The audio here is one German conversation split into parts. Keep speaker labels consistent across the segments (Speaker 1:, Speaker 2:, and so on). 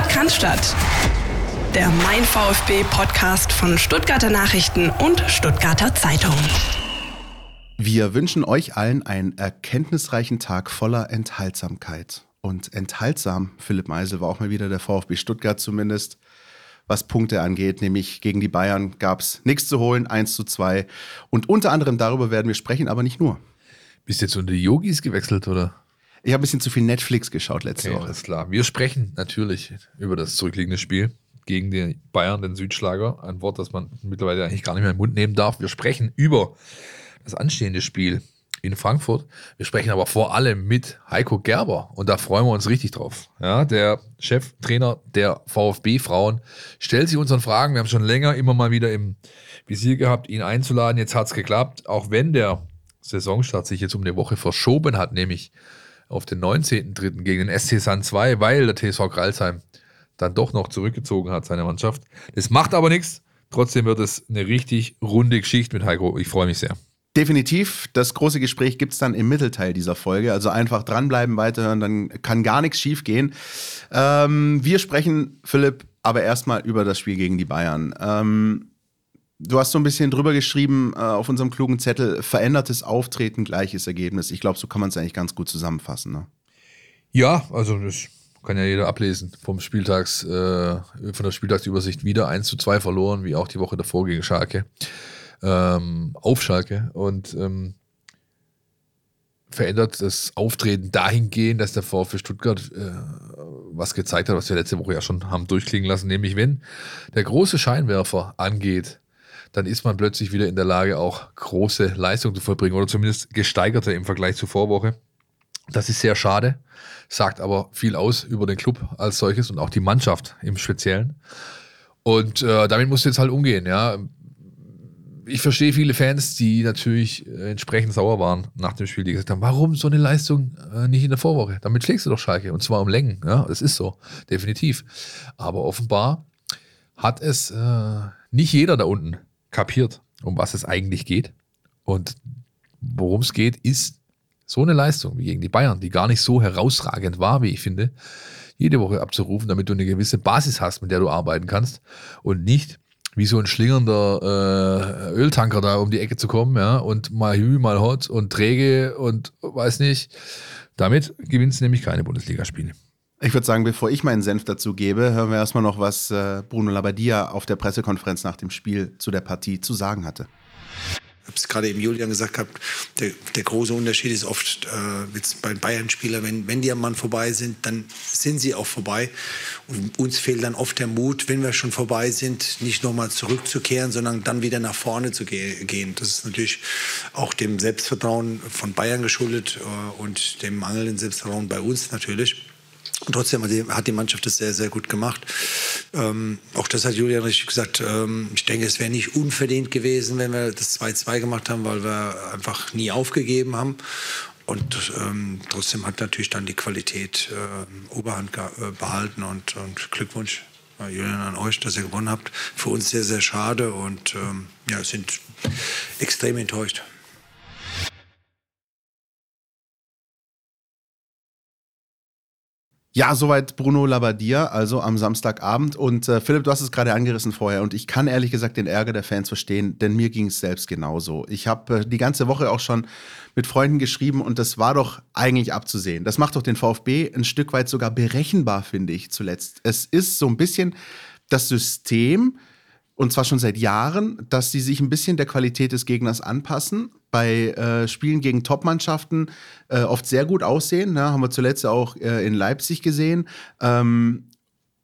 Speaker 1: Sport kann Der Mein VfB Podcast von Stuttgarter Nachrichten und Stuttgarter Zeitung.
Speaker 2: Wir wünschen euch allen einen erkenntnisreichen Tag voller Enthaltsamkeit. Und enthaltsam, Philipp Meisel, war auch mal wieder der VfB Stuttgart zumindest, was Punkte angeht. Nämlich gegen die Bayern gab es nichts zu holen, 1 zu 2. Und unter anderem darüber werden wir sprechen, aber nicht nur.
Speaker 3: Bist du jetzt unter die Yogis gewechselt, oder?
Speaker 2: Ich habe ein bisschen zu viel Netflix geschaut letzte
Speaker 3: okay,
Speaker 2: Woche.
Speaker 3: Alles klar. Wir sprechen natürlich über das zurückliegende Spiel gegen die Bayern, den Südschlager. Ein Wort, das man mittlerweile eigentlich gar nicht mehr im Mund nehmen darf. Wir sprechen über das anstehende Spiel in Frankfurt. Wir sprechen aber vor allem mit Heiko Gerber und da freuen wir uns richtig drauf. Ja, der Cheftrainer der VfB Frauen stellt sich unseren Fragen. Wir haben schon länger immer mal wieder im Visier gehabt, ihn einzuladen. Jetzt hat es geklappt, auch wenn der Saisonstart sich jetzt um eine Woche verschoben hat, nämlich auf den 19.03. gegen den SC San 2, weil der TSV Kralsheim dann doch noch zurückgezogen hat, seine Mannschaft. Das macht aber nichts. Trotzdem wird es eine richtig runde Geschichte mit Heiko. Ich freue mich sehr.
Speaker 2: Definitiv. Das große Gespräch gibt es dann im Mittelteil dieser Folge. Also einfach dranbleiben, weiterhören, dann kann gar nichts schief gehen. Ähm, wir sprechen, Philipp, aber erstmal über das Spiel gegen die Bayern. Ähm, Du hast so ein bisschen drüber geschrieben äh, auf unserem klugen Zettel, verändertes Auftreten, gleiches Ergebnis. Ich glaube, so kann man es eigentlich ganz gut zusammenfassen. Ne?
Speaker 3: Ja, also das kann ja jeder ablesen. Vom Spieltags, äh, von der Spieltagsübersicht wieder 1 zu 2 verloren, wie auch die Woche davor gegen Schalke. Ähm, auf Schalke. Und ähm, verändert das Auftreten dahingehend, dass der VfB Stuttgart äh, was gezeigt hat, was wir letzte Woche ja schon haben durchklingen lassen, nämlich wenn der große Scheinwerfer angeht, dann ist man plötzlich wieder in der Lage, auch große Leistungen zu vollbringen oder zumindest gesteigerte im Vergleich zur Vorwoche. Das ist sehr schade, sagt aber viel aus über den Club als solches und auch die Mannschaft im Speziellen. Und äh, damit musst du jetzt halt umgehen, ja. Ich verstehe viele Fans, die natürlich äh, entsprechend sauer waren nach dem Spiel, die gesagt haben, warum so eine Leistung äh, nicht in der Vorwoche? Damit schlägst du doch Schalke und zwar um Längen, ja, das ist so, definitiv. Aber offenbar hat es äh, nicht jeder da unten kapiert, um was es eigentlich geht. Und worum es geht, ist so eine Leistung wie gegen die Bayern, die gar nicht so herausragend war, wie ich finde, jede Woche abzurufen, damit du eine gewisse Basis hast, mit der du arbeiten kannst und nicht wie so ein schlingernder äh, Öltanker da um die Ecke zu kommen, ja, und mal hü, mal hot und träge und weiß nicht. Damit gewinnst du nämlich keine Bundesligaspiele.
Speaker 2: Ich würde sagen, bevor ich meinen Senf dazu gebe, hören wir erstmal noch, was äh, Bruno Labbadia auf der Pressekonferenz nach dem Spiel zu der Partie zu sagen hatte.
Speaker 4: Ich habe es gerade eben Julian gesagt gehabt, der, der, große Unterschied ist oft äh, jetzt bei Bayern-Spielern, wenn, wenn die am Mann vorbei sind, dann sind sie auch vorbei. Und uns fehlt dann oft der Mut, wenn wir schon vorbei sind, nicht nochmal zurückzukehren, sondern dann wieder nach vorne zu ge gehen. Das ist natürlich auch dem Selbstvertrauen von Bayern geschuldet äh, und dem mangelnden Selbstvertrauen bei uns natürlich. Und trotzdem hat die Mannschaft das sehr, sehr gut gemacht. Ähm, auch das hat Julian richtig gesagt. Ähm, ich denke, es wäre nicht unverdient gewesen, wenn wir das 2-2 gemacht haben, weil wir einfach nie aufgegeben haben. Und ähm, trotzdem hat natürlich dann die Qualität äh, Oberhand äh, behalten. Und, und Glückwunsch, äh, Julian, an euch, dass ihr gewonnen habt. Für uns sehr, sehr schade und ähm, ja, sind extrem enttäuscht.
Speaker 2: Ja, soweit Bruno Labbadia, also am Samstagabend. Und äh, Philipp, du hast es gerade angerissen vorher. Und ich kann ehrlich gesagt den Ärger der Fans verstehen, denn mir ging es selbst genauso. Ich habe äh, die ganze Woche auch schon mit Freunden geschrieben und das war doch eigentlich abzusehen. Das macht doch den VfB ein Stück weit sogar berechenbar, finde ich zuletzt. Es ist so ein bisschen das System, und zwar schon seit Jahren, dass sie sich ein bisschen der Qualität des Gegners anpassen. Bei äh, Spielen gegen Top-Mannschaften äh, oft sehr gut aussehen. Ne? Haben wir zuletzt auch äh, in Leipzig gesehen. Ähm,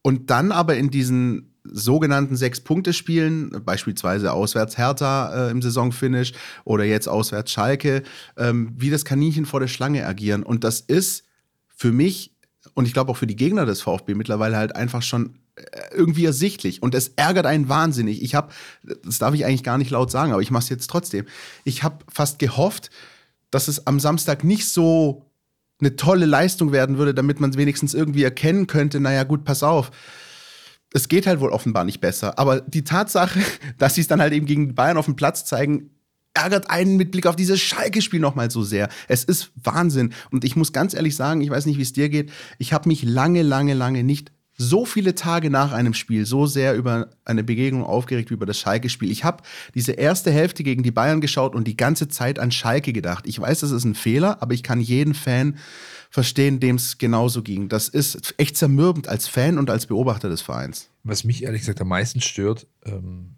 Speaker 2: und dann aber in diesen sogenannten Sechs-Punkte-Spielen, beispielsweise auswärts Hertha äh, im Saisonfinish oder jetzt auswärts Schalke, ähm, wie das Kaninchen vor der Schlange agieren. Und das ist für mich und ich glaube auch für die Gegner des VfB mittlerweile halt einfach schon irgendwie ersichtlich und es ärgert einen wahnsinnig. Ich habe, das darf ich eigentlich gar nicht laut sagen, aber ich mache es jetzt trotzdem. Ich habe fast gehofft, dass es am Samstag nicht so eine tolle Leistung werden würde, damit man wenigstens irgendwie erkennen könnte, naja gut, pass auf. Es geht halt wohl offenbar nicht besser. Aber die Tatsache, dass sie es dann halt eben gegen Bayern auf dem Platz zeigen, ärgert einen mit Blick auf dieses Schalke-Spiel nochmal so sehr. Es ist Wahnsinn. Und ich muss ganz ehrlich sagen, ich weiß nicht, wie es dir geht, ich habe mich lange, lange, lange nicht so viele Tage nach einem Spiel so sehr über eine Begegnung aufgeregt wie über das Schalke-Spiel. Ich habe diese erste Hälfte gegen die Bayern geschaut und die ganze Zeit an Schalke gedacht. Ich weiß, das ist ein Fehler, aber ich kann jeden Fan verstehen, dem es genauso ging. Das ist echt zermürbend als Fan und als Beobachter des Vereins.
Speaker 3: Was mich ehrlich gesagt am meisten stört, ähm,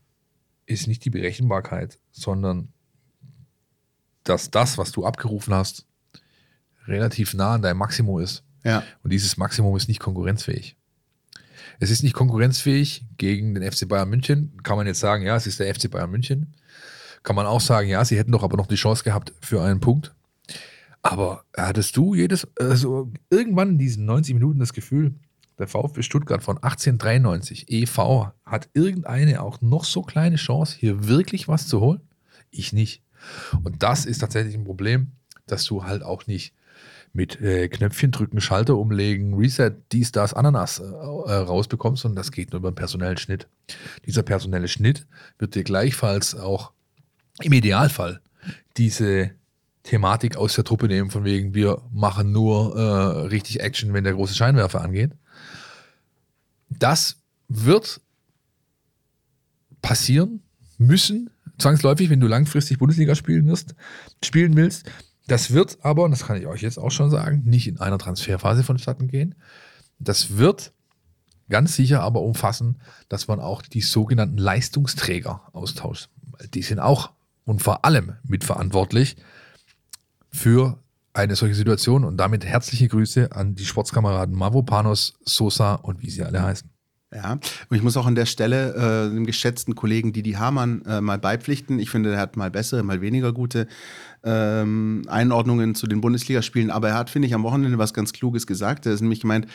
Speaker 3: ist nicht die Berechenbarkeit, sondern dass das, was du abgerufen hast, relativ nah an deinem Maximum ist.
Speaker 2: Ja.
Speaker 3: Und dieses Maximum ist nicht konkurrenzfähig. Es ist nicht konkurrenzfähig gegen den FC Bayern München. Kann man jetzt sagen, ja, es ist der FC Bayern München. Kann man auch sagen, ja, sie hätten doch aber noch die Chance gehabt für einen Punkt. Aber hattest du jedes, also irgendwann in diesen 90 Minuten das Gefühl, der VfB Stuttgart von 1893 e.V. hat irgendeine auch noch so kleine Chance, hier wirklich was zu holen? Ich nicht. Und das ist tatsächlich ein Problem, dass du halt auch nicht mit äh, Knöpfchen drücken, Schalter umlegen, Reset, dies, das, Ananas äh, äh, rausbekommst, sondern das geht nur über einen personellen Schnitt. Dieser personelle Schnitt wird dir gleichfalls auch im Idealfall diese Thematik aus der Truppe nehmen, von wegen, wir machen nur äh, richtig Action, wenn der große Scheinwerfer angeht. Das wird passieren müssen, zwangsläufig, wenn du langfristig Bundesliga spielen wirst, spielen willst. Das wird aber, und das kann ich euch jetzt auch schon sagen, nicht in einer Transferphase vonstatten gehen. Das wird ganz sicher aber umfassen, dass man auch die sogenannten Leistungsträger austauscht. Die sind auch und vor allem mitverantwortlich für eine solche Situation und damit herzliche Grüße an die Sportskameraden Mavropanos, Sosa und wie sie alle heißen.
Speaker 2: Ja, und ich muss auch an der Stelle äh, dem geschätzten Kollegen Didi Hamann äh, mal beipflichten. Ich finde, er hat mal bessere, mal weniger gute ähm, Einordnungen zu den Bundesligaspielen, aber er hat, finde ich, am Wochenende was ganz Kluges gesagt. Er ist nämlich gemeint,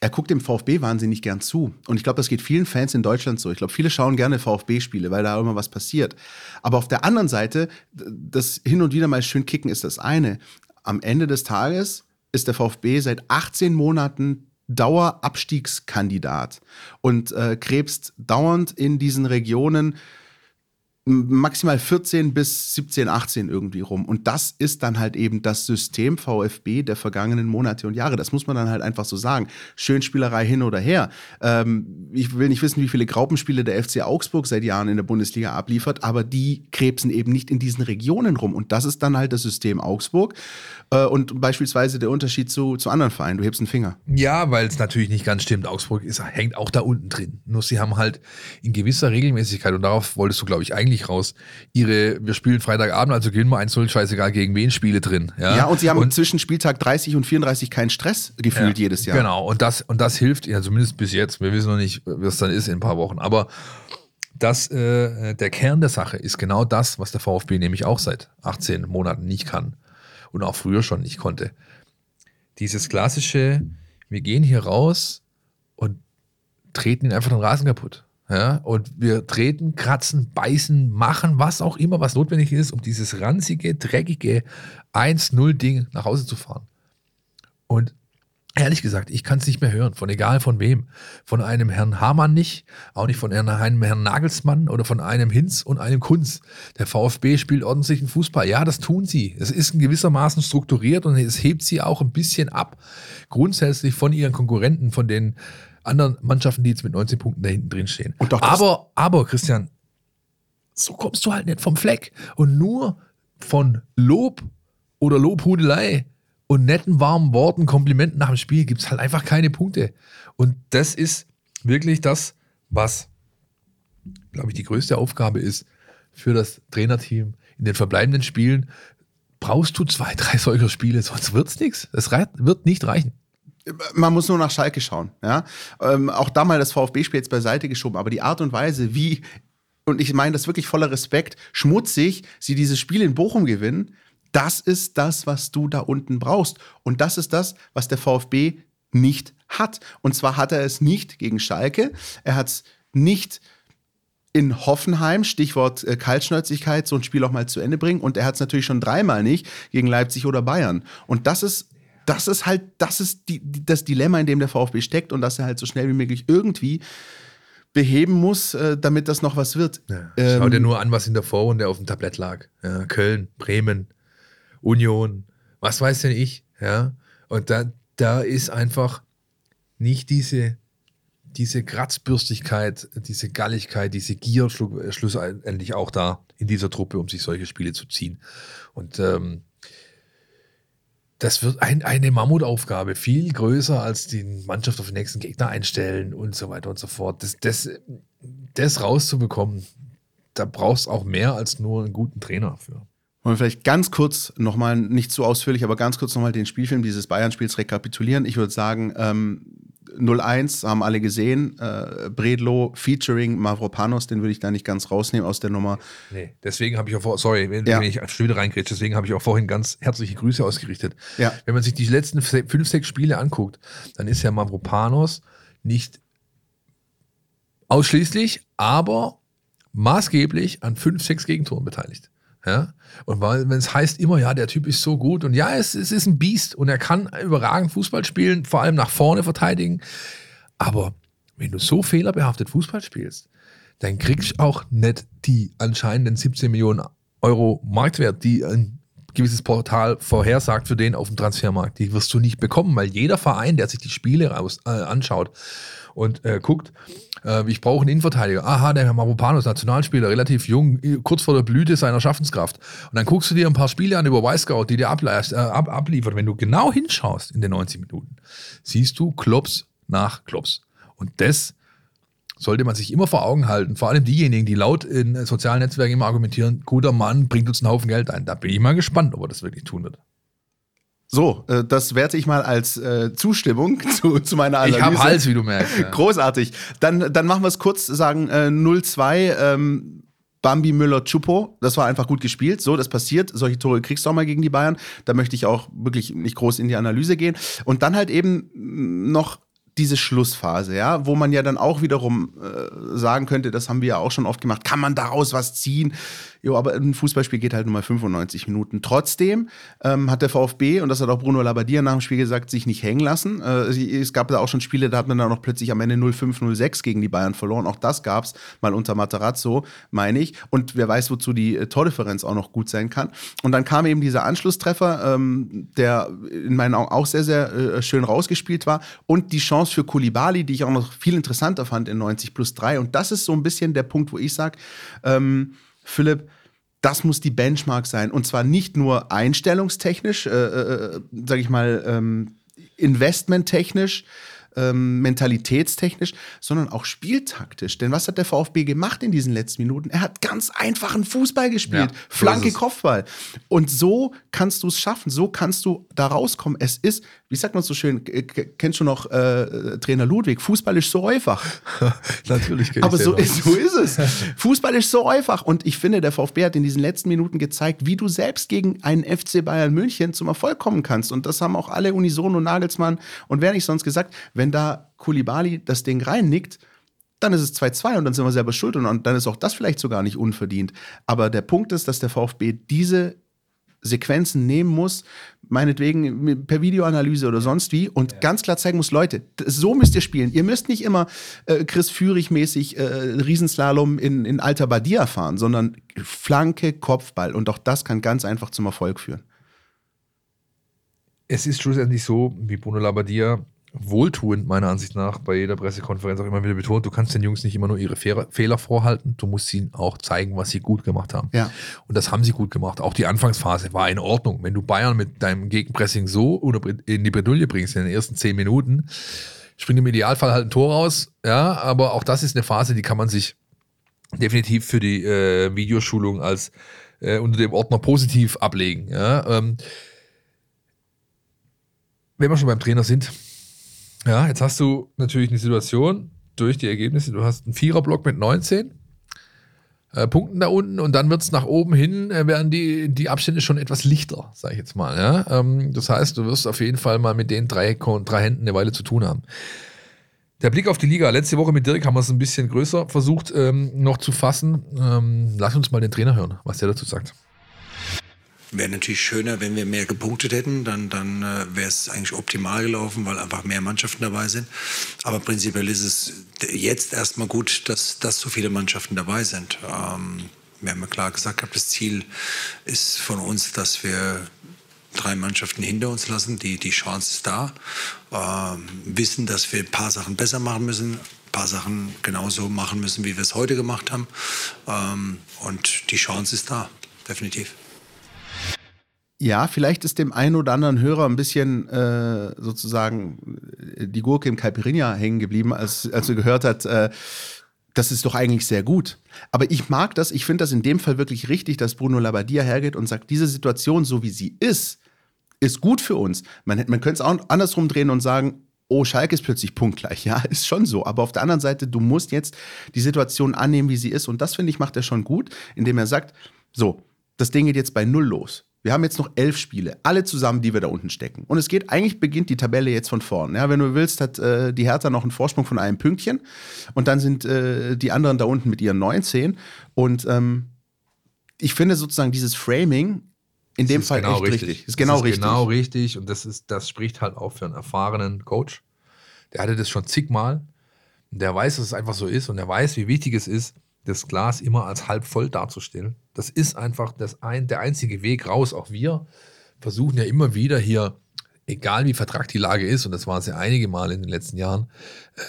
Speaker 2: er guckt dem VfB wahnsinnig gern zu. Und ich glaube, das geht vielen Fans in Deutschland so. Ich glaube, viele schauen gerne VfB-Spiele, weil da immer was passiert. Aber auf der anderen Seite, das hin und wieder mal schön kicken ist das eine. Am Ende des Tages ist der VfB seit 18 Monaten Dauerabstiegskandidat und äh, krebst dauernd in diesen Regionen maximal 14 bis 17, 18 irgendwie rum. Und das ist dann halt eben das System VfB der vergangenen Monate und Jahre. Das muss man dann halt einfach so sagen. Schönspielerei hin oder her. Ähm, ich will nicht wissen, wie viele Graupenspiele der FC Augsburg seit Jahren in der Bundesliga abliefert, aber die krebsen eben nicht in diesen Regionen rum. Und das ist dann halt das System Augsburg. Äh, und beispielsweise der Unterschied zu, zu anderen Vereinen. Du hebst einen Finger.
Speaker 3: Ja, weil es natürlich nicht ganz stimmt. Augsburg ist, hängt auch da unten drin. Nur sie haben halt in gewisser Regelmäßigkeit, und darauf wolltest du, glaube ich, eigentlich nicht raus. Ihre, wir spielen Freitagabend, also gewinnen wir 1-0, scheißegal gegen wen Spiele drin. Ja,
Speaker 2: ja und sie haben und, zwischen Spieltag 30 und 34 keinen Stress gefühlt ja, jedes Jahr.
Speaker 3: Genau, und das, und das hilft, ja, zumindest bis jetzt. Wir wissen noch nicht, was dann ist in ein paar Wochen. Aber das, äh, der Kern der Sache ist genau das, was der VfB nämlich auch seit 18 Monaten nicht kann und auch früher schon nicht konnte. Dieses klassische, wir gehen hier raus und treten ihn einfach den Rasen kaputt. Ja, und wir treten, kratzen, beißen, machen, was auch immer, was notwendig ist, um dieses ranzige, dreckige 1-0-Ding nach Hause zu fahren. Und ehrlich gesagt, ich kann es nicht mehr hören, von egal von wem. Von einem Herrn Hamann nicht, auch nicht von einem Herrn Nagelsmann oder von einem Hinz und einem Kunz. Der VfB spielt ordentlichen Fußball. Ja, das tun sie. Es ist in gewissermaßen strukturiert und es hebt sie auch ein bisschen ab, grundsätzlich von ihren Konkurrenten, von den anderen Mannschaften, die jetzt mit 19 Punkten da hinten drin stehen. aber, aber, Christian, so kommst du halt nicht vom Fleck. Und nur von Lob oder Lobhudelei und netten, warmen Worten, Komplimenten nach dem Spiel gibt es halt einfach keine Punkte. Und das ist wirklich das, was, glaube ich, die größte Aufgabe ist für das Trainerteam in den verbleibenden Spielen. Brauchst du zwei, drei solcher Spiele, sonst wird es nichts. Es wird nicht reichen.
Speaker 2: Man muss nur nach Schalke schauen. Ja? Ähm, auch da mal das VfB-Spiel jetzt beiseite geschoben, aber die Art und Weise, wie, und ich meine das wirklich voller Respekt, schmutzig sie dieses Spiel in Bochum gewinnen, das ist das, was du da unten brauchst. Und das ist das, was der VfB nicht hat. Und zwar hat er es nicht gegen Schalke, er hat es nicht in Hoffenheim, Stichwort äh, Kaltschnäuzigkeit, so ein Spiel auch mal zu Ende bringen. Und er hat es natürlich schon dreimal nicht gegen Leipzig oder Bayern. Und das ist das ist halt, das ist die, das Dilemma, in dem der VfB steckt und dass er halt so schnell wie möglich irgendwie beheben muss, äh, damit das noch was wird.
Speaker 3: Ja, ähm, schau dir nur an, was in der Vorrunde auf dem Tablett lag. Ja, Köln, Bremen, Union, was weiß denn ich. Ja? Und da, da ist einfach nicht diese diese Kratzbürstigkeit, diese Galligkeit, diese Gier schlu- schlussendlich auch da in dieser Truppe, um sich solche Spiele zu ziehen. Und ähm, das wird ein, eine Mammutaufgabe, viel größer als die Mannschaft auf den nächsten Gegner einstellen und so weiter und so fort. Das, das, das rauszubekommen, da brauchst du auch mehr als nur einen guten Trainer für.
Speaker 2: Wollen wir vielleicht ganz kurz nochmal, nicht zu ausführlich, aber ganz kurz nochmal den Spielfilm dieses Bayern-Spiels rekapitulieren. Ich würde sagen, ähm, 0-1 haben alle gesehen. Äh, Bredlo featuring Mavropanos, den würde ich da nicht ganz rausnehmen aus der Nummer.
Speaker 3: Nee, deswegen habe ich auch vor, sorry, wenn,
Speaker 2: Ja.
Speaker 3: wenn ich schon wieder reingrätsche, deswegen habe ich auch vorhin ganz herzliche Grüße ausgerichtet.
Speaker 2: Ja.
Speaker 3: Wenn man sich die letzten fünf, sechs Spiele anguckt, dann ist ja Mavropanos nicht ausschließlich, aber maßgeblich an fünf, sechs Gegentoren beteiligt. Ja? Und wenn es heißt immer, ja, der Typ ist so gut und ja, es, es ist ein Biest und er kann überragend Fußball spielen, vor allem nach vorne verteidigen. Aber wenn du so fehlerbehaftet Fußball spielst, dann kriegst du auch nicht die anscheinenden 17 Millionen Euro Marktwert, die ein gewisses Portal vorhersagt für den auf dem Transfermarkt. Die wirst du nicht bekommen, weil jeder Verein, der sich die Spiele raus, äh, anschaut und äh, guckt, äh, ich brauche einen Innenverteidiger. Aha, der Herr Maropanos, Nationalspieler, relativ jung, äh, kurz vor der Blüte seiner Schaffenskraft. Und dann guckst du dir ein paar Spiele an über Weißgau, die dir ableist, äh, ab, abliefert. Wenn du genau hinschaust in den 90 Minuten, siehst du Klops nach Klops. Und das sollte man sich immer vor Augen halten. Vor allem diejenigen, die laut in sozialen Netzwerken immer argumentieren, guter Mann bringt uns einen Haufen Geld ein. Da bin ich mal gespannt, ob er das wirklich tun wird.
Speaker 2: So, äh, das werte ich mal als äh, Zustimmung zu, zu meiner Analyse.
Speaker 3: Ich habe Hals, wie du merkst. Ja.
Speaker 2: Großartig. Dann, dann machen wir es kurz, sagen äh, 0-2. Ähm, Bambi Müller-Chupo, das war einfach gut gespielt. So, das passiert. Solche Tore kriegst du auch mal gegen die Bayern. Da möchte ich auch wirklich nicht groß in die Analyse gehen. Und dann halt eben noch diese Schlussphase, ja, wo man ja dann auch wiederum äh, sagen könnte, das haben wir ja auch schon oft gemacht, kann man daraus was ziehen? Jo, aber ein Fußballspiel geht halt nur mal 95 Minuten. Trotzdem ähm, hat der VfB, und das hat auch Bruno Labbadia nach dem Spiel gesagt, sich nicht hängen lassen. Äh, es gab da auch schon Spiele, da hat man dann noch plötzlich am Ende 0-5, 0-6 gegen die Bayern verloren. Auch das gab es mal unter Materazzo, meine ich. Und wer weiß, wozu die äh, Tordifferenz auch noch gut sein kann. Und dann kam eben dieser Anschlusstreffer, ähm, der in meinen Augen auch sehr, sehr äh, schön rausgespielt war. Und die Chance für Kulibali, die ich auch noch viel interessanter fand in 90 plus 3. Und das ist so ein bisschen der Punkt, wo ich sage, ähm, Philipp, das muss die Benchmark sein. Und zwar nicht nur einstellungstechnisch, äh, äh, sage ich mal, ähm, investmenttechnisch, ähm, mentalitätstechnisch, sondern auch spieltaktisch. Denn was hat der VfB gemacht in diesen letzten Minuten? Er hat ganz einfachen Fußball gespielt.
Speaker 3: Ja,
Speaker 2: Flanke. Kopfball. Und so kannst du es schaffen. So kannst du da rauskommen. Es ist, wie sagt man so schön, kennst du noch äh, Trainer Ludwig? Fußball ist so einfach.
Speaker 3: Natürlich kenn
Speaker 2: Aber so ist, so ist es. Fußball ist so einfach. Und ich finde, der VfB hat in diesen letzten Minuten gezeigt, wie du selbst gegen einen FC Bayern München zum Erfolg kommen kannst. Und das haben auch alle Unisono, Nagelsmann und wer nicht sonst gesagt, wenn da Kulibali das Ding reinnickt, dann ist es 2-2 und dann sind wir selber schuld und, dann ist auch das vielleicht sogar nicht unverdient. Aber der Punkt ist, dass der VfB diese Sequenzen nehmen muss, meinetwegen per Videoanalyse oder sonst wie und ganz klar zeigen muss, Leute, so müsst ihr spielen. Ihr müsst nicht immer äh, Chris Führig-mäßig äh, Riesenslalom in, in Alter Badia fahren, sondern Flanke, Kopfball und auch das kann ganz einfach zum Erfolg führen.
Speaker 3: Es ist schlussendlich so, wie Bruno Labbadia wohltuend meiner Ansicht nach bei jeder Pressekonferenz auch immer wieder betont, du kannst den Jungs nicht immer nur ihre Fehler, vorhalten, du musst ihnen auch zeigen, was sie gut gemacht haben.
Speaker 2: Ja.
Speaker 3: Und das haben sie gut gemacht. Auch die Anfangsphase war in Ordnung. Wenn du Bayern mit deinem Gegenpressing so in die Bredouille bringst in den ersten zehn Minuten, springt im Idealfall halt ein Tor raus. Ja, aber auch das ist eine Phase, die kann man sich definitiv für die äh, Videoschulung als äh, unter dem Ordner positiv ablegen. Ja, ähm, wenn wir schon beim Trainer sind, ja, jetzt hast du natürlich eine Situation durch die Ergebnisse, du hast einen Viererblock mit 19 äh, Punkten da unten und dann wird es nach oben hin, äh, werden die, die Abstände schon etwas lichter, sage ich jetzt mal. Ja? Ähm, das heißt, du wirst auf jeden Fall mal mit den drei, drei Händen eine Weile zu tun haben. Der Blick auf die Liga. Letzte Woche mit Dirk haben wir es ein bisschen größer versucht ähm, noch zu fassen. Ähm, lass uns mal den Trainer hören, was der dazu sagt.
Speaker 4: Wäre natürlich schöner, wenn wir mehr gepunktet hätten, dann, dann äh, wäre es eigentlich optimal gelaufen, weil einfach mehr Mannschaften dabei sind. Aber prinzipiell ist es jetzt erstmal gut, dass, dass so viele Mannschaften dabei sind. Ähm, wir haben ja klar gesagt, das Ziel ist von uns, dass wir drei Mannschaften hinter uns lassen. Die, die Chance ist da. Ähm, wissen, dass wir ein paar Sachen besser machen müssen, ein paar Sachen genauso machen müssen, wie wir es heute gemacht haben. Ähm, und die Chance ist da, definitiv.
Speaker 2: Ja, vielleicht ist dem einen oder anderen Hörer ein bisschen äh, sozusagen äh, die Gurke im Caipirinha hängen geblieben, als, als er gehört hat, äh, das ist doch eigentlich sehr gut. Aber ich mag das, ich finde das in dem Fall wirklich richtig, dass Bruno Labbadia hergeht und sagt, diese Situation, so wie sie ist, ist gut für uns. Man, man könnte es auch andersrum drehen und sagen, oh, Schalke ist plötzlich punktgleich. Ja, ist schon so. Aber auf der anderen Seite, du musst jetzt die Situation annehmen, wie sie ist. Und das, finde ich, macht er schon gut, indem er sagt, so, das Ding geht jetzt bei Null los. Wir haben jetzt noch elf Spiele, alle zusammen, die wir da unten stecken. Und es geht, eigentlich beginnt die Tabelle jetzt von vorn. Ja, wenn du willst, hat äh, die Hertha noch einen Vorsprung von einem Pünktchen. Und dann sind äh, die anderen da unten mit ihren 19. Und ähm, ich finde sozusagen dieses Framing in dem Fall
Speaker 3: genau
Speaker 2: echt
Speaker 3: richtig.
Speaker 2: richtig. Ist genau
Speaker 3: das ist
Speaker 2: richtig.
Speaker 3: Genau richtig. Und das, ist, das spricht halt auch für einen erfahrenen Coach. Der hatte das schon zigmal. Der weiß, dass es einfach so ist. Und er weiß, wie wichtig es ist, das Glas immer als halb voll darzustellen. Das ist einfach das ein, der einzige Weg raus. Auch wir versuchen ja immer wieder hier, egal wie vertragt die Lage ist, und das war es ja einige Mal in den letzten Jahren,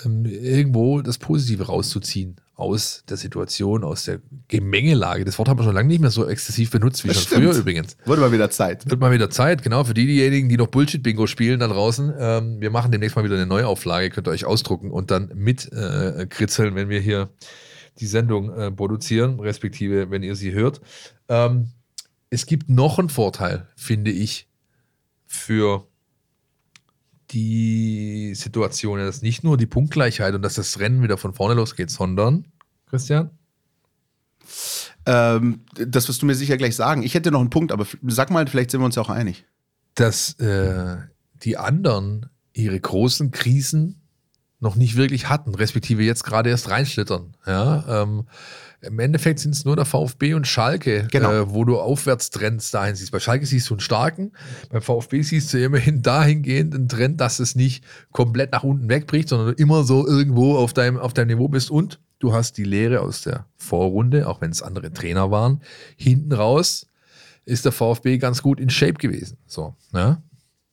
Speaker 3: ähm, irgendwo das Positive rauszuziehen aus der Situation, aus der Gemengelage. Das Wort haben wir schon lange nicht mehr so exzessiv benutzt wie
Speaker 2: Das
Speaker 3: schon früher
Speaker 2: stimmt.
Speaker 3: übrigens.
Speaker 2: Wurde mal wieder Zeit.
Speaker 3: Wird mal wieder Zeit, genau, für diejenigen, die noch Bullshit-Bingo spielen da draußen. Ähm, wir machen demnächst mal wieder eine Neuauflage, könnt ihr euch ausdrucken und dann mit äh, kritzeln, wenn wir hier die Sendung äh, produzieren, respektive wenn ihr sie hört. Ähm, es gibt noch einen Vorteil, finde ich, für die Situation, dass nicht nur die Punktgleichheit und dass das Rennen wieder von vorne losgeht, sondern, Christian?
Speaker 2: Ähm, das wirst du mir sicher gleich sagen. Ich hätte noch einen Punkt, aber sag mal, vielleicht sind wir uns ja auch einig.
Speaker 3: dass äh, die anderen ihre großen Krisen noch nicht wirklich hatten, respektive jetzt gerade erst reinschlittern. Ja, ähm, Im Endeffekt sind es nur der VfB und Schalke,
Speaker 2: Genau.
Speaker 3: äh, wo du Aufwärtstrends dahin siehst. Bei Schalke siehst du einen starken, beim VfB siehst du immerhin dahingehend einen Trend, dass es nicht komplett nach unten wegbricht, sondern du immer so irgendwo auf deinem, auf deinem Niveau bist und du hast die Lehre aus der Vorrunde, auch wenn es andere Trainer waren, hinten raus ist der VfB ganz gut in Shape gewesen. So, ne?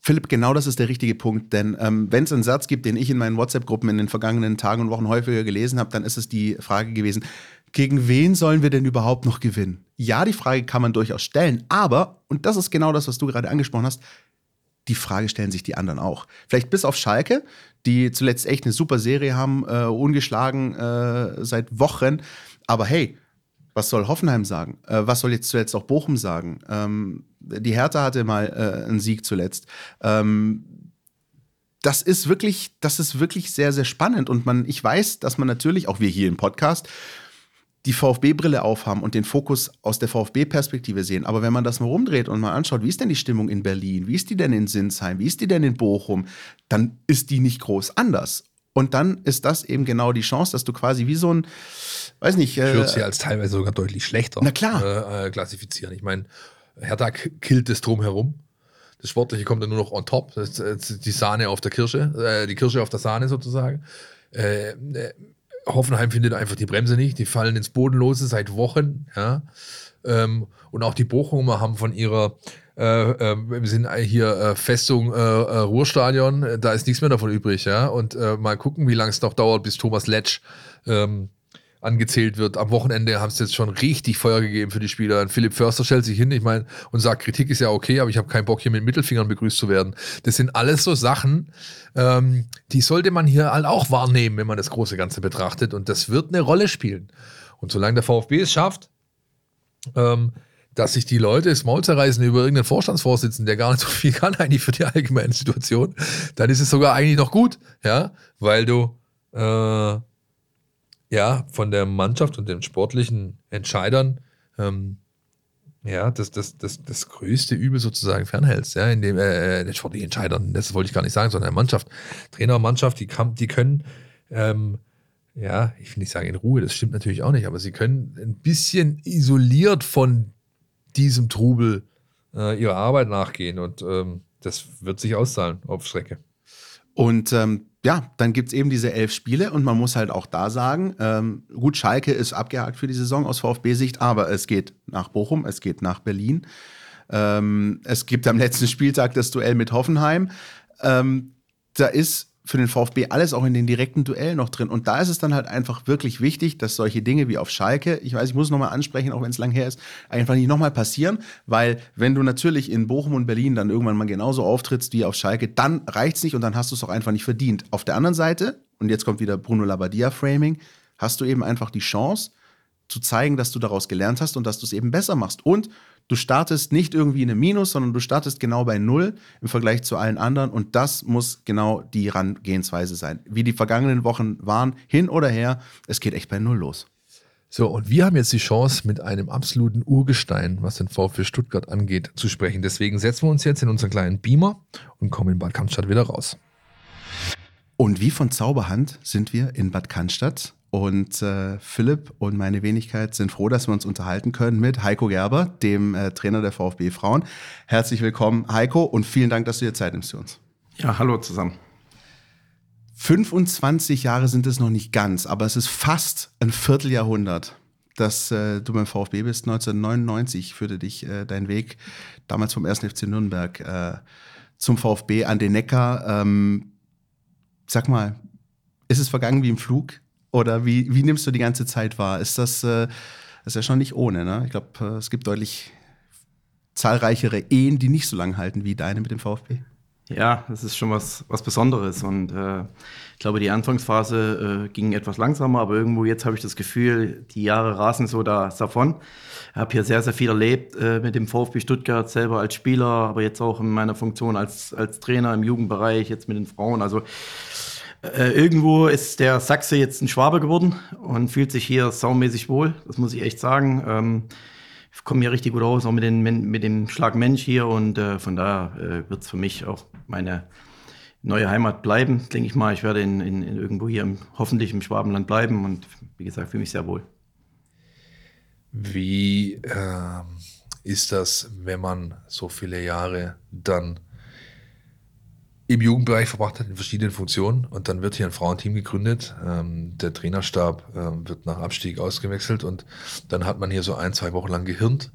Speaker 2: Philipp, genau das ist der richtige Punkt, denn ähm, wenn es einen Satz gibt, den ich in meinen WhatsApp-Gruppen in den vergangenen Tagen und Wochen häufiger gelesen habe, dann ist es die Frage gewesen, gegen wen sollen wir denn überhaupt noch gewinnen? Ja, die Frage kann man durchaus stellen, aber, und das ist genau das, was du gerade angesprochen hast, die Frage stellen sich die anderen auch. Vielleicht bis auf Schalke, die zuletzt echt eine super Serie haben, äh, ungeschlagen äh, seit Wochen. Aber hey, was soll Hoffenheim sagen? Äh, was soll jetzt zuletzt auch Bochum sagen? Ähm, die Hertha hatte mal äh, einen Sieg zuletzt. Ähm, das ist wirklich, das ist wirklich sehr, sehr spannend. Und man, ich weiß, dass man natürlich, auch wir hier im Podcast, die VfB-Brille aufhaben und den Fokus aus der VfB-Perspektive sehen. Aber wenn man das mal rumdreht und mal anschaut, wie ist denn die Stimmung in Berlin, wie ist die denn in Sinsheim, wie ist die denn in Bochum, dann ist die nicht groß anders. Und dann ist das eben genau die Chance, dass du quasi wie so ein, weiß nicht,
Speaker 3: Ich würde
Speaker 2: äh,
Speaker 3: sie als teilweise sogar deutlich schlechter
Speaker 2: Na klar.
Speaker 3: Äh, äh, klassifizieren. Ich meine, Hertha killt das drumherum. Das Sportliche kommt dann nur noch on top. Das ist die Sahne auf der Kirsche, äh, die Kirsche auf der Sahne sozusagen. Äh, äh, Hoffenheim findet einfach die Bremse nicht. Die fallen ins Bodenlose seit Wochen. Ja. Ähm, und auch die Bochumer haben von ihrer äh, äh, wir sind hier äh, Festung äh, äh, Ruhrstadion, äh, da ist nichts mehr davon übrig, ja. Und äh, mal gucken, wie lange es noch dauert, bis Thomas Letsch ähm, angezählt wird. Am Wochenende haben sie jetzt schon richtig Feuer gegeben für die Spieler. Und Philipp Förster stellt sich hin, ich meine, und sagt, Kritik ist ja okay, aber ich habe keinen Bock, hier mit Mittelfingern begrüßt zu werden. Das sind alles so Sachen, ähm, die sollte man hier halt auch wahrnehmen, wenn man das große Ganze betrachtet. Und das wird eine Rolle spielen. Und solange der VfB es schafft, ähm, dass sich die Leute das Maul zerreißen über irgendeinen Vorstandsvorsitzenden, der gar nicht so viel kann eigentlich für die allgemeine Situation, dann ist es sogar eigentlich noch gut, ja, weil du äh, ja von der Mannschaft und den sportlichen Entscheidern ähm, ja, das, das, das, das größte Übel sozusagen fernhältst, ja, in dem, äh, den sportlichen Entscheidern, das wollte ich gar nicht sagen, sondern der Mannschaft, Trainer Mannschaft, die, kann, die können, ähm, ja, ich will nicht sagen in Ruhe, das stimmt natürlich auch nicht, aber sie können ein bisschen isoliert von diesem Trubel äh, ihrer Arbeit nachgehen und ähm, das wird sich auszahlen auf Strecke.
Speaker 2: Und ähm, ja, dann gibt es eben diese elf Spiele und man muss halt auch da sagen, ähm, gut, Schalke ist abgehakt für die Saison aus VfB-Sicht, aber es geht nach Bochum, es geht nach Berlin. Ähm, es gibt am letzten Spieltag das Duell mit Hoffenheim. Ähm, da ist für den VfB alles auch in den direkten Duellen noch drin. Und da ist es dann halt einfach wirklich wichtig, dass solche Dinge wie auf Schalke, ich weiß, ich muss es nochmal ansprechen, auch wenn es lang her ist, einfach nicht nochmal passieren, weil wenn du natürlich in Bochum und Berlin dann irgendwann mal genauso auftrittst wie auf Schalke, dann reicht es nicht und dann hast du es auch einfach nicht verdient. Auf der anderen Seite, und jetzt kommt wieder Bruno Labbadia-Framing, hast du eben einfach die Chance zu zeigen, dass du daraus gelernt hast und dass du es eben besser machst. Und Du startest nicht irgendwie in einem Minus, sondern du startest genau bei Null im Vergleich zu allen anderen. Und das muss genau die Herangehensweise sein. Wie die vergangenen Wochen waren, hin oder her, es geht echt bei Null los.
Speaker 3: So, und wir haben jetzt die Chance, mit einem absoluten Urgestein, was den VfB Stuttgart angeht, zu sprechen. Deswegen setzen wir uns jetzt in unseren kleinen Beamer und kommen in Bad Cannstatt wieder raus.
Speaker 2: Und wie von Zauberhand sind wir in Bad Cannstatt und äh, Philipp und meine Wenigkeit sind froh, dass wir uns unterhalten können mit Heiko Gerber, dem äh, Trainer der VfB Frauen. Herzlich willkommen, Heiko, und vielen Dank, dass du dir Zeit nimmst für uns.
Speaker 5: Ja, hallo zusammen.
Speaker 2: 25 Jahre sind es noch nicht ganz, aber es ist fast ein Vierteljahrhundert, dass äh, du beim VfB bist. 1999 führte dich äh, dein Weg damals vom 1. FC Nürnberg äh, zum VfB an den Neckar. Ähm, sag mal, ist es vergangen wie im Flug? Oder wie, wie nimmst du die ganze Zeit wahr? Ist das, äh, ist ja schon nicht ohne, ne? Ich glaube, äh, es gibt deutlich zahlreichere Ehen, die nicht so lange halten wie deine mit dem VfB.
Speaker 5: Ja, das ist schon was, was Besonderes. Und äh, ich glaube, die Anfangsphase äh, ging etwas langsamer, aber irgendwo jetzt habe ich das Gefühl, die Jahre rasen so da davon. Ich habe hier sehr, sehr viel erlebt äh, mit dem VfB Stuttgart, selber als Spieler, aber jetzt auch in meiner Funktion als, als Trainer im Jugendbereich, jetzt mit den Frauen. Also äh, irgendwo ist der Sachse jetzt ein Schwabe geworden und fühlt sich hier saumäßig wohl. Das muss ich echt sagen. Ähm, ich komme hier richtig gut aus, auch mit, den, mit dem Schlag Mensch hier. Und äh, von daher äh, wird es für mich auch meine neue Heimat bleiben, denke ich mal. Ich werde in, in, in irgendwo hier im, hoffentlich im Schwabenland bleiben und wie gesagt, fühle mich sehr wohl.
Speaker 3: Wie äh, ist das, wenn man so viele Jahre dann im Jugendbereich verbracht hat, in verschiedenen Funktionen. Und dann wird hier ein Frauenteam gegründet. Ähm, der Trainerstab äh, wird nach Abstieg ausgewechselt und dann hat man hier so ein, zwei Wochen lang gehirnt.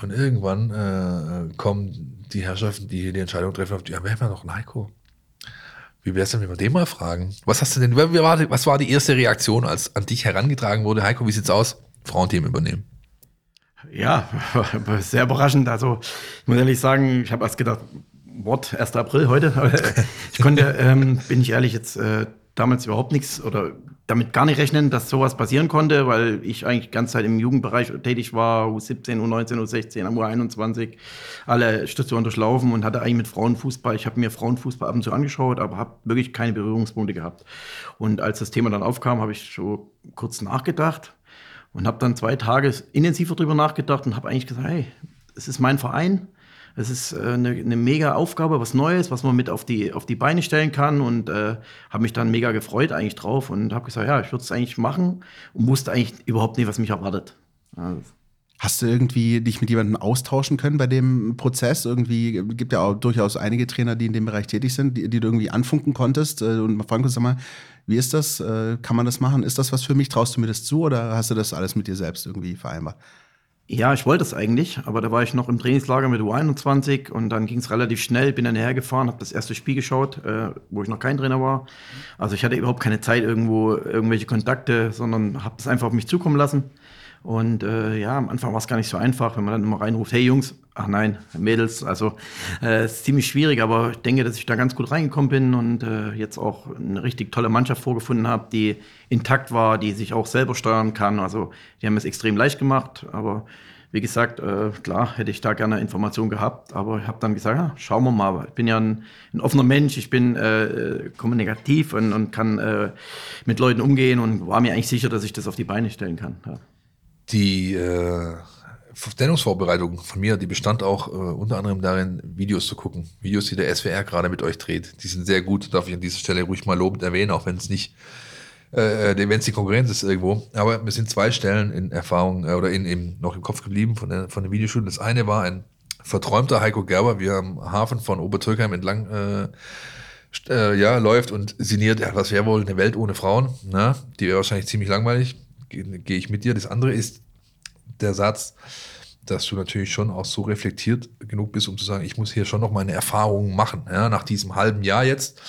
Speaker 3: Und irgendwann äh, kommen die Herrschaften, die hier die Entscheidung treffen, auf die, ja, wir haben ja noch einen Heiko. Wie wäre es denn, wenn wir den mal fragen? Was hast du denn, was war die erste Reaktion, als an dich herangetragen wurde? Heiko, wie sieht's aus? Frauenteam übernehmen.
Speaker 5: Ja, sehr überraschend. Also, ich muss ehrlich sagen, ich habe erst gedacht, Wort 1. April heute. ich konnte, ähm, bin ich ehrlich, jetzt äh, damals überhaupt nichts oder damit gar nicht rechnen, dass sowas passieren konnte, weil ich eigentlich die ganze Zeit im Jugendbereich tätig war, U17, U19, U16, U21, alle Stationen durchlaufen und hatte eigentlich mit Frauenfußball, ich habe mir Frauenfußball ab und zu angeschaut, aber habe wirklich keine Berührungspunkte gehabt. Und als das Thema dann aufkam, habe ich so kurz nachgedacht und habe dann zwei Tage intensiver drüber nachgedacht und habe eigentlich gesagt, hey, es ist mein Verein, es ist äh, eine, eine, mega Aufgabe, was Neues, was man mit auf die, auf die Beine stellen kann und äh, habe mich dann mega gefreut eigentlich drauf und habe gesagt, ja, ich würde es eigentlich machen und wusste eigentlich überhaupt nicht, was mich erwartet. Also.
Speaker 2: Hast du irgendwie dich mit jemandem austauschen können bei dem Prozess? Irgendwie gibt ja auch durchaus einige Trainer, die in dem Bereich tätig sind, die, die du irgendwie anfunken konntest äh, und fragen sag mal, wie ist das? Äh, kann man das machen? Ist das was für mich? Traust du mir das zu oder hast du das alles mit dir selbst irgendwie vereinbart?
Speaker 5: Ja, ich wollte es eigentlich, aber da war ich noch im Trainingslager mit U21 und dann ging es relativ schnell, bin dann hergefahren, habe das erste Spiel geschaut, äh, wo ich noch kein Trainer war. Also ich hatte überhaupt keine Zeit irgendwo, irgendwelche Kontakte, sondern habe das einfach auf mich zukommen lassen. Und äh, ja, am Anfang war es gar nicht so einfach, wenn man dann immer reinruft, hey Jungs, ach nein, Mädels, also äh, ist ziemlich schwierig, aber ich denke, dass ich da ganz gut reingekommen bin und äh, jetzt auch eine richtig tolle Mannschaft vorgefunden habe, die intakt war, die sich auch selber steuern kann. Also die haben es extrem leicht gemacht, aber wie gesagt, äh, klar hätte ich da gerne Informationen gehabt, aber ich habe dann gesagt, ja, schauen wir mal. Ich bin ja ein, ein offener Mensch, ich bin äh, kommunikativ und, und kann äh, mit Leuten umgehen und war mir eigentlich sicher, dass ich das auf die Beine stellen kann. Ja
Speaker 3: die äh, Sendungsvorbereitung von mir, die bestand auch äh, unter anderem darin, Videos zu gucken. Videos, die der SWR gerade mit euch dreht. Die sind sehr gut, darf ich an dieser Stelle ruhig mal lobend erwähnen, auch wenn es nicht, äh, äh wenn es die Konkurrenz ist irgendwo. Aber mir sind zwei Stellen in Erfahrung äh, oder in, in, noch im Kopf geblieben von, der, von den Videostunden. Das eine war ein verträumter Heiko Gerber, wie er am Hafen von Obertürkheim entlang äh, äh, ja, läuft und sinniert, ja, was wäre wohl eine Welt ohne Frauen? Na, die wäre wahrscheinlich ziemlich langweilig gehe ich mit dir. Das andere ist der Satz, dass du natürlich schon auch so reflektiert genug bist, um zu sagen, ich muss hier schon noch meine Erfahrungen machen. Ja, nach diesem halben Jahr jetzt.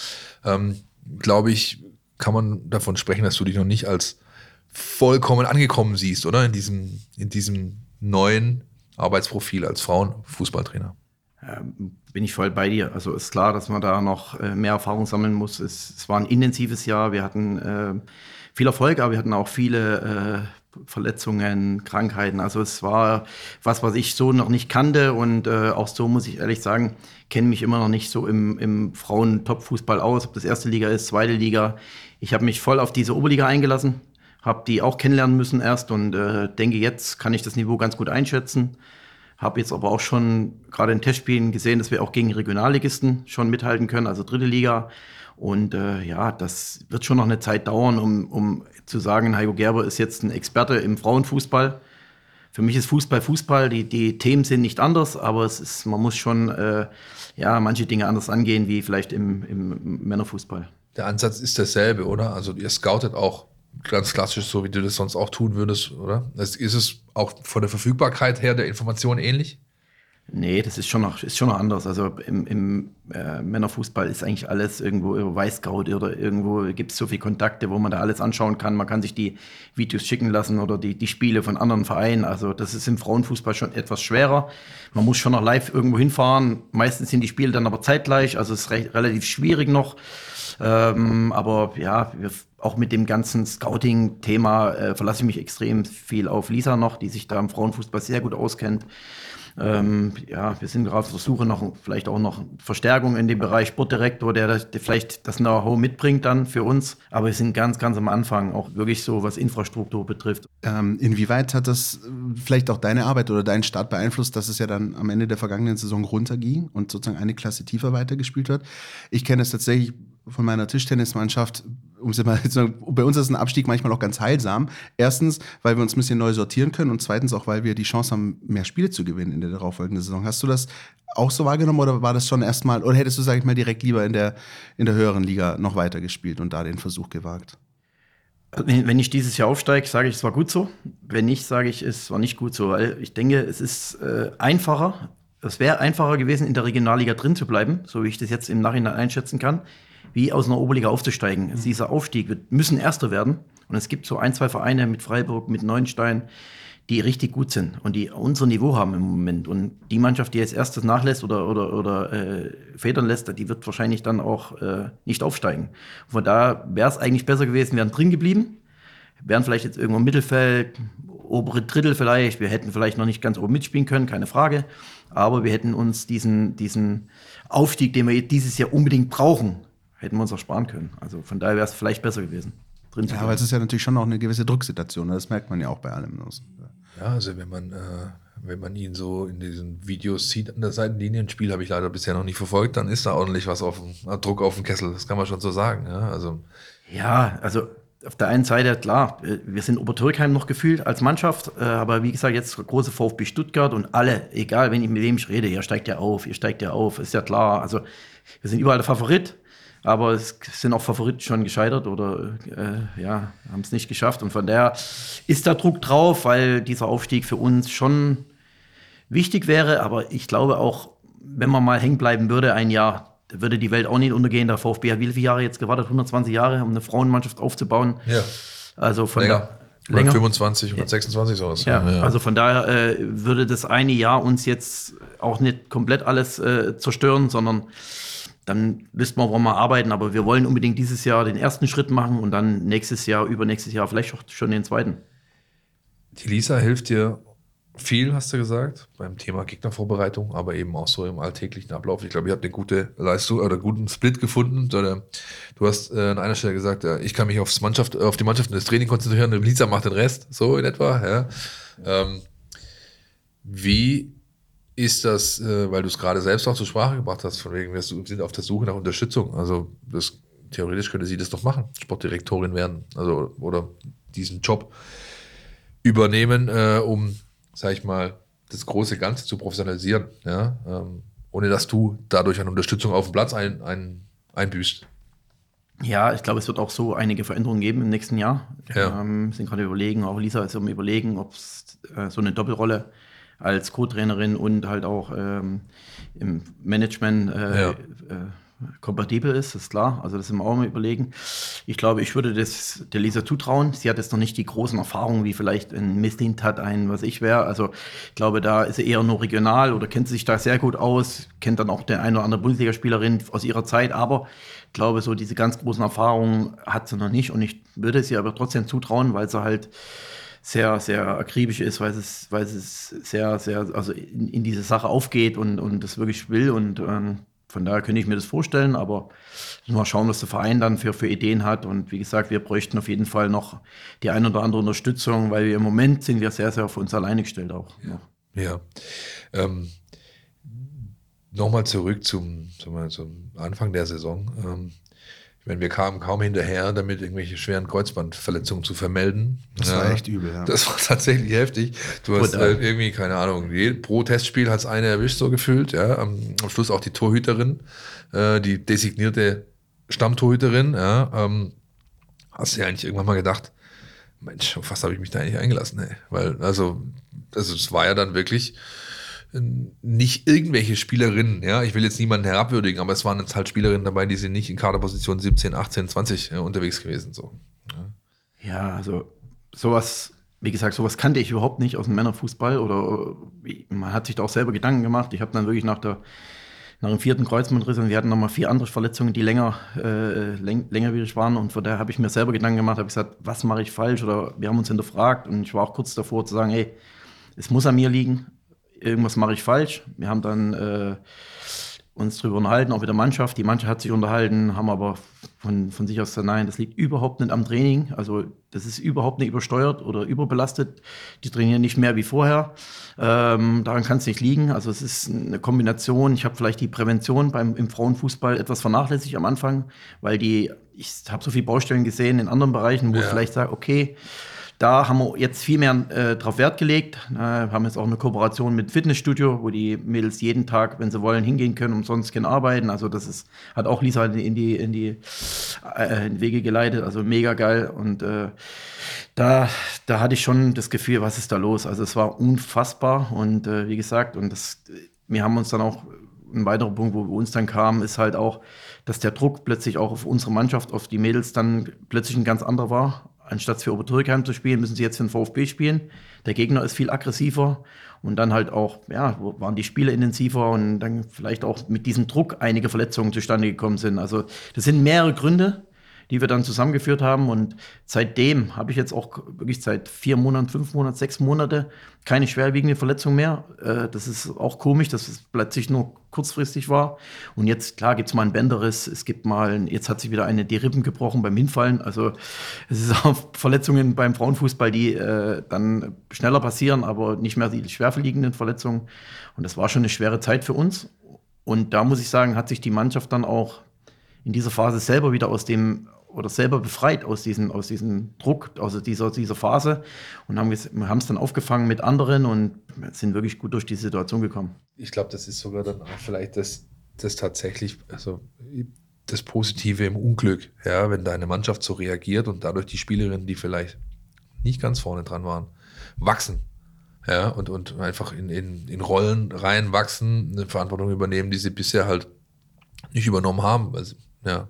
Speaker 3: Ähm, glaube ich, kann man davon sprechen, dass du dich noch nicht als vollkommen angekommen siehst, oder? In diesem, in diesem neuen Arbeitsprofil als Frauenfußballtrainer.
Speaker 5: Ähm, bin ich voll bei dir. Also ist klar, dass man da noch äh, mehr Erfahrung sammeln muss. Es, es, war ein intensives Jahr. Wir hatten äh, viel Erfolg, aber wir hatten auch viele äh, Verletzungen, Krankheiten. Also es war was, was ich so noch nicht kannte und äh, auch so muss ich ehrlich sagen, kenne mich immer noch nicht so im, im Frauen-Top-Fußball aus, ob das erste Liga ist, zweite Liga. Ich habe mich voll auf diese Oberliga eingelassen, habe die auch kennenlernen müssen erst und äh, denke, jetzt kann ich das Niveau ganz gut einschätzen. Habe jetzt aber auch schon gerade in Testspielen gesehen, dass wir auch gegen Regionalligisten schon mithalten können, also dritte Liga. Und äh, ja, das wird schon noch eine Zeit dauern, um, um zu sagen, Heiko Gerber ist jetzt ein Experte im Frauenfußball. Für mich ist Fußball Fußball, die, die Themen sind nicht anders, aber es ist, man muss schon äh, ja, manche Dinge anders angehen wie vielleicht im, im Männerfußball.
Speaker 3: Der Ansatz ist derselbe, oder? Also ihr scoutet auch ganz klassisch, so wie du das sonst auch tun würdest, oder? Ist es auch von der Verfügbarkeit her der Information ähnlich?
Speaker 5: Nee, das ist schon noch, ist schon noch anders. Also im, im äh, Männerfußball ist eigentlich alles irgendwo Weißscout oder irgendwo gibt es so viele Kontakte, wo man da alles anschauen kann. Man kann sich die Videos schicken lassen oder die, die Spiele von anderen Vereinen. Also das ist im Frauenfußball schon etwas schwerer. Man muss schon noch live irgendwo hinfahren. Meistens sind die Spiele dann aber zeitgleich, also es ist recht, relativ schwierig noch. Ähm, aber ja, wir, auch mit dem ganzen Scouting-Thema äh, verlasse ich mich extrem viel auf Lisa noch, die sich da im Frauenfußball sehr gut auskennt. Ähm, ja, wir sind gerade auf der Suche nach vielleicht auch noch Verstärkung in dem Bereich Sportdirektor, der, das, der vielleicht das Know-how mitbringt dann für uns. Aber wir sind ganz, ganz am Anfang, auch wirklich so, was Infrastruktur betrifft.
Speaker 2: Ähm, inwieweit hat das äh, vielleicht auch deine Arbeit oder deinen Start beeinflusst, dass es ja dann am Ende der vergangenen Saison runterging und sozusagen eine Klasse tiefer weitergespielt wird? Ich kenne es tatsächlich von meiner Tischtennismannschaft um es mal zu sagen, bei uns ist ein Abstieg manchmal auch ganz heilsam. Erstens, weil wir uns ein bisschen neu sortieren können und zweitens auch, weil wir die Chance haben, mehr Spiele zu gewinnen in der darauffolgenden Saison. Hast du das auch so wahrgenommen oder war das schon erstmal, oder hättest du, sag ich mal, direkt lieber in der, in der höheren Liga noch weiter gespielt und da den Versuch gewagt?
Speaker 5: Wenn ich dieses Jahr aufsteige, sage ich, es war gut so. Wenn nicht, sage ich, es war nicht gut so, weil ich denke, es ist äh, einfacher, es wäre einfacher gewesen, in der Regionalliga drin zu bleiben, so wie ich das jetzt im Nachhinein einschätzen kann wie aus einer Oberliga aufzusteigen. Mhm. Dieser Aufstieg, wir müssen Erster werden. Und es gibt so ein, zwei Vereine mit Freiburg, mit Neuenstein, die richtig gut sind und die unser Niveau haben im Moment. Und die Mannschaft, die jetzt erstes nachlässt oder, oder, oder äh, federn lässt, die wird wahrscheinlich dann auch äh, nicht aufsteigen. Von da wäre es eigentlich besser gewesen, wären drin geblieben, wären vielleicht jetzt irgendwo im Mittelfeld, obere Drittel vielleicht. Wir hätten vielleicht noch nicht ganz oben mitspielen können, keine Frage. Aber wir hätten uns diesen, diesen Aufstieg, den wir dieses Jahr unbedingt brauchen, hätten wir uns auch sparen können. Also von daher wäre es vielleicht besser gewesen.
Speaker 2: Drin ja, aber es ist ja natürlich schon auch eine gewisse Drucksituation. Ne? Das merkt man ja auch bei allem.
Speaker 3: Ja, also wenn man, äh, wenn man ihn so in diesen Videos sieht an der Seitenlinie, ein Spiel habe ich leider bisher noch nicht verfolgt, dann ist da ordentlich was auf dem, äh, Druck auf dem Kessel. Das kann man schon so sagen. Ja, also,
Speaker 5: ja, also auf der einen Seite, klar, äh, wir sind Obertürkheim noch gefühlt als Mannschaft, äh, aber wie gesagt, jetzt große VfB Stuttgart und alle, egal wenn ich mit wem ich rede, ihr steigt ja auf, ihr steigt ja auf, ist ja klar. Also wir sind überall der Favorit. Aber es sind auch Favoriten schon gescheitert oder äh, ja, haben es nicht geschafft. Und von daher ist da Druck drauf, weil dieser Aufstieg für uns schon wichtig wäre. Aber ich glaube auch, wenn man mal hängen bleiben würde, ein Jahr, würde die Welt auch nicht untergehen. Der VfB hat wie viele Jahre jetzt gewartet? 120 Jahre, um eine Frauenmannschaft aufzubauen.
Speaker 3: Ja.
Speaker 5: Also von
Speaker 3: länger. Da, länger. 25, 126 sowas.
Speaker 5: Ja, ja, also von daher äh, würde das eine Jahr uns jetzt auch nicht komplett alles äh, zerstören, sondern dann müssten wir, woran wir arbeiten. Aber wir wollen unbedingt dieses Jahr den ersten Schritt machen und dann nächstes Jahr, übernächstes Jahr vielleicht auch schon den zweiten.
Speaker 3: Die Lisa hilft dir viel, hast du gesagt, beim Thema Gegnervorbereitung, aber eben auch so im alltäglichen Ablauf. Ich glaube, ihr habt eine gute Leistung oder guten Split gefunden. Du hast äh, an einer Stelle gesagt, ich kann mich aufs Mannschaft, auf die Mannschaft und das Training konzentrieren, und Lisa macht den Rest, so in etwa. Ja. Ähm, wie ist das, äh, weil du es gerade selbst auch zur Sprache gebracht hast, von wegen, wir sind auf der Suche nach Unterstützung. Also das, theoretisch könnte sie das doch machen, Sportdirektorin werden, also oder diesen Job übernehmen, äh, um, sag ich mal, das große Ganze zu professionalisieren, ja, ähm, ohne dass du dadurch eine Unterstützung auf dem Platz ein, ein, einbüßt.
Speaker 5: Ja, ich glaube, es wird auch so einige Veränderungen geben im nächsten Jahr.
Speaker 3: Ja.
Speaker 5: Ähm, sind gerade überlegen, auch Lisa ist am überlegen, ob es äh, so eine Doppelrolle als Co-Trainerin und halt auch ähm, im Management äh,
Speaker 3: ja. äh,
Speaker 5: kompatibel ist, ist klar. Also das sind wir auch mal überlegen. Ich glaube, ich würde das der Lisa zutrauen. Sie hat jetzt noch nicht die großen Erfahrungen, wie vielleicht ein Misslint hat, ein was ich wäre. Also ich glaube, da ist sie eher nur regional oder kennt sich da sehr gut aus, kennt dann auch der eine oder andere Bundesligaspielerin aus ihrer Zeit. Aber ich glaube, so diese ganz großen Erfahrungen hat sie noch nicht. Und ich würde sie aber trotzdem zutrauen, weil sie halt sehr, sehr akribisch ist, weil es, weil es sehr, sehr, also in, in diese Sache aufgeht und, und das wirklich will. Und ähm, von daher könnte ich mir das vorstellen, aber mal schauen, was der Verein dann für, für Ideen hat. Und wie gesagt, wir bräuchten auf jeden Fall noch die ein oder andere Unterstützung, weil wir im Moment sind wir sehr, sehr auf uns alleine gestellt auch.
Speaker 3: Ja. ja. Ähm, Nochmal zurück zum, zum Anfang der Saison. Ähm, wenn wir kamen kaum hinterher, damit irgendwelche schweren Kreuzbandverletzungen zu vermelden.
Speaker 2: Das ja, war echt übel, ja.
Speaker 3: Das war tatsächlich heftig. Du hast äh, irgendwie, keine Ahnung, pro Testspiel hat es eine erwischt, so gefühlt. Ja. Am, am Schluss auch die Torhüterin, äh, die designierte Stammtorhüterin. Ja. Ähm, hast du ja eigentlich irgendwann mal gedacht, Mensch, auf was habe ich mich da eigentlich eingelassen? Ey? Weil, also, also es war ja dann wirklich nicht irgendwelche Spielerinnen, ja, ich will jetzt niemanden herabwürdigen, aber es waren jetzt halt Spielerinnen dabei, die sind nicht in Kaderposition 17, 18, 20 äh, unterwegs gewesen. So.
Speaker 5: Ja. ja, also sowas, wie gesagt, sowas kannte ich überhaupt nicht aus dem Männerfußball oder man hat sich da auch selber Gedanken gemacht. Ich habe dann wirklich nach der nach dem vierten Kreuzbandriss und wir hatten nochmal vier andere Verletzungen, die länger, äh, läng, längerwierig waren. Und von daher habe ich mir selber Gedanken gemacht, habe gesagt, was mache ich falsch? Oder wir haben uns hinterfragt und ich war auch kurz davor zu sagen, hey, es muss an mir liegen irgendwas mache ich falsch. Wir haben dann äh, uns darüber unterhalten, auch mit der Mannschaft. Die Mannschaft hat sich unterhalten, haben aber von, von sich aus gesagt, nein, das liegt überhaupt nicht am Training. Also das ist überhaupt nicht übersteuert oder überbelastet. Die trainieren nicht mehr wie vorher. Ähm, daran kann es nicht liegen. Also es ist eine Kombination. Ich habe vielleicht die Prävention beim, im Frauenfußball etwas vernachlässigt am Anfang, weil die, ich habe so viele Baustellen gesehen in anderen Bereichen, wo ja. ich vielleicht sage, okay, da haben wir jetzt viel mehr äh, drauf Wert gelegt. Äh, haben jetzt auch eine Kooperation mit Fitnessstudio, wo die Mädels jeden Tag, wenn sie wollen, hingehen können, umsonst können arbeiten. Also das ist, hat auch Lisa in die, in die, äh, in Wege geleitet. Also mega geil. Und äh, da, da hatte ich schon das Gefühl, was ist da los? Also es war unfassbar. Und äh, wie gesagt, und das, wir haben uns dann auch, ein weiterer Punkt, wo wir uns dann kamen, ist halt auch, dass der Druck plötzlich auch auf unsere Mannschaft, auf die Mädels dann plötzlich ein ganz anderer war anstatt für Obertürkheim zu spielen, müssen sie jetzt für den VfB spielen. Der Gegner ist viel aggressiver und dann halt auch, ja, waren die Spiele intensiver und dann vielleicht auch mit diesem Druck einige Verletzungen zustande gekommen sind. Also das sind mehrere Gründe, die wir dann zusammengeführt haben. Und seitdem habe ich jetzt auch wirklich seit vier Monaten, fünf Monaten, sechs Monate keine schwerwiegende Verletzung mehr. Äh, das ist auch komisch, dass es plötzlich nur kurzfristig war. Und jetzt, klar, gibt es mal einen Bänderriss, es gibt mal, jetzt hat sich wieder eine die Rippen gebrochen beim Hinfallen. Also es ist auch Verletzungen beim Frauenfußball, die äh, dann schneller passieren, aber nicht mehr die schwerverliegenden Verletzungen. Und das war schon eine schwere Zeit für uns. Und da muss ich sagen, hat sich die Mannschaft dann auch in dieser Phase selber wieder aus dem oder selber befreit aus diesem, aus diesem Druck, aus dieser, dieser Phase und haben es dann aufgefangen mit anderen und sind wirklich gut durch die Situation gekommen.
Speaker 3: Ich glaube, das ist sogar dann auch vielleicht das, das tatsächlich, also das Positive im Unglück, ja, wenn deine Mannschaft so reagiert und dadurch die Spielerinnen, die vielleicht nicht ganz vorne dran waren, wachsen. Ja, und, und einfach in, in, in Rollen reinwachsen, eine Verantwortung übernehmen, die sie bisher halt nicht übernommen haben. Also, ja.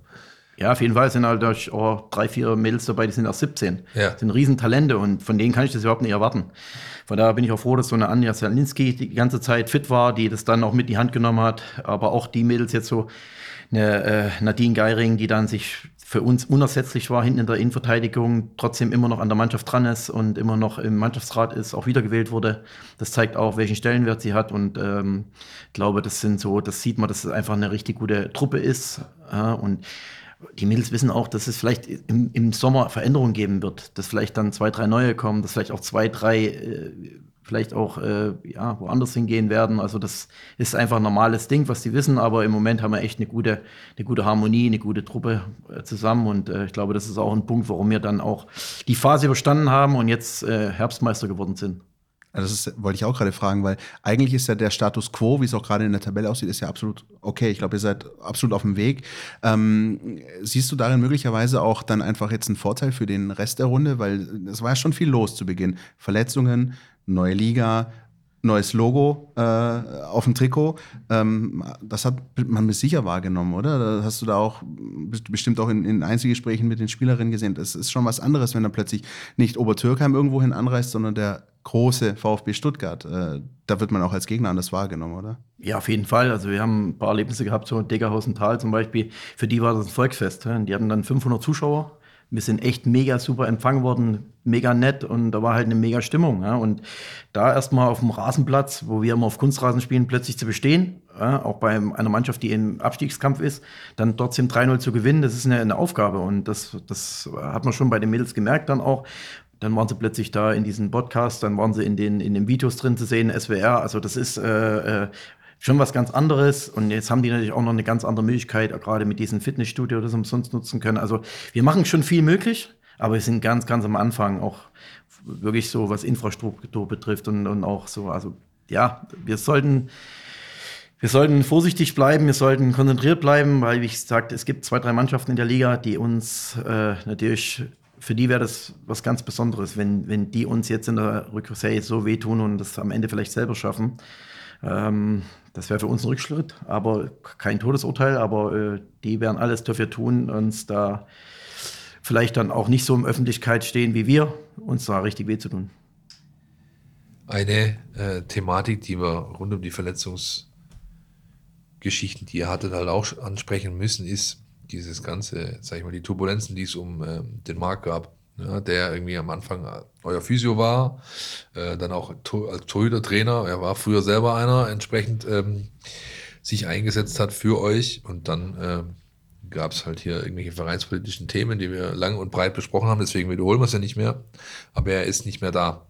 Speaker 5: Ja, auf jeden Fall sind halt auch drei, vier Mädels dabei, die sind erst 17. Ja. Das sind Riesentalente und von denen kann ich das überhaupt nicht erwarten. Von daher bin ich auch froh, dass so eine Anja Salinski die ganze Zeit fit war, die das dann auch mit in die Hand genommen hat. Aber auch die Mädels jetzt so, eine äh, Nadine Geiring, die dann sich für uns unersetzlich war hinten in der Innenverteidigung, trotzdem immer noch an der Mannschaft dran ist und immer noch im Mannschaftsrat ist, auch wiedergewählt wurde. Das zeigt auch, welchen Stellenwert sie hat und ähm, glaube, das sind so, das sieht man, dass es einfach eine richtig gute Truppe ist. Ja, und die Mädels wissen auch, dass es vielleicht im, im, Sommer Veränderungen geben wird, dass vielleicht dann zwei, drei neue kommen, dass vielleicht auch zwei, drei äh, vielleicht auch äh, ja, woanders hingehen werden. Also das ist einfach ein normales Ding, was sie wissen, aber im Moment haben wir echt eine gute, eine gute Harmonie, eine gute Truppe äh, zusammen und äh, ich glaube, das ist auch ein Punkt, warum wir dann auch die Phase überstanden haben und jetzt äh, Herbstmeister geworden sind.
Speaker 2: Das wollte ich auch gerade fragen, weil eigentlich ist ja der Status quo, wie es auch gerade in der Tabelle aussieht, ist ja absolut okay. Ich glaube, ihr seid absolut auf dem Weg. Ähm, siehst du darin möglicherweise auch dann einfach jetzt einen Vorteil für den Rest der Runde? Weil es war ja schon viel los zu Beginn. Verletzungen, neue Liga, neues Logo äh, auf dem Trikot. Ähm, das hat man mit sicher wahrgenommen, oder? Da hast du da auch bestimmt auch in, in Einzelgesprächen mit den Spielerinnen gesehen. Das ist schon was anderes, wenn dann plötzlich nicht Obertürkheim irgendwohin anreist, sondern der große VfB Stuttgart. Äh, da wird man auch als Gegner anders wahrgenommen, oder?
Speaker 5: Ja, auf jeden Fall. Also wir haben ein paar Erlebnisse gehabt, so Deggerhausen Tal zum Beispiel. Für die war das ein Volksfest. Die hatten dann 500 Zuschauer wir sind echt mega super empfangen worden, mega nett und da war halt eine mega Stimmung. Ja. Und da erstmal auf dem Rasenplatz, wo wir immer auf Kunstrasen spielen, plötzlich zu bestehen, ja, auch bei einer Mannschaft, die im Abstiegskampf ist, dann trotzdem 3-0 zu gewinnen, das ist eine, eine Aufgabe. Und das, das hat man schon bei den Mädels gemerkt dann auch. Dann waren sie plötzlich da in diesem Podcast, dann waren sie in den, in den Videos drin zu sehen, SWR. Also das ist äh, äh schon was ganz anderes. Und jetzt haben die natürlich auch noch eine ganz andere Möglichkeit, gerade mit diesem Fitnessstudio das umsonst nutzen können. Also wir machen schon viel möglich, aber wir sind ganz, ganz am Anfang auch wirklich so, was Infrastruktur betrifft und, und auch so, also ja, wir sollten, wir sollten vorsichtig bleiben, wir sollten konzentriert bleiben, weil, wie gesagt, es gibt zwei, drei Mannschaften in der Liga, die uns äh, natürlich, für die wäre das was ganz Besonderes, wenn, wenn die uns jetzt in der Rückserie so wehtun und das am Ende vielleicht selber schaffen. Ähm, das wäre für uns ein Rückschritt, aber kein Todesurteil. Aber äh, die werden alles dafür tun, uns da vielleicht dann auch nicht so in Öffentlichkeit stehen wie wir, uns da richtig weh zu tun.
Speaker 3: Eine äh, Thematik, die wir rund um die Verletzungsgeschichten, die ihr hattet, halt auch ansprechen müssen, ist dieses ganze, sag ich mal, die Turbulenzen, die es um äh, den Markt gab ja, der irgendwie am Anfang euer Physio war, äh, dann auch als Torhüter-Trainer, er war früher selber einer, entsprechend ähm, sich eingesetzt hat für euch. Und dann äh, gab es halt hier irgendwelche vereinspolitischen Themen, die wir lang und breit besprochen haben, deswegen wiederholen wir es ja nicht mehr, aber er ist nicht mehr da,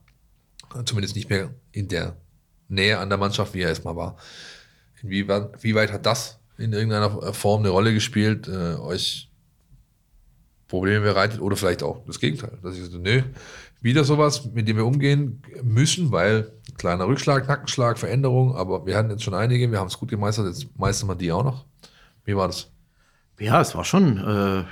Speaker 3: zumindest nicht mehr in der Nähe an der Mannschaft, wie er es mal war. Inwieweit, wie weit hat das in irgendeiner Form eine Rolle gespielt, äh, euch Probleme bereitet oder vielleicht auch das Gegenteil. Dass ich so, nö, wieder sowas, mit dem wir umgehen müssen, weil kleiner Rückschlag, Nackenschlag, Veränderung, aber wir hatten jetzt schon einige, wir haben es gut gemeistert, jetzt meistern wir die auch noch. Wie war das?
Speaker 5: Ja, es war schon, äh,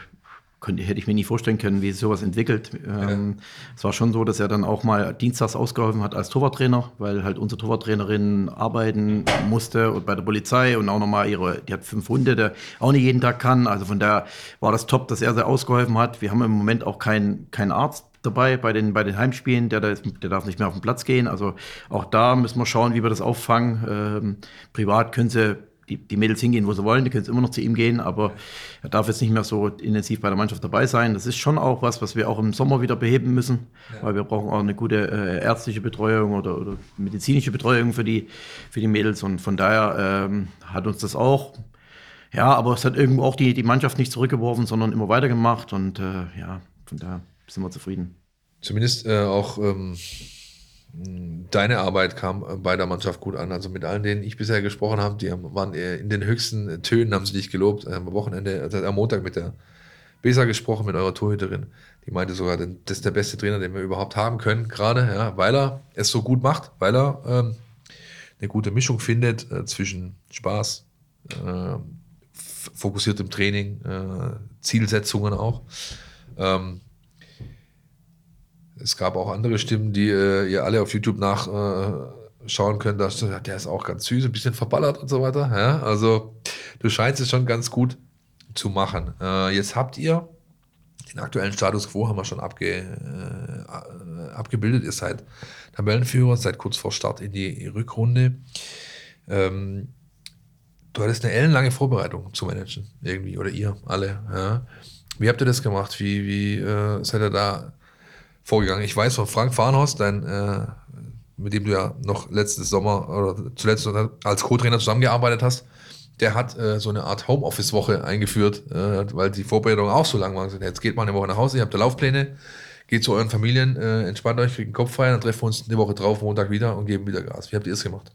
Speaker 5: könnte, hätte ich mir nie vorstellen können, wie sich sowas entwickelt. Ähm, ja. Es war schon so, dass er dann auch mal dienstags ausgeholfen hat als Torwarttrainer, weil halt unsere Torwarttrainerin arbeiten musste und bei der Polizei und auch nochmal ihre, die hat fünf Hunde, der auch nicht jeden Tag kann. Also von daher war das top, dass er sehr ausgeholfen hat. Wir haben im Moment auch keinen kein Arzt dabei bei den, bei den Heimspielen, der, der darf nicht mehr auf den Platz gehen. Also auch da müssen wir schauen, wie wir das auffangen. Ähm, privat können sie die, die Mädels hingehen, wo sie wollen, die können immer noch zu ihm gehen, aber er darf jetzt nicht mehr so intensiv bei der Mannschaft dabei sein. Das ist schon auch was, was wir auch im Sommer wieder beheben müssen, ja. weil wir brauchen auch eine gute äh, ärztliche Betreuung oder, oder, medizinische Betreuung für die, für die Mädels und von daher ähm, hat uns das auch, ja, aber es hat irgendwo auch die, die Mannschaft nicht zurückgeworfen, sondern immer weitergemacht und äh, ja, von daher sind wir zufrieden.
Speaker 3: Zumindest äh, auch ähm deine Arbeit kam bei der Mannschaft gut an. Also mit allen, denen ich bisher gesprochen habe, die waren in den höchsten Tönen, haben sie dich gelobt. Am Wochenende, also am Montag mit der Besa gesprochen, mit eurer Torhüterin. Die meinte sogar, das ist der beste Trainer, den wir überhaupt haben können, gerade, ja, weil er es so gut macht, weil er ähm, eine gute Mischung findet äh, zwischen Spaß, äh, fokussiertem Training, äh, Zielsetzungen auch. Ähm, es gab auch andere Stimmen, die äh, ihr alle auf YouTube nachschauen äh, könnt. Da der ist auch ganz süß, ein bisschen verballert und so weiter. Ja? Also du scheinst es schon ganz gut zu machen. Äh, jetzt habt ihr den aktuellen Status quo haben wir schon abge, äh, abgebildet. Ihr seid Tabellenführer, seid kurz vor Start in die Rückrunde. Ähm, du hattest eine ellenlange Vorbereitung zu managen, irgendwie, oder ihr alle. Ja. Wie habt ihr das gemacht? Wie, wie äh, seid ihr da vorgegangen. Ich weiß von Frank Farnhorst, dein, äh, mit dem du ja noch letztes Sommer oder zuletzt als Co-Trainer zusammengearbeitet hast, der hat äh, so eine Art Homeoffice-Woche eingeführt, äh, weil die Vorbereitungen auch so lang waren. Jetzt geht mal eine Woche nach Hause, ihr habt da Laufpläne, geht zu euren Familien, äh, entspannt euch, kriegt einen Kopf frei, dann treffen wir uns eine Woche drauf, Montag wieder und geben wieder Gas. Wie habt ihr es gemacht?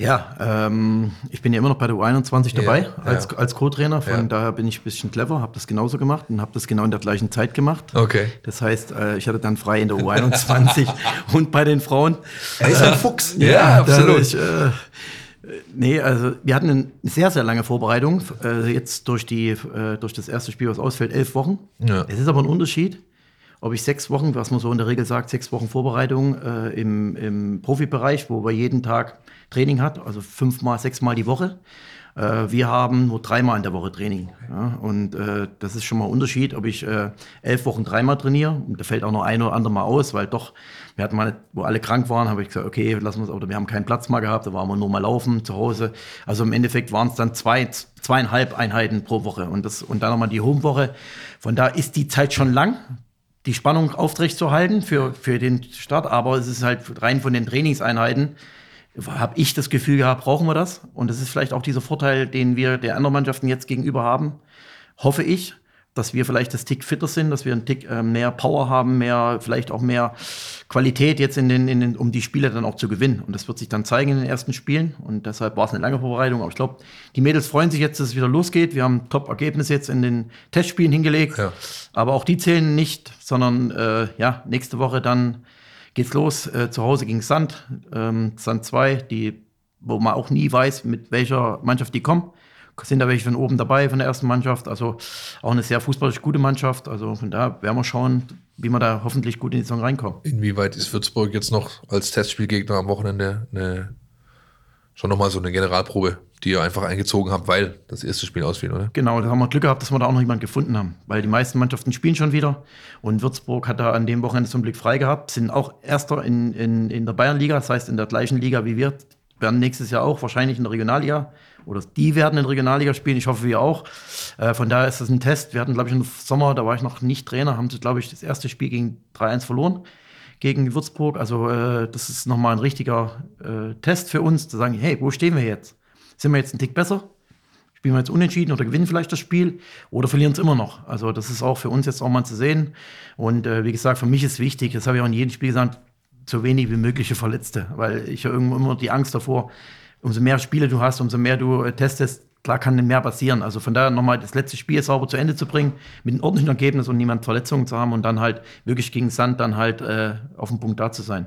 Speaker 5: Ja, ähm, ich bin ja immer noch bei der U21 dabei ja, als, ja. als Co-Trainer. Von ja. daher bin ich ein bisschen clever, habe das genauso gemacht und habe das genau in der gleichen Zeit gemacht.
Speaker 3: Okay.
Speaker 5: Das heißt, äh, ich hatte dann frei in der U21 und bei den Frauen.
Speaker 2: Er ist ein Fuchs.
Speaker 5: Ja, absolut. Dadurch, äh, Nee, also wir hatten eine sehr, sehr lange Vorbereitung. Äh, jetzt durch, die, äh, durch das erste Spiel, was ausfällt, elf Wochen. Ja. Es ist aber ein Unterschied, ob ich sechs Wochen, was man so in der Regel sagt, sechs Wochen Vorbereitung äh, im, im Profibereich, wo wir jeden Tag Training hat, also fünfmal, sechsmal die Woche. Äh, wir haben nur dreimal in der Woche Training. Ja? Und äh, das ist schon mal ein Unterschied, ob ich äh, elf Wochen dreimal trainiere. Und da fällt auch noch ein oder andere Mal aus, weil doch, wir hatten mal, wo alle krank waren, habe ich gesagt, okay, lassen wir es, oder wir haben keinen Platz mal gehabt, da waren wir nur mal laufen zu Hause. Also im Endeffekt waren es dann zwei, zweieinhalb Einheiten pro Woche. Und, das, und dann nochmal die Homewoche. Von da ist die Zeit schon lang die Spannung aufrechtzuerhalten für, für den Start, aber es ist halt rein von den Trainingseinheiten habe ich das Gefühl gehabt, brauchen wir das? Und das ist vielleicht auch dieser Vorteil, den wir der anderen Mannschaften jetzt gegenüber haben. Hoffe ich, dass wir vielleicht das Tick fitter sind, dass wir einen Tick äh, mehr Power haben, mehr, vielleicht auch mehr Qualität jetzt in den, in den, um die Spiele dann auch zu gewinnen. Und das wird sich dann zeigen in den ersten Spielen. Und deshalb war es eine lange Vorbereitung. Aber ich glaube, die Mädels freuen sich jetzt, dass es wieder losgeht. Wir haben Top-Ergebnisse jetzt in den Testspielen hingelegt. Ja. Aber auch die zählen nicht, sondern äh, ja, nächste Woche dann geht's los. Äh, zu Hause gegen Sand, ähm, Sand 2, die, wo man auch nie weiß, mit welcher Mannschaft die kommen. Sind da welche von oben dabei, von der ersten Mannschaft. Also auch eine sehr fußballisch gute Mannschaft. Also von da werden wir schauen, wie wir da hoffentlich gut in die Saison reinkommen.
Speaker 3: Inwieweit ist Würzburg jetzt noch als Testspielgegner am Wochenende eine, schon nochmal so eine Generalprobe? die ihr einfach eingezogen habt, weil das erste Spiel ausfiel, oder?
Speaker 5: Genau, da haben wir Glück gehabt, dass wir da auch noch jemanden gefunden haben. Weil die meisten Mannschaften spielen schon wieder. Und Würzburg hat da an dem Wochenende zum Glück frei gehabt, sind auch Erster in, in, in der Bayernliga, das heißt in der gleichen Liga wie wir, werden nächstes Jahr auch wahrscheinlich in der Regionalliga. Oder die werden in der Regionalliga spielen, ich hoffe, wir auch. Äh, von daher ist das ein Test. Wir hatten, glaube ich, im Sommer, da war ich noch nicht Trainer, haben sie, glaube ich, das erste Spiel gegen 3-1 verloren gegen Würzburg. Also äh, das ist nochmal ein richtiger äh, Test für uns, zu sagen, hey, wo stehen wir jetzt? Sind wir jetzt einen Tick besser? Spielen wir jetzt unentschieden oder gewinnen vielleicht das Spiel oder verlieren es immer noch? Also das ist auch für uns jetzt auch mal zu sehen. Und äh, wie gesagt, für mich ist wichtig, das habe ich auch in jedem Spiel gesagt, so wenig wie mögliche Verletzte, weil ich habe irgendwo immer die Angst davor, umso mehr Spiele du hast, umso mehr du äh, testest, klar kann mehr passieren. Also von daher nochmal das letzte Spiel sauber zu Ende zu bringen, mit einem ordentlichen Ergebnis und niemand Verletzungen zu haben und dann halt wirklich gegen Sand dann halt äh, auf dem Punkt da zu sein.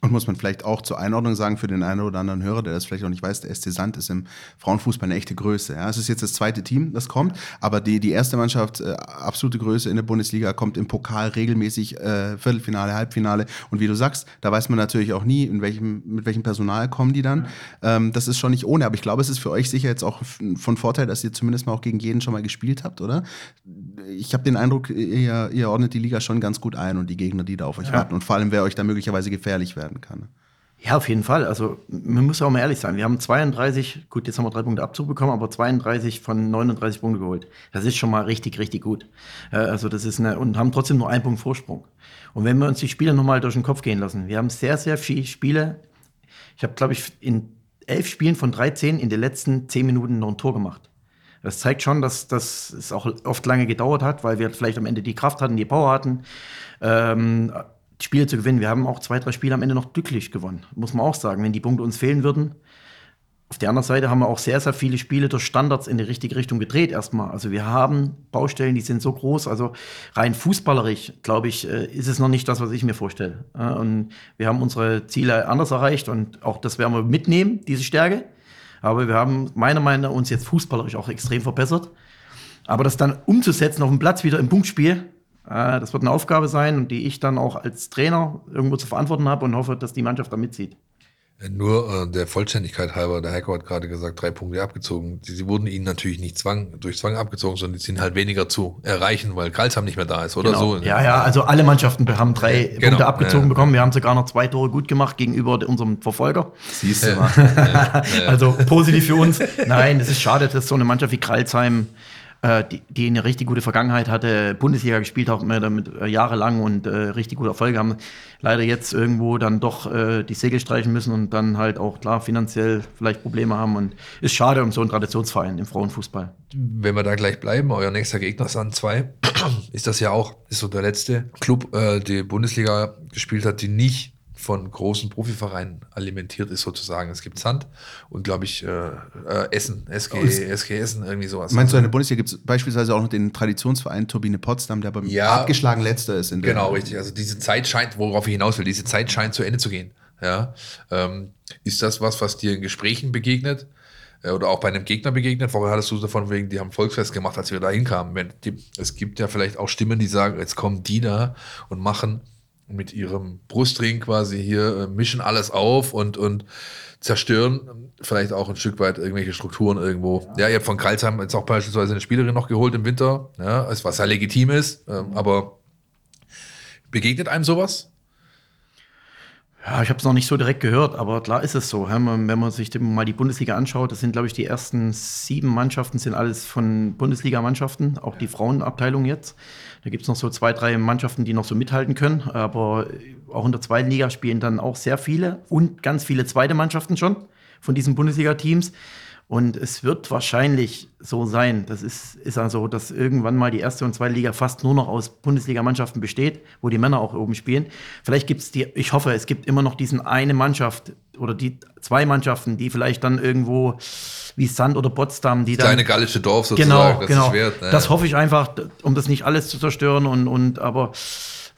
Speaker 2: Und muss man vielleicht auch zur Einordnung sagen für den einen oder anderen Hörer, der das vielleicht auch nicht weiß, der SC Sand ist im Frauenfußball eine echte Größe. Ja, es ist jetzt das zweite Team, das kommt, aber die, die erste Mannschaft, äh, absolute Größe in der Bundesliga, kommt im Pokal regelmäßig äh, Viertelfinale, Halbfinale. Und wie du sagst, da weiß man natürlich auch nie, in welchem, mit welchem Personal kommen die dann. Ähm, das ist schon nicht ohne, aber ich glaube, es ist für euch sicher jetzt auch von Vorteil, dass ihr zumindest mal auch gegen jeden schon mal gespielt habt, oder? Ich habe den Eindruck, ihr, ihr ordnet die Liga schon ganz gut ein und die Gegner, die da auf euch ja. warten. Und vor allem, wer euch da möglicherweise gefährlich werden kann.
Speaker 5: Ja, auf jeden Fall. Also man muss ja auch mal ehrlich sein. Wir haben 32, gut, jetzt haben wir drei Punkte Abzug bekommen, aber 32 von 39 Punkte geholt. Das ist schon mal richtig, richtig gut. Äh, also das ist eine, und haben trotzdem nur einen Punkt Vorsprung. Und wenn wir uns die Spiele nochmal durch den Kopf gehen lassen, wir haben sehr, sehr viele Spiele. Ich habe, glaube ich, in elf Spielen von 13 in den letzten zehn Minuten noch ein Tor gemacht. Das zeigt schon, dass, dass es auch oft lange gedauert hat, weil wir vielleicht am Ende die Kraft hatten, die Power hatten. Ähm, Spiele zu gewinnen. Wir haben auch zwei, drei Spiele am Ende noch glücklich gewonnen, muss man auch sagen. Wenn die Punkte uns fehlen würden. Auf der anderen Seite haben wir auch sehr, sehr viele Spiele durch Standards in die richtige Richtung gedreht erstmal. Also wir haben Baustellen, die sind so groß. Also rein fußballerisch, glaube ich, äh, ist es noch nicht das, was ich mir vorstelle. Und wir haben unsere Ziele anders erreicht und auch das werden wir mitnehmen, diese Stärke. Aber wir haben meiner Meinung nach uns jetzt fußballerisch auch extrem verbessert. Aber das dann umzusetzen auf dem Platz wieder im Punktspiel, äh, das wird eine Aufgabe sein, die ich dann auch als Trainer irgendwo zu verantworten habe und hoffe, dass die Mannschaft da mitzieht.
Speaker 3: Äh, nur äh, der Vollständigkeit halber, der Heiko hat gerade gesagt, drei Punkte abgezogen. Sie, sie wurden ihnen natürlich nicht Zwang, durch Zwang abgezogen, sondern die sind halt weniger zu erreichen, weil Karlsheim nicht mehr da ist, oder
Speaker 5: genau.
Speaker 3: so.
Speaker 5: Ja, ja, also alle Mannschaften haben drei ja, genau. Punkte abgezogen ja, bekommen. Wir haben sogar noch zwei Tore gut gemacht gegenüber unserem Verfolger.
Speaker 2: Siehst du mal.
Speaker 5: also positiv für uns. Nein, es ist schade, dass so eine Mannschaft wie Karlsheim äh, die, die eine richtig gute Vergangenheit hatte, Bundesliga gespielt haben, damit äh, jahrelang und äh, richtig gute Erfolge haben, leider jetzt irgendwo dann doch äh, die Segel streichen müssen und dann halt auch klar finanziell vielleicht Probleme haben und ist schade um so einen Traditionsverein im Frauenfußball.
Speaker 3: Wenn wir da gleich bleiben, euer nächster Gegner Sand 2, ist das ja auch, ist so der letzte Club, äh, die Bundesliga gespielt hat, die nicht von großen Profivereinen alimentiert ist sozusagen. Es gibt Sand und glaube ich äh, äh, Essen, SG, SG Essen, irgendwie sowas.
Speaker 2: Meinst du, in der Bundesliga gibt es beispielsweise auch noch den Traditionsverein Turbine Potsdam, der beim ja, abgeschlagen letzter ist.
Speaker 3: In der genau, richtig. Also diese Zeit scheint, worauf ich hinaus will, diese Zeit scheint zu Ende zu gehen. Ja, ähm, ist das was, was dir in Gesprächen begegnet? äh, oder auch bei einem Gegner begegnet. Vorher hattest du davon wegen, die haben Volksfest gemacht, als wir da hinkamen. Es gibt ja vielleicht auch Stimmen, die sagen, jetzt kommen die da und machen mit ihrem Brustring quasi hier, äh, mischen alles auf und, und zerstören vielleicht auch ein Stück weit irgendwelche Strukturen irgendwo. Ja, ihr habt von Kreilsheim jetzt auch beispielsweise eine Spielerin noch geholt im Winter, ja, was ja legitim ist, ähm, aber begegnet einem sowas?
Speaker 5: Ja, ich habe es noch nicht so direkt gehört, aber klar ist es so. Wenn man sich mal die Bundesliga anschaut, das sind, glaube ich, die ersten sieben Mannschaften sind alles von Bundesliga-Mannschaften, auch die Frauenabteilung jetzt. Da gibt es noch so zwei, drei Mannschaften, die noch so mithalten können, aber auch in der zweiten Liga spielen dann auch sehr viele und ganz viele zweite Mannschaften schon von diesen Bundesliga-Teams. Und es wird wahrscheinlich so sein, das ist, ist also, dass irgendwann mal die erste und zweite Liga fast nur noch aus Bundesligamannschaften besteht, wo die Männer auch oben spielen. Vielleicht gibt es die, ich hoffe, es gibt immer noch diesen eine Mannschaft oder die zwei Mannschaften, die vielleicht dann irgendwo wie Sand oder Potsdam, die
Speaker 3: das
Speaker 5: dann.
Speaker 3: Kleine gallische Dorf sozusagen,
Speaker 5: genau,
Speaker 3: das
Speaker 5: genau.
Speaker 3: wert. Ne?
Speaker 5: Das hoffe ich einfach, um das nicht alles zu zerstören und, und aber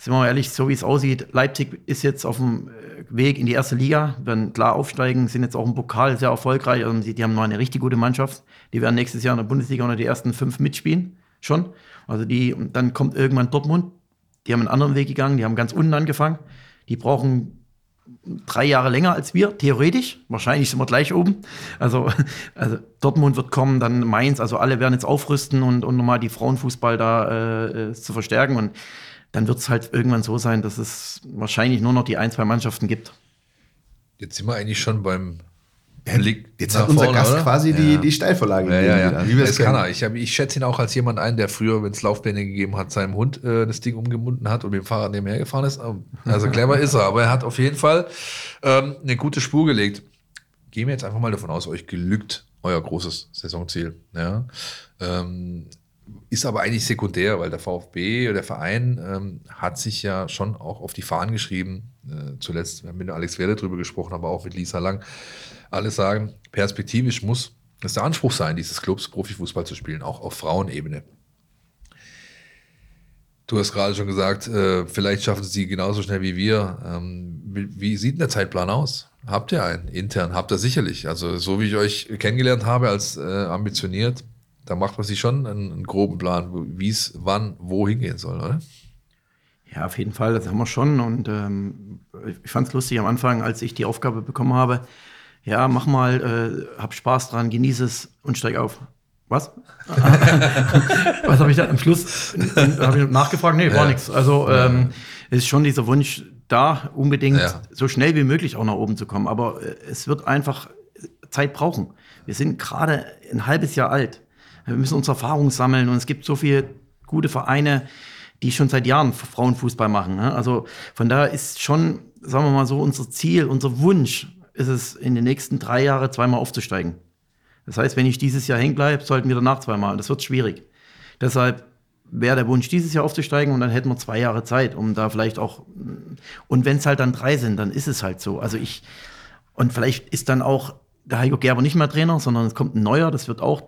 Speaker 5: sind wir mal ehrlich, so wie es aussieht, Leipzig ist jetzt auf dem Weg in die erste Liga, werden klar aufsteigen, sind jetzt auch im Pokal sehr erfolgreich. Also die, die haben noch eine richtig gute Mannschaft. Die werden nächstes Jahr in der Bundesliga unter die ersten fünf mitspielen. Schon. Also die, und dann kommt irgendwann Dortmund. Die haben einen anderen Weg gegangen, die haben ganz unten angefangen. Die brauchen drei Jahre länger als wir, theoretisch. Wahrscheinlich sind wir gleich oben. Also, also Dortmund wird kommen, dann Mainz, also alle werden jetzt aufrüsten und, und nochmal die Frauenfußball da äh, zu verstärken. Und dann wird es halt irgendwann so sein, dass es wahrscheinlich nur noch die ein, zwei Mannschaften gibt.
Speaker 3: Jetzt sind wir eigentlich schon beim
Speaker 2: Blick. Jetzt hat unser
Speaker 3: vorne,
Speaker 2: Gast
Speaker 3: oder?
Speaker 2: quasi die, die Steilvorlage
Speaker 3: Ja, ja, ja.
Speaker 2: wie wir es
Speaker 3: das kann er. Ich, hab, ich schätze ihn auch als jemand ein, der früher, wenn es Laufpläne gegeben hat, seinem Hund äh, das Ding umgebunden hat und mit dem Fahrrad nebenher gefahren ist. Also clever ist er, aber er hat auf jeden Fall ähm, eine gute Spur gelegt. Gehen wir jetzt einfach mal davon aus, euch gelügt euer großes Saisonziel. Ja? Ähm, ist aber eigentlich sekundär, weil der VfB oder der Verein ähm, hat sich ja schon auch auf die Fahnen geschrieben. Äh, zuletzt, wir haben mit Alex Werde drüber gesprochen, aber auch mit Lisa Lang. Alle sagen, perspektivisch muss es der Anspruch sein, dieses Clubs Profifußball zu spielen, auch auf Frauenebene. Du hast gerade schon gesagt, äh, vielleicht schaffen sie genauso schnell wie wir. Ähm, wie, wie sieht denn der Zeitplan aus? Habt ihr einen intern? Habt ihr sicherlich. Also so wie ich euch kennengelernt habe als äh, ambitioniert, da macht man sich schon einen, einen groben Plan, wie es wann, wo hingehen soll, oder?
Speaker 5: Ja, auf jeden Fall, das haben wir schon. Und ähm, ich fand es lustig am Anfang, als ich die Aufgabe bekommen habe, ja, mach mal, äh, hab Spaß dran, genieße es und steig auf. Was? Was habe ich da am Schluss hab ich nachgefragt? Nee, war
Speaker 3: Ja.
Speaker 5: nichts. Also ähm, es ist schon dieser Wunsch da, unbedingt
Speaker 3: Ja.
Speaker 5: so schnell wie möglich auch nach oben zu kommen. Aber äh, es wird einfach Zeit brauchen. Wir sind gerade ein halbes Jahr alt. Wir müssen unsere Erfahrung sammeln und es gibt so viele gute Vereine, die schon seit Jahren Frauenfußball machen. Ne? Also von daher ist schon, sagen wir mal so, unser Ziel, unser Wunsch ist es, in den nächsten drei Jahren zweimal aufzusteigen. Das heißt, wenn ich dieses Jahr hängen bleibe, sollten wir danach zweimal. Das wird schwierig. Deshalb wäre der Wunsch, dieses Jahr aufzusteigen und dann hätten wir zwei Jahre Zeit, um da vielleicht auch. Und wenn es halt dann drei sind, dann ist es halt so. Also ich. Und vielleicht ist dann auch der Heiko Gerber nicht mehr Trainer, sondern es kommt ein neuer. Das wird auch,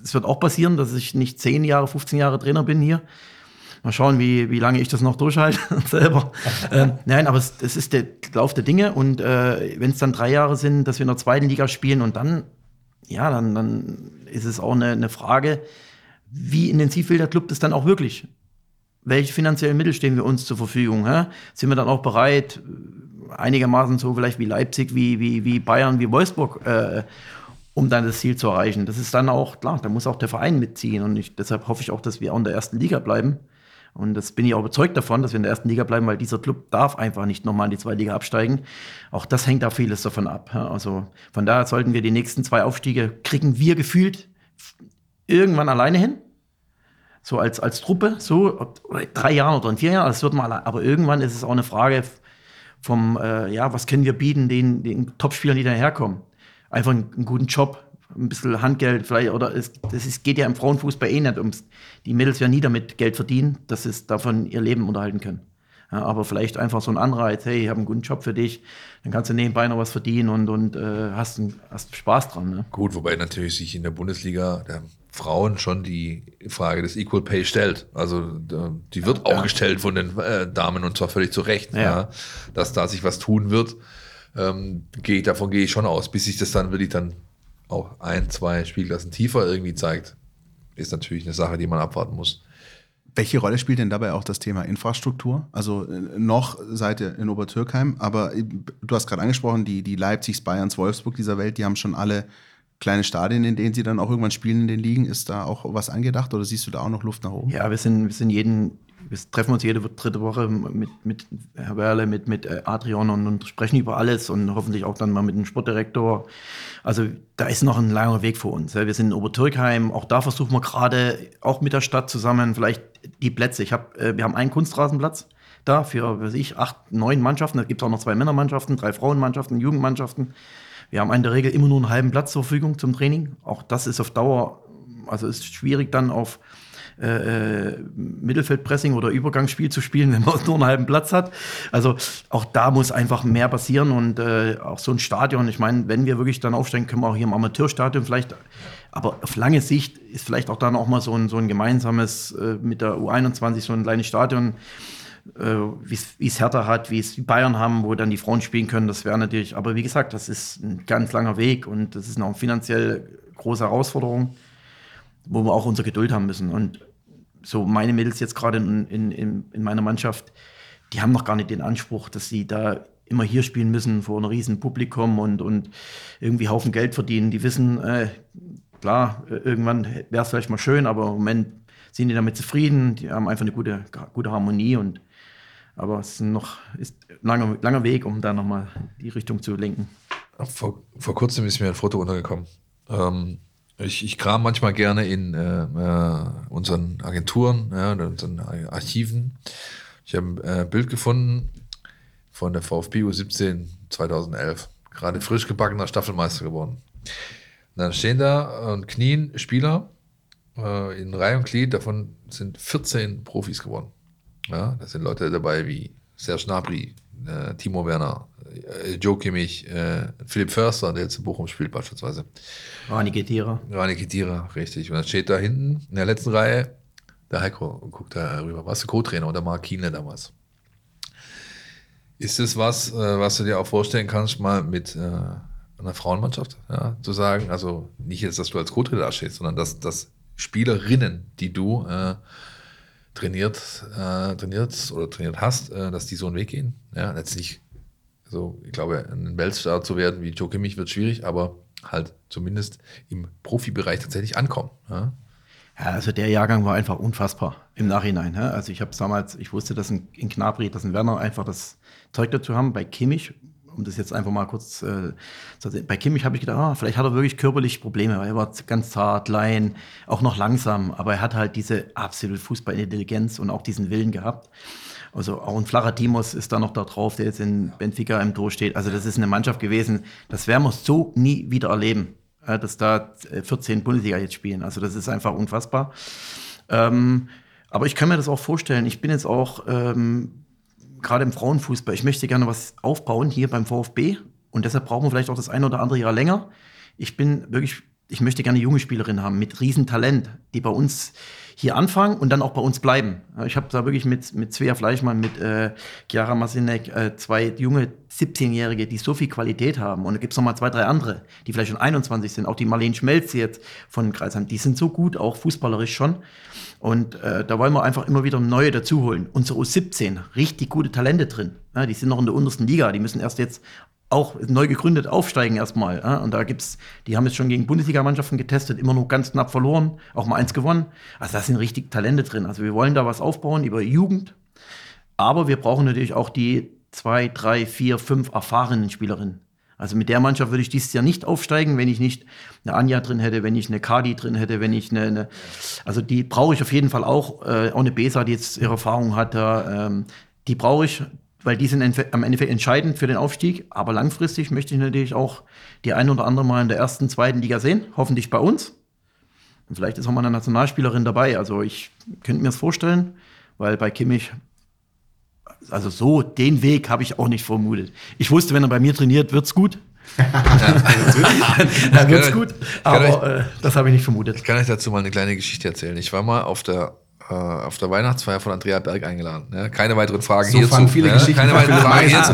Speaker 5: das wird auch passieren, dass ich nicht zehn Jahre, 15 Jahre Trainer bin hier. Mal schauen, wie, wie lange ich das noch durchhalte selber. ähm, nein, aber es, es ist der Lauf der Dinge. Und äh, wenn es dann drei Jahre sind, dass wir in der zweiten Liga spielen und dann, ja, dann, dann ist es auch eine, eine Frage, wie intensiv will der Club das dann auch wirklich? Welche finanziellen Mittel stehen wir uns zur Verfügung? Hä? Sind wir dann auch bereit, einigermaßen so vielleicht wie Leipzig, wie, wie, wie Bayern, wie Wolfsburg, äh, um dann das Ziel zu erreichen? Das ist dann auch, klar, da muss auch der Verein mitziehen. Und ich, deshalb hoffe ich auch, dass wir auch in der ersten Liga bleiben. Und das bin ich auch überzeugt davon, dass wir in der ersten Liga bleiben, weil dieser Club darf einfach nicht nochmal in die zweite Liga absteigen. Auch das hängt da vieles davon ab. Also von daher sollten wir die nächsten zwei Aufstiege kriegen wir gefühlt irgendwann alleine hin. So als, als Truppe, so, drei Jahren oder in vier Jahren, das wird mal, aber irgendwann ist es auch eine Frage vom, äh, ja, was können wir bieten den, den Topspielern, die daherkommen? Einfach einen, einen guten Job, ein bisschen Handgeld, vielleicht, oder es, das ist, geht ja im Frauenfußball eh nicht ums, die Mädels werden nie damit Geld verdienen, dass sie davon ihr Leben unterhalten können. Ja, aber vielleicht einfach so ein Anreiz, hey, ich habe einen guten Job für dich, dann kannst du nebenbei noch was verdienen und, und äh, hast, einen, hast Spaß dran. Ne?
Speaker 3: Gut, wobei natürlich sich in der Bundesliga der Frauen schon die Frage des Equal Pay stellt. Also die wird auch gestellt von den äh, Damen und zwar völlig zu Recht,
Speaker 5: Ja.
Speaker 3: ja. dass da sich was tun wird. Ähm, gehe ich, davon gehe ich schon aus, bis sich das dann wirklich dann auch ein, zwei Spielklassen tiefer irgendwie zeigt, ist natürlich eine Sache, die man abwarten muss.
Speaker 2: Welche Rolle spielt denn dabei auch das Thema Infrastruktur? Also äh, noch seid ihr in Obertürkheim, aber äh, du hast gerade angesprochen, die, die Leipzigs, Bayerns, Wolfsburg dieser Welt, die haben schon alle kleine Stadien, in denen sie dann auch irgendwann spielen in den Ligen. Ist da auch was angedacht oder siehst du da auch noch Luft nach oben?
Speaker 5: Ja, wir sind, wir sind jeden, wir treffen uns jede dritte Woche mit, mit Herr Werle, mit, mit äh, Adrian und, und sprechen über alles und hoffentlich auch dann mal mit dem Sportdirektor. Also da ist noch ein langer Weg vor uns. Wir sind in Obertürkheim, auch da versuchen wir gerade, auch mit der Stadt zusammen, vielleicht die Plätze. Ich hab, äh, wir haben einen Kunstrasenplatz da für, weiß ich, acht, neun Mannschaften. Da gibt es auch noch zwei Männermannschaften, drei Frauenmannschaften, Jugendmannschaften. Wir haben in der Regel immer nur einen halben Platz zur Verfügung zum Training. Auch das ist auf Dauer, also ist schwierig dann auf äh, äh, Mittelfeldpressing oder Übergangsspiel zu spielen, wenn man nur einen halben Platz hat. Also auch da muss einfach mehr passieren und äh, auch so ein Stadion. Ich meine, wenn wir wirklich dann aufsteigen, können wir auch hier im Amateurstadion vielleicht. Aber auf lange Sicht ist vielleicht auch dann auch mal so ein, so ein gemeinsames äh, mit der U21 so ein kleines Stadion äh, wie es Hertha hat, wie es Bayern haben, wo dann die Frauen spielen können. Das wäre natürlich, aber wie gesagt, das ist ein ganz langer Weg und das ist noch eine finanziell große Herausforderung, wo wir auch unsere Geduld haben müssen. Und so meine Mädels jetzt gerade in, in, in meiner Mannschaft, die haben noch gar nicht den Anspruch, dass sie da immer hier spielen müssen vor einem riesen Publikum und, und irgendwie Haufen Geld verdienen. Die wissen, äh, klar, irgendwann wäre es vielleicht mal schön, aber im Moment sind die damit zufrieden. Die haben einfach eine gute, gute Harmonie und aber es ist noch ist ein langer, langer Weg, um da nochmal die Richtung zu lenken.
Speaker 3: Vor, vor kurzem ist mir ein Foto untergekommen. Ähm, ich, ich kram manchmal gerne in äh, äh, unseren Agenturen, ja, in unseren Archiven. Ich habe ein äh, Bild gefunden von der VfB U17 2011. Gerade frisch gebackener Staffelmeister geworden. Und dann stehen da und knien Spieler äh, in Reihe und Glied. Davon sind 14 Profis geworden. Ja, da sind Leute dabei wie Serge Gnabry, äh, Timo Werner, äh, Joe Kimmich, äh, Philipp Förster, der jetzt in Bochum spielt beispielsweise.
Speaker 5: Rani Kedira.
Speaker 3: Rani Kedira, richtig. Und dann steht da hinten in der letzten Reihe der Heiko und guckt da rüber. Warst du Co-Trainer oder Mark Kienle damals? Ist das was, äh, was du dir auch vorstellen kannst, mal mit äh, einer Frauenmannschaft ja, zu sagen? Also nicht jetzt, dass du als Co-Trainer da stehst, sondern dass, dass Spielerinnen, die du äh, trainiert, äh, trainiert oder trainiert hast, äh, dass die so einen Weg gehen. Ja, letztlich, so, ich glaube, ein Weltstar zu werden wie Joe Kimmich wird schwierig, aber halt zumindest im Profibereich tatsächlich ankommen. Ja?
Speaker 5: Ja, also der Jahrgang war einfach unfassbar im Nachhinein. Also ich habe damals, ich wusste, dass in, in Knabri, dass in Werner einfach das Zeug dazu haben. Bei Kimmich um das jetzt einfach mal kurz äh, zu sehen. Bei Kimmich habe ich gedacht, ah, vielleicht hat er wirklich körperlich Probleme, weil er war ganz zart, klein, auch noch langsam, aber er hat halt diese absolute Fußballintelligenz und auch diesen Willen gehabt. Also auch ein flacher Timos ist da noch da drauf, der jetzt in Benfica im Tor steht. Also das ist eine Mannschaft gewesen, das werden wir so nie wieder erleben, dass da 14 äh, Bundesliga jetzt spielen. Also das ist einfach unfassbar. Ähm, aber ich kann mir das auch vorstellen. Ich bin jetzt auch ähm, gerade im Frauenfußball, ich möchte gerne was aufbauen hier beim VfB und deshalb brauchen wir vielleicht auch das ein oder andere Jahr länger. Ich bin wirklich, ich möchte gerne junge Spielerinnen haben mit Riesentalent, die bei uns hier anfangen und dann auch bei uns bleiben. Ich habe da wirklich mit, mit Svea Fleischmann, mit äh, Chiara Masinek, äh, zwei junge 17-Jährige, die so viel Qualität haben. Und da gibt es noch mal zwei, drei andere, die vielleicht schon 21 sind. Auch die Marlene Schmelz jetzt von Kreisheim, die sind so gut, auch fußballerisch schon. Und äh, da wollen wir einfach immer wieder neue dazuholen. Unsere U17, richtig gute Talente drin. Ja, die sind noch in der untersten Liga. Die müssen erst jetzt auch neu gegründet aufsteigen erstmal. Ja? Und da gibt's, die haben jetzt schon gegen Bundesligamannschaften getestet, immer nur ganz knapp verloren, auch mal eins gewonnen. Also da sind richtig Talente drin. Also wir wollen da was aufbauen über Jugend. Aber wir brauchen natürlich auch die zwei, drei, vier, fünf erfahrenen Spielerinnen. Also mit der Mannschaft würde ich dieses Jahr nicht aufsteigen, wenn ich nicht eine Anja drin hätte, wenn ich eine Kadi drin hätte, wenn ich eine, eine also die brauche ich auf jeden Fall auch, äh, auch eine Besa, die jetzt ihre Erfahrung hat, da, ähm, die brauche ich, weil die sind am Endeffekt entscheidend für den Aufstieg. Aber langfristig möchte ich natürlich auch die ein oder andere mal in der ersten, zweiten Liga sehen, hoffentlich bei uns. Und vielleicht ist auch mal eine Nationalspielerin dabei. Also ich könnte mir das vorstellen, weil bei Kimmich also so, den Weg habe ich auch nicht vermutet. Ich wusste, wenn er bei mir trainiert, wird's gut. Dann wird's gut. Aber äh, das habe ich nicht vermutet.
Speaker 3: Ich kann euch dazu mal eine kleine Geschichte erzählen. Ich war mal auf der auf der Weihnachtsfeier von Andrea Berg eingeladen. Ja, keine weiteren Fragen
Speaker 2: so
Speaker 3: hierzu.
Speaker 2: viele
Speaker 3: ja,
Speaker 2: Geschichten.
Speaker 3: Keine weiteren Fragen hierzu.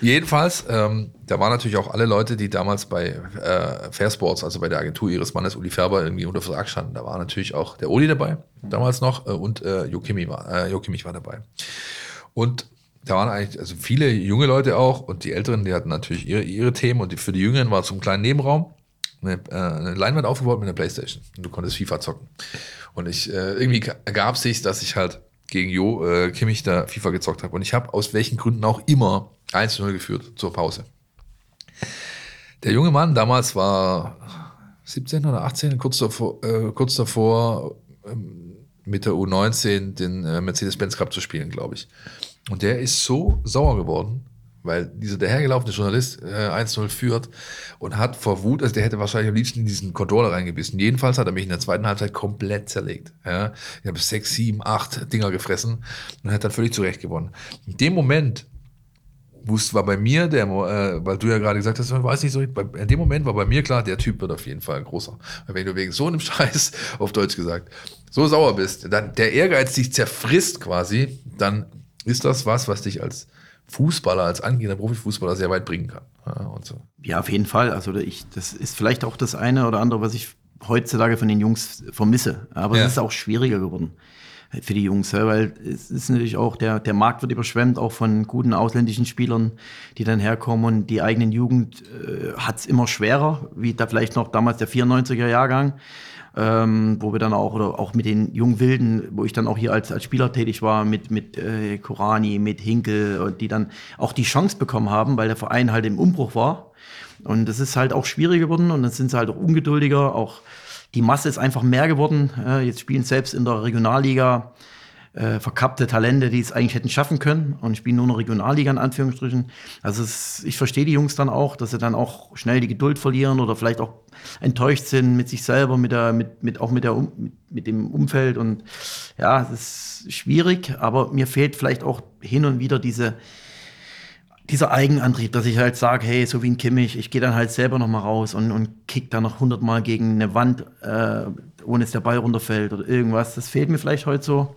Speaker 3: Jedenfalls ähm, da waren natürlich auch alle Leute, die damals bei äh, Fairsports, also bei der Agentur ihres Mannes Uli Färber, irgendwie unter Vertrag standen. Da war natürlich auch der Uli dabei, damals noch, äh, und äh, Jo Kimmich war, äh, Jo Kimmich war dabei. Und da waren eigentlich also viele junge Leute auch und die Älteren, die hatten natürlich ihre, ihre Themen und die, für die Jüngeren war zum kleinen Nebenraum eine, äh, eine Leinwand aufgebaut mit einer Playstation und du konntest FIFA zocken. Und ich äh, irgendwie ergab sich, dass ich halt gegen Jo äh, Kimmich da FIFA gezockt habe und ich habe aus welchen Gründen auch immer 1-0 geführt zur Pause. Der junge Mann damals war 17 oder 18, kurz davor, kurz davor ähm, mit der U19 den Mercedes-Benz Cup zu spielen, glaube ich. Und der ist so sauer geworden, weil dieser dahergelaufene Journalist äh, 1-0 führt und hat vor Wut, also der hätte wahrscheinlich am liebsten in diesen Controller reingebissen. Jedenfalls hat er mich in der zweiten Halbzeit komplett zerlegt. Ja. Ich habe sechs, sieben, acht Dinger gefressen und hat dann völlig zurecht gewonnen. In dem Moment war bei mir, der, äh, weil du ja gerade gesagt hast, man weiß nicht so, in dem Moment war bei mir klar, der Typ wird auf jeden Fall großer. Weil wenn du wegen so einem Scheiß, auf Deutsch gesagt, so sauer bist, dann der Ehrgeiz dich zerfrisst quasi, dann ist das was, was dich als Fußballer, als angehender Profifußballer sehr weit bringen kann. Ja, und so.
Speaker 5: ja, auf jeden Fall. Also ich, das ist vielleicht auch das eine oder andere, was ich heutzutage von den Jungs vermisse. Aber ja. es ist auch schwieriger geworden für die Jungs, weil es ist natürlich auch, der, der Markt wird überschwemmt, auch von guten ausländischen Spielern, die dann herkommen und die eigenen Jugend äh, hat es immer schwerer, wie da vielleicht noch damals der 94er Jahrgang ähm, wo wir dann auch, oder auch mit den jungen Wilden, wo ich dann auch hier als, als Spieler tätig war, mit, mit äh, Korani, mit Hinkel, die dann auch die Chance bekommen haben, weil der Verein halt im Umbruch war. Und das ist halt auch schwieriger geworden und dann sind sie halt auch ungeduldiger, auch die Masse ist einfach mehr geworden. Äh, jetzt spielen selbst in der Regionalliga äh, verkappte Talente, die es eigentlich hätten schaffen können und spielen nur noch Regionalliga in Anführungsstrichen. Also es, ich verstehe die Jungs dann auch, dass sie dann auch schnell die Geduld verlieren oder vielleicht auch enttäuscht sind mit sich selber, mit der, mit, mit auch mit der mit, mit dem Umfeld und ja, es ist schwierig, aber mir fehlt vielleicht auch hin und wieder diese dieser Eigenantrieb, dass ich halt sage, hey, so wie ein Kimmich, ich gehe dann halt selber noch mal raus und, und kick dann noch hundertmal gegen eine Wand, äh, ohne dass der Ball runterfällt oder irgendwas. Das fehlt mir vielleicht heute so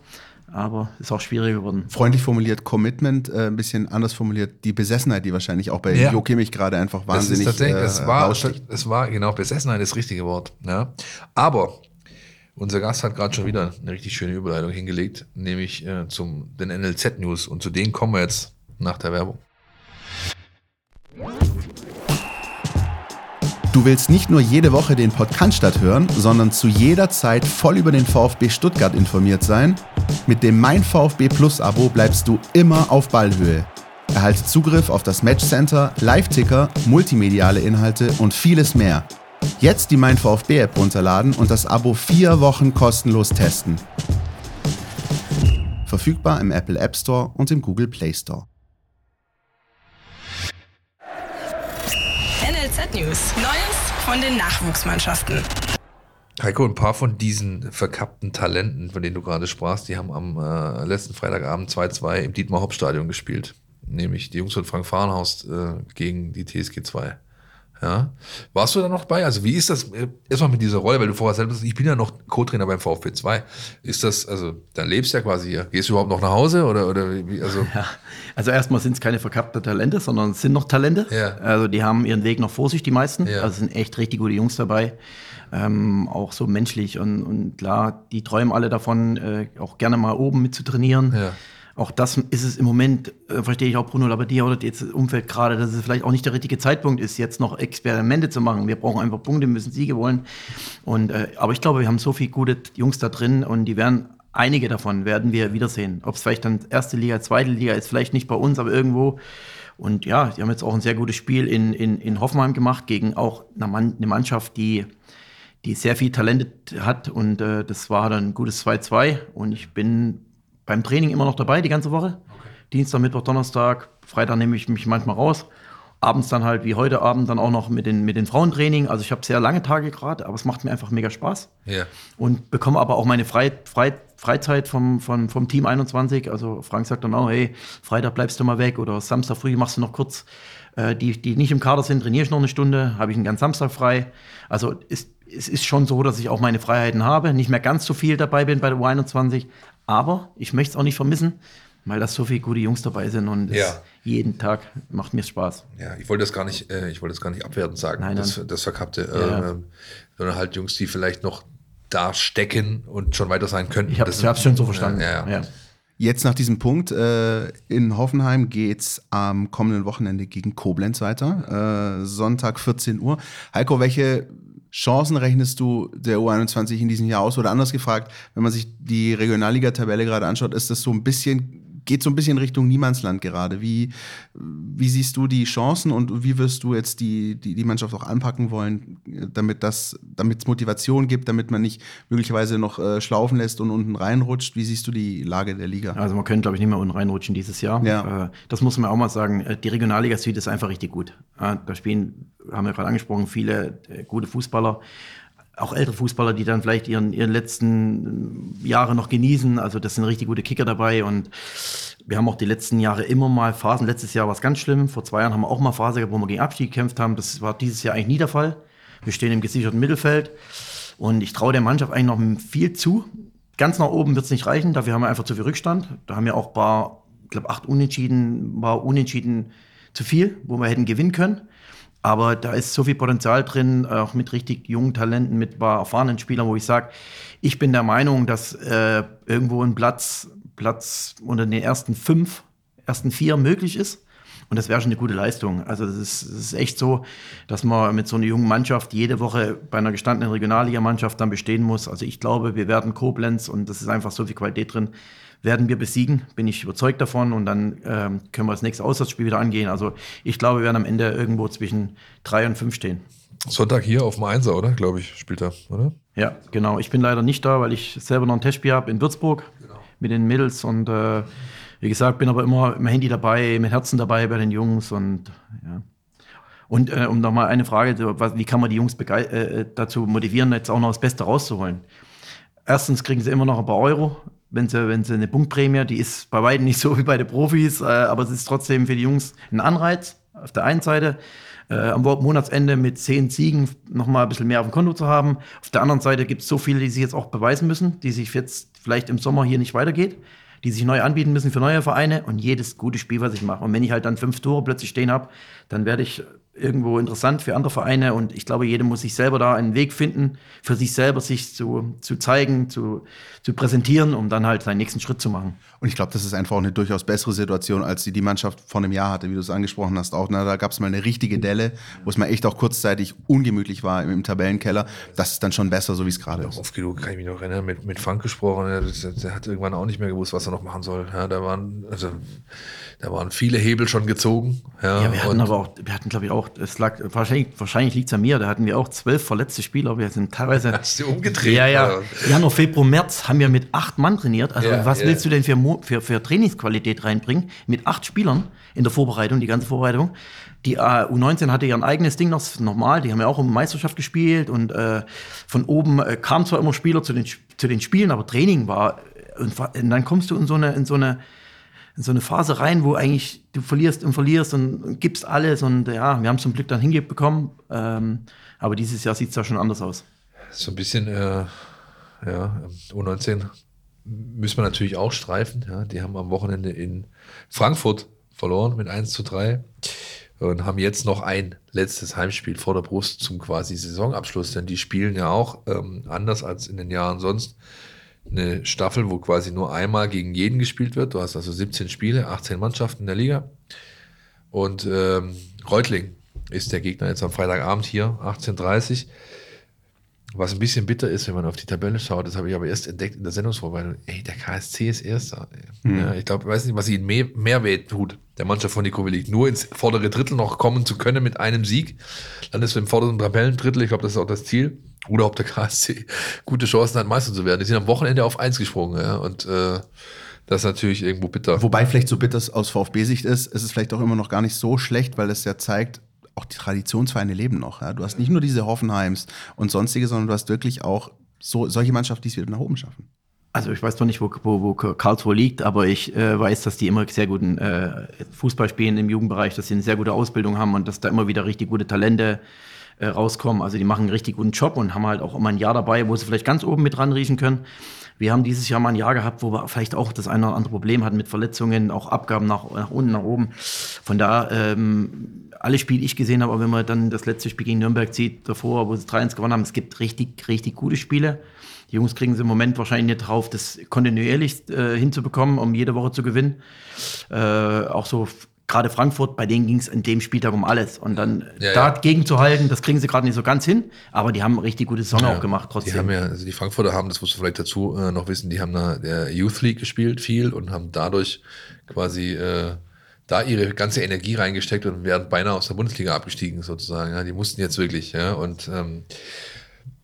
Speaker 5: aber ist auch schwieriger geworden.
Speaker 2: Freundlich formuliert Commitment, äh, ein bisschen anders formuliert die Besessenheit, die wahrscheinlich auch bei ja. Jo Kimmich gerade einfach wahnsinnig
Speaker 3: das ist äh, es war, es war genau Besessenheit ist das richtige Wort. Ja. Aber unser Gast hat gerade schon wieder eine richtig schöne Überleitung hingelegt, nämlich äh, zum den NLZ News und zu denen kommen wir jetzt nach der Werbung.
Speaker 2: Du willst nicht nur jede Woche den Podcast hören, sondern zu jeder Zeit voll über den VfB Stuttgart informiert sein? Mit dem Mein VfB Plus Abo bleibst du immer auf Ballhöhe. Erhalte Zugriff auf das Matchcenter, Live-Ticker, multimediale Inhalte und vieles mehr. Jetzt die Mein VfB App runterladen und das Abo vier Wochen kostenlos testen. Verfügbar im Apple App Store und im Google Play Store.
Speaker 1: NLZ News. Neues von den Nachwuchsmannschaften.
Speaker 3: Heiko, ein paar von diesen verkappten Talenten, von denen du gerade sprachst, die haben am äh, letzten Freitagabend 2-2 im Dietmar-Hauptstadion gespielt. Nämlich die Jungs von Frank Fahrenhaus äh, gegen die TSG 2. Ja. Warst du da noch bei? Also wie ist das äh, erstmal mit dieser Rolle, weil du vorher selbst, ich bin ja noch Co-Trainer beim VfB 2. Ist das, also dann lebst du ja quasi hier. Gehst du überhaupt noch nach Hause oder, oder wie? Also,
Speaker 5: ja. also erstmal sind es keine verkappten Talente, sondern es sind noch Talente. Ja. Also die haben ihren Weg noch vor sich, die meisten. Ja. Also sind echt richtig gute Jungs dabei. Ähm, auch so menschlich und, und klar, die träumen alle davon, äh, auch gerne mal oben mit zu trainieren. Ja auch das ist es im Moment, äh, verstehe ich auch Bruno Labbadia oder jetzt das Umfeld gerade, dass es vielleicht auch nicht der richtige Zeitpunkt ist, jetzt noch Experimente zu machen. Wir brauchen einfach Punkte, müssen Siege wollen. Und, äh, aber ich glaube, wir haben so viele gute Jungs da drin und die werden, einige davon werden wir wiedersehen. Ob es vielleicht dann erste Liga, zweite Liga ist, vielleicht nicht bei uns, aber irgendwo. Und ja, die haben jetzt auch ein sehr gutes Spiel in, in, in Hoffenheim gemacht gegen auch eine, Mann, eine Mannschaft, die die sehr viel Talent hat und äh, das war dann ein gutes 2-2 und ich bin beim Training immer noch dabei, die ganze Woche. Okay. Dienstag, Mittwoch, Donnerstag, Freitag nehme ich mich manchmal raus. Abends dann halt wie heute Abend dann auch noch mit den, mit den Frauentraining. Also ich habe sehr lange Tage gerade, aber es macht mir einfach mega Spaß.
Speaker 3: Ja.
Speaker 5: Und bekomme aber auch meine Frei, Frei, Freizeit vom, vom, vom Team 21. Also Frank sagt dann auch, hey, Freitag bleibst du mal weg oder Samstag früh machst du noch kurz. Äh, die, die nicht im Kader sind, trainiere ich noch eine Stunde, habe ich einen ganzen Samstag frei. Also ist, es ist schon so, dass ich auch meine Freiheiten habe, nicht mehr ganz so viel dabei bin bei der U21, aber ich möchte es auch nicht vermissen, weil da so viele gute Jungs dabei sind und es
Speaker 3: Ja.
Speaker 5: jeden Tag macht mir Spaß.
Speaker 3: Ja, ich wollte das gar nicht, äh, ich wollte das gar nicht abwertend sagen,
Speaker 5: Nein,
Speaker 3: das,
Speaker 5: nein.
Speaker 3: das Verkappte,
Speaker 5: Ja.
Speaker 3: ähm, sondern halt Jungs, die vielleicht noch da stecken und schon weiter sein könnten.
Speaker 5: Ich habe
Speaker 3: Das-
Speaker 5: es schon so verstanden.
Speaker 3: Ja, ja.
Speaker 2: Jetzt nach diesem Punkt äh, in Hoffenheim geht's am kommenden Wochenende gegen Koblenz weiter. Äh, Sonntag 14 Uhr. Heiko, welche Chancen rechnest du der U21 in diesem Jahr aus? Oder anders gefragt, wenn man sich die Regionalliga-Tabelle gerade anschaut, ist das so ein bisschen, geht so ein bisschen Richtung Niemandsland gerade. Wie, wie siehst du die Chancen und wie wirst du jetzt die, die, die Mannschaft auch anpacken wollen, damit es Motivation gibt, damit man nicht möglicherweise noch äh, schlaufen lässt und unten reinrutscht? Wie siehst du die Lage der Liga?
Speaker 5: Also man könnte, glaube ich, nicht mehr unten reinrutschen dieses Jahr.
Speaker 2: Ja.
Speaker 5: Äh, Das muss man auch mal sagen. Äh, Die Regionalliga Süd ist einfach richtig gut. Da spielen, haben wir gerade angesprochen, viele äh, gute Fußballer. Auch ältere Fußballer, die dann vielleicht ihren, ihren letzten äh, Jahre noch genießen. Also das sind richtig gute Kicker dabei. Und wir haben auch die letzten Jahre immer mal Phasen. Letztes Jahr war es ganz schlimm. Vor zwei Jahren haben wir auch mal Phase gehabt, wo wir gegen Abstieg gekämpft haben. Das war dieses Jahr eigentlich nie der Fall. Wir stehen im gesicherten Mittelfeld. Und ich traue der Mannschaft eigentlich noch viel zu. Ganz nach oben wird es nicht reichen, dafür haben wir einfach zu viel Rückstand. Da haben wir auch ein paar, ich glaube, acht Unentschieden, war Unentschieden zu viel, wo wir hätten gewinnen können. Aber da ist so viel Potenzial drin, auch mit richtig jungen Talenten, mit ein paar erfahrenen Spielern, wo ich sage, ich bin der Meinung, dass äh, irgendwo ein Platz, Platz unter den ersten fünf, ersten vier möglich ist. Und das wäre schon eine gute Leistung. Also das ist, ist echt so, dass man mit so einer jungen Mannschaft jede Woche bei einer gestandenen Regionalligamannschaft dann bestehen muss. Also ich glaube, wir werden Koblenz und das ist einfach so viel Qualität drin, werden wir besiegen, bin ich überzeugt davon. Und dann ähm, können wir das nächste Auswärtsspiel wieder angehen. Also ich glaube, wir werden am Ende irgendwo zwischen drei und fünf stehen.
Speaker 3: Sonntag hier auf dem Einser, oder? Glaube ich, spielt er, oder?
Speaker 5: Ja, genau. Ich bin leider nicht da, weil ich selber noch ein Testspiel habe in Würzburg mit den Mädels und äh, wie gesagt, bin aber immer im Handy dabei, mit Herzen dabei bei den Jungs und ja. Und äh, um noch mal eine Frage, wie kann man die Jungs begei- äh, dazu motivieren, jetzt auch noch das Beste rauszuholen? Erstens kriegen sie immer noch ein paar Euro, wenn sie, wenn sie eine Punktprämie, die ist bei weitem nicht so wie bei den Profis, äh, aber es ist trotzdem für die Jungs ein Anreiz auf der einen Seite. Äh, am Monatsende mit zehn Siegen noch mal ein bisschen mehr auf dem Konto zu haben. Auf der anderen Seite gibt es so viele, die sich jetzt auch beweisen müssen, die sich jetzt vielleicht im Sommer hier nicht weitergeht, die sich neu anbieten müssen für neue Vereine und jedes gute Spiel, was ich mache. Und wenn ich halt dann fünf Tore plötzlich stehen habe, dann werde ich irgendwo interessant für andere Vereine und ich glaube, jeder muss sich selber da einen Weg finden, für sich selber sich zu, zu zeigen, zu, zu präsentieren, um dann halt seinen nächsten Schritt zu machen.
Speaker 2: Und ich glaube, das ist einfach auch eine durchaus bessere Situation, als die die Mannschaft vor einem Jahr hatte, wie du es angesprochen hast. Auch na, da gab es mal eine richtige Delle, wo es mal echt auch kurzzeitig ungemütlich war im, im Tabellenkeller. Das ist dann schon besser, so wie es gerade ist.
Speaker 3: Oft genug kann ich mich noch erinnern, mit, mit Frank gesprochen, der, der hat irgendwann auch nicht mehr gewusst, was er noch machen soll. Ja, da waren, also, da waren viele Hebel schon gezogen. Ja,
Speaker 5: Ja, wir hatten aber auch, wir hatten glaube ich auch, es lag, wahrscheinlich, wahrscheinlich liegt es an mir, da hatten wir auch zwölf verletzte Spieler, wir sind teilweise.
Speaker 3: Hast du umgedreht?
Speaker 5: Ja, ja.
Speaker 3: oder?
Speaker 5: Januar, Februar, März haben wir mit acht Mann trainiert. Also
Speaker 3: Ja,
Speaker 5: was
Speaker 3: ja.
Speaker 5: willst du denn für, für, für Trainingsqualität reinbringen? Mit acht Spielern in der Vorbereitung, die ganze Vorbereitung. Die äh, U19 hatte ihr eigenes Ding noch, das ist normal, die haben ja auch um Meisterschaft gespielt und äh, von oben äh, kamen zwar immer Spieler zu den, zu den Spielen, aber Training war, und, und dann kommst du in so eine, in so eine, in so eine Phase rein, wo eigentlich du verlierst und verlierst und, und gibst alles und ja, wir haben zum Glück dann hingebekommen. Ähm, aber dieses Jahr sieht es ja schon anders aus.
Speaker 3: So ein bisschen, äh, ja, U19 müssen wir natürlich auch streifen. Ja. Die haben am Wochenende in Frankfurt verloren mit 1 zu 3 und haben jetzt noch ein letztes Heimspiel vor der Brust zum quasi Saisonabschluss, denn die spielen ja auch ähm, anders als in den Jahren sonst eine Staffel, wo quasi nur einmal gegen jeden gespielt wird. Du hast also 17 Spiele, 18 Mannschaften in der Liga. Und ähm, Reutling ist der Gegner jetzt am Freitagabend hier, 18.30 was ein bisschen bitter ist, wenn man auf die Tabelle schaut, das habe ich aber erst entdeckt in der Sendungsvorbereitung. Ey, der KSC ist Erster. ey. Ja, ich glaube, ich weiß nicht, was ihnen mehr, mehr weh tut, der Mannschaft von Nico Willig. Nur ins vordere Drittel noch kommen zu können mit einem Sieg. Dann ist im vorderen Tabellendrittel, ich glaube, das ist auch das Ziel. Oder ob der KSC gute Chancen hat, Meister zu werden. Die sind am Wochenende auf eins gesprungen. Ja, und äh, das ist natürlich irgendwo bitter.
Speaker 2: Wobei vielleicht so bitter es aus VfB-Sicht ist, ist es vielleicht auch immer noch gar nicht so schlecht, weil es ja zeigt, auch die Traditionsvereine leben noch. Ja? Du hast nicht nur diese Hoffenheims und sonstige, sondern du hast wirklich auch so, solche Mannschaften, die es wieder nach oben schaffen.
Speaker 5: Also ich weiß noch nicht, wo, wo, wo Karlsruhe liegt, aber ich äh, weiß, dass die immer sehr guten äh, Fußball spielen im Jugendbereich, dass sie eine sehr gute Ausbildung haben und dass da immer wieder richtig gute Talente äh, rauskommen. Also die machen einen richtig guten Job und haben halt auch immer ein Jahr dabei, wo sie vielleicht ganz oben mit dran riechen können. wir haben dieses Jahr mal ein Jahr gehabt, wo wir vielleicht auch das eine oder andere Problem hatten mit Verletzungen, auch Abgaben nach, nach unten, nach oben. Von da, ähm, alle Spiele ich gesehen habe, aber wenn man dann das letzte Spiel gegen Nürnberg sieht, davor, wo sie 3-1 gewonnen haben, es gibt richtig, richtig gute Spiele. Die Jungs kriegen es im Moment wahrscheinlich nicht drauf, das kontinuierlich äh, hinzubekommen, um jede Woche zu gewinnen. Äh, auch so gerade Frankfurt, bei denen ging es in dem Spieltag um alles. Und dann
Speaker 3: Ja, ja.
Speaker 5: dagegen zu halten, das kriegen sie gerade nicht so ganz hin, aber die haben richtig gute Saison
Speaker 3: Ja,
Speaker 5: auch gemacht trotzdem.
Speaker 3: Die haben ja, also die Frankfurter haben, das musst du vielleicht dazu äh, noch wissen, die haben da der Youth League gespielt viel und haben dadurch quasi äh, da ihre ganze Energie reingesteckt und wären beinahe aus der Bundesliga abgestiegen sozusagen. Ja, die mussten jetzt wirklich, ja, und ähm,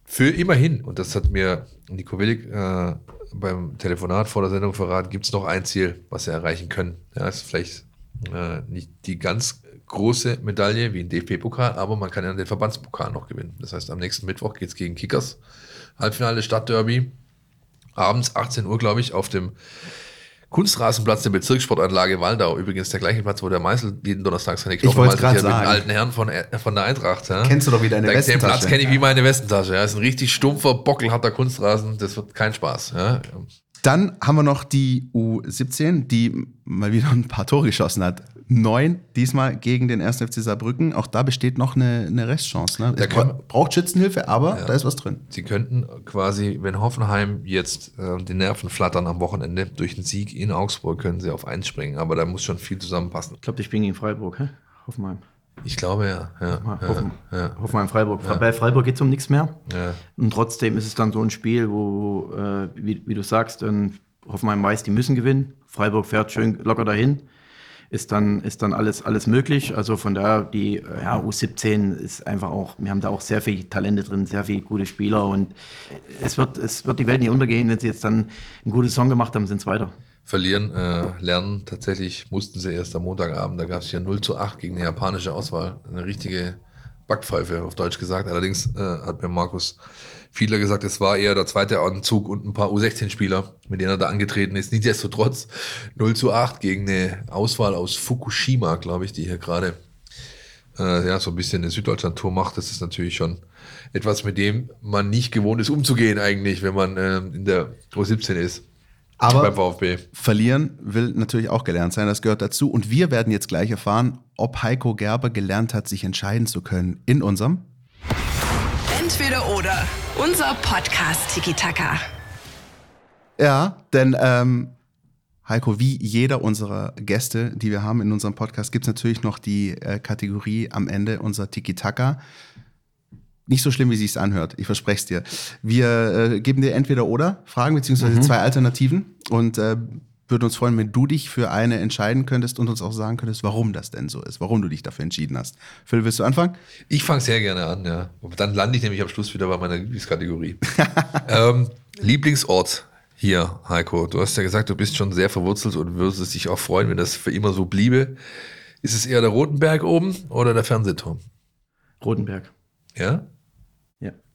Speaker 3: für immerhin, und das hat mir Nico Willig äh, beim Telefonat vor der Sendung verraten, gibt es noch ein Ziel, was sie erreichen können. Ja, ist vielleicht äh, nicht die ganz große Medaille wie ein DFB-Pokal, aber man kann ja den Verbandspokal noch gewinnen. Das heißt, am nächsten Mittwoch geht es gegen Kickers. Halbfinale Stadtderby. Abends 18 Uhr, glaube ich, auf dem Kunstrasenplatz der Bezirkssportanlage Waldau. Übrigens der gleiche Platz, wo der Meißel jeden Donnerstag seine Knochen meißelt, hier mit den alten Herren von, von der Eintracht. Ja.
Speaker 2: Kennst du doch wie deine
Speaker 3: Den- Den
Speaker 2: Westentasche.
Speaker 3: Platz kenne ich wie meine Westentasche. Ja. ist ein richtig stumpfer, bockelharter Kunstrasen. Das wird kein Spaß. Ja.
Speaker 2: Dann haben wir noch die U17, die mal wieder ein paar Tore geschossen hat. Neun, diesmal gegen den 1. FC Saarbrücken. Auch da besteht noch eine, eine Restchance. Ne?
Speaker 3: Da
Speaker 2: Es
Speaker 3: kann-
Speaker 2: bra- braucht Schützenhilfe, aber da ist was drin.
Speaker 3: Sie könnten quasi, wenn Hoffenheim jetzt äh, die Nerven flattern am Wochenende, durch den Sieg in Augsburg können sie auf eins springen. Aber da muss schon viel zusammenpassen.
Speaker 5: Ich glaube, die spielen gegen Freiburg, hä? Hoffenheim.
Speaker 3: Ich glaube ja. ja, ja,
Speaker 5: Hoffen,
Speaker 3: ja.
Speaker 5: Hoffenheim, Freiburg. Bei Freiburg geht es um nichts mehr.
Speaker 3: Ja.
Speaker 5: Und trotzdem ist es dann so ein Spiel, wo, äh, wie, wie du sagst, dann Hoffenheim weiß, die müssen gewinnen. Freiburg fährt schön locker dahin. Ist dann, ist dann alles, alles möglich. Also von daher, die ja, U17 ist einfach auch, wir haben da auch sehr viel Talente drin, sehr viele gute Spieler und es wird, es wird die Welt nicht untergehen. Wenn sie jetzt dann einen guten Song gemacht haben, sind es weiter.
Speaker 3: Verlieren, äh, lernen tatsächlich mussten sie erst am Montagabend. Da gab es ja 0 zu 8 gegen eine japanische Auswahl. Eine richtige Backpfeife, auf Deutsch gesagt. Allerdings äh, hat mir Markus Fiedler gesagt, es war eher der zweite Anzug und ein paar U16-Spieler, mit denen er da angetreten ist. Nichtsdestotrotz 0 zu 8 gegen eine Auswahl aus Fukushima, glaube ich, die hier gerade äh, ja, so ein bisschen eine Süddeutschland-Tour macht. Das ist natürlich schon etwas, mit dem man nicht gewohnt ist, umzugehen eigentlich, wenn man ähm, in der U17 ist.
Speaker 2: Aber
Speaker 3: beim VfB.
Speaker 2: verlieren will natürlich auch gelernt sein, das gehört dazu. Und wir werden jetzt gleich erfahren, ob Heiko Gerber gelernt hat, sich entscheiden zu können in unserem
Speaker 1: Entweder oder. Unser Podcast Tiki Taka.
Speaker 2: Ja, denn ähm, Heiko, wie jeder unserer Gäste, die wir haben in unserem Podcast, gibt es natürlich noch die äh, Kategorie am Ende, unser Tiki-Taka. Nicht so schlimm, wie sich's anhört, ich verspreche es dir. Wir äh, geben dir entweder oder Fragen, beziehungsweise zwei Alternativen und äh, würde uns freuen, wenn du dich für eine entscheiden könntest und uns auch sagen könntest, warum das denn so ist, warum du dich dafür entschieden hast. Phil, willst du anfangen?
Speaker 3: Ich fange sehr gerne an, ja. Und dann lande ich nämlich am Schluss wieder bei meiner Lieblingskategorie. ähm, Lieblingsort hier, Heiko. Du hast ja gesagt, du bist schon sehr verwurzelt und würdest dich auch freuen, wenn das für immer so bliebe. Ist es eher der Rotenberg oben oder der Fernsehturm?
Speaker 5: Rotenberg.
Speaker 3: Ja?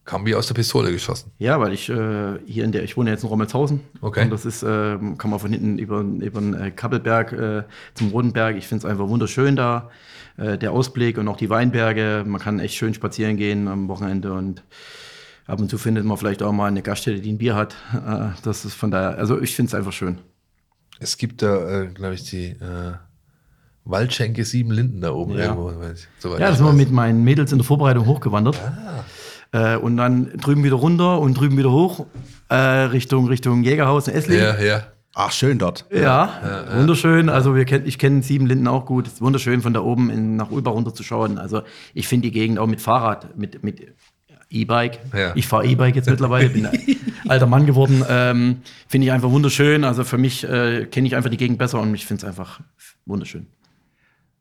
Speaker 3: Kam wie aus der Pistole geschossen.
Speaker 5: Ja, weil ich äh, hier in der, ich wohne jetzt in Rommelshausen.
Speaker 3: Okay.
Speaker 5: Und das ist, äh, kann man von hinten über, über den äh, Kappelberg äh, zum Rodenberg. Ich finde es einfach wunderschön da. Äh, der Ausblick und auch die Weinberge. Man kann echt schön spazieren gehen am Wochenende und ab und zu findet man vielleicht auch mal eine Gaststätte, die ein Bier hat. Äh, das ist von daher, also ich finde es einfach schön.
Speaker 3: Es gibt da, glaube ich, die Waldschenke Sieben Linden da oben
Speaker 5: Ja.
Speaker 3: irgendwo. soweit
Speaker 5: Ja, da
Speaker 3: ich
Speaker 5: sind wir mit meinen Mädels in der Vorbereitung hochgewandert. Äh, und dann drüben wieder runter und drüben wieder hoch äh, Richtung, Richtung Jägerhaus in Esslingen.
Speaker 3: Ja, ja.
Speaker 2: Ach, schön dort.
Speaker 5: Ja, wunderschön. Also wir kennen, ich kenne Siebenlinden auch gut. Es ist wunderschön von da oben in, nach Ulbach runterzuschauen. Also ich finde die Gegend auch mit Fahrrad, mit, mit E-Bike.
Speaker 3: Ja.
Speaker 5: Ich fahre E-Bike jetzt mittlerweile, bin ein alter Mann geworden. Ähm, finde ich einfach wunderschön. Also für mich äh, kenne ich einfach die Gegend besser und ich finde es einfach wunderschön.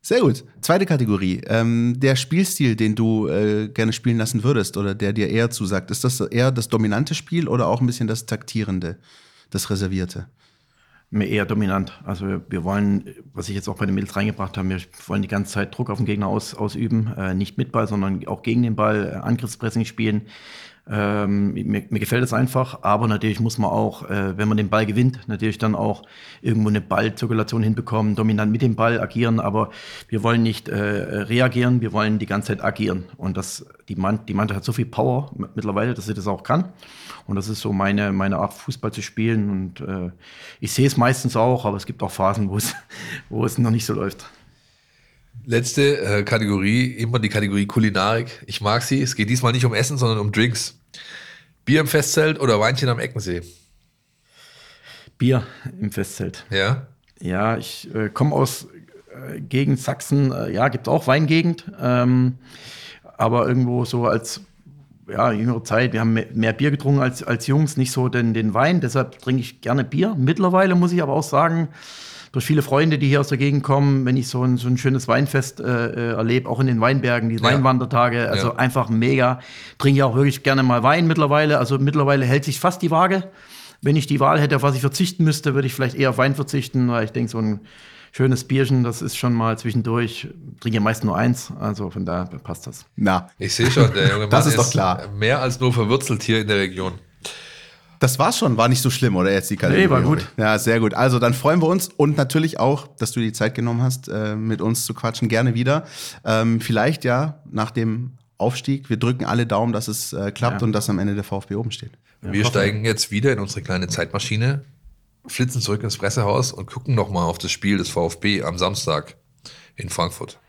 Speaker 2: Sehr gut. Zweite Kategorie. Ähm, der Spielstil, den du äh, gerne spielen lassen würdest oder der dir eher zusagt, ist das eher das dominante Spiel oder auch ein bisschen das taktierende, das reservierte?
Speaker 5: Mir eher dominant. Also wir, wollen, was ich jetzt auch bei den Mädels reingebracht habe, wir wollen die ganze Zeit Druck auf den Gegner aus, ausüben. Äh, nicht mit Ball, sondern auch gegen den Ball, äh, Angriffspressing spielen. Ähm, mir, mir, gefällt es einfach, aber natürlich muss man auch, äh, wenn man den Ball gewinnt, natürlich dann auch irgendwo eine Ballzirkulation hinbekommen, dominant mit dem Ball agieren, aber wir wollen nicht äh, reagieren, wir wollen die ganze Zeit agieren. Und das, die, Mann, die Mannschaft hat so viel Power mittlerweile, dass sie das auch kann. Und das ist so meine, meine Art, Fußball zu spielen. Und äh, ich sehe es meistens auch, aber es gibt auch Phasen, wo es, wo es noch nicht so läuft.
Speaker 3: Letzte äh, Kategorie, immer die Kategorie Kulinarik. Ich mag sie. Es geht diesmal nicht um Essen, sondern um Drinks. Bier im Festzelt oder Weinchen am Eckensee?
Speaker 5: Bier im Festzelt.
Speaker 3: Ja?
Speaker 5: Ja, ich äh, komme aus äh, Gegend Sachsen. Äh, ja, gibt auch Weingegend. Ähm, aber irgendwo so als ja, jüngere Zeit, wir haben mehr, mehr, Bier getrunken als, als Jungs, nicht so den, den Wein. Deshalb trinke ich gerne Bier. Mittlerweile muss ich aber auch sagen, durch viele Freunde, die hier aus der Gegend kommen, wenn ich so ein, so ein schönes Weinfest äh, äh erlebe, auch in den Weinbergen, die ja. Weinwandertage, also ja. einfach mega. Trinke ich auch wirklich gerne mal Wein mittlerweile. Also mittlerweile hält sich fast die Waage. Wenn ich die Wahl hätte, auf was ich verzichten müsste, würde ich vielleicht eher auf Wein verzichten, weil ich denke, so ein schönes Bierchen, das ist schon mal zwischendurch. Ich trinke ja meist nur eins, also von daher passt das.
Speaker 3: Na, ich sehe schon, der junge Mann
Speaker 2: das ist, ist doch klar.
Speaker 3: mehr als nur verwurzelt hier in der Region.
Speaker 2: Das war's schon, war nicht so schlimm, oder jetzt die Kategorie?
Speaker 5: Nee, war gut.
Speaker 2: Ja, sehr gut. Also dann freuen wir uns und natürlich auch, dass du die Zeit genommen hast, äh, mit uns zu quatschen. Gerne wieder. Ähm, vielleicht ja nach dem Aufstieg. Wir drücken alle Daumen, dass es äh, klappt ja. und dass am Ende der VfB oben steht.
Speaker 3: Ja, wir steigen jetzt wieder in unsere kleine Zeitmaschine, flitzen zurück ins Pressehaus und gucken nochmal auf das Spiel des VfB am Samstag in Frankfurt.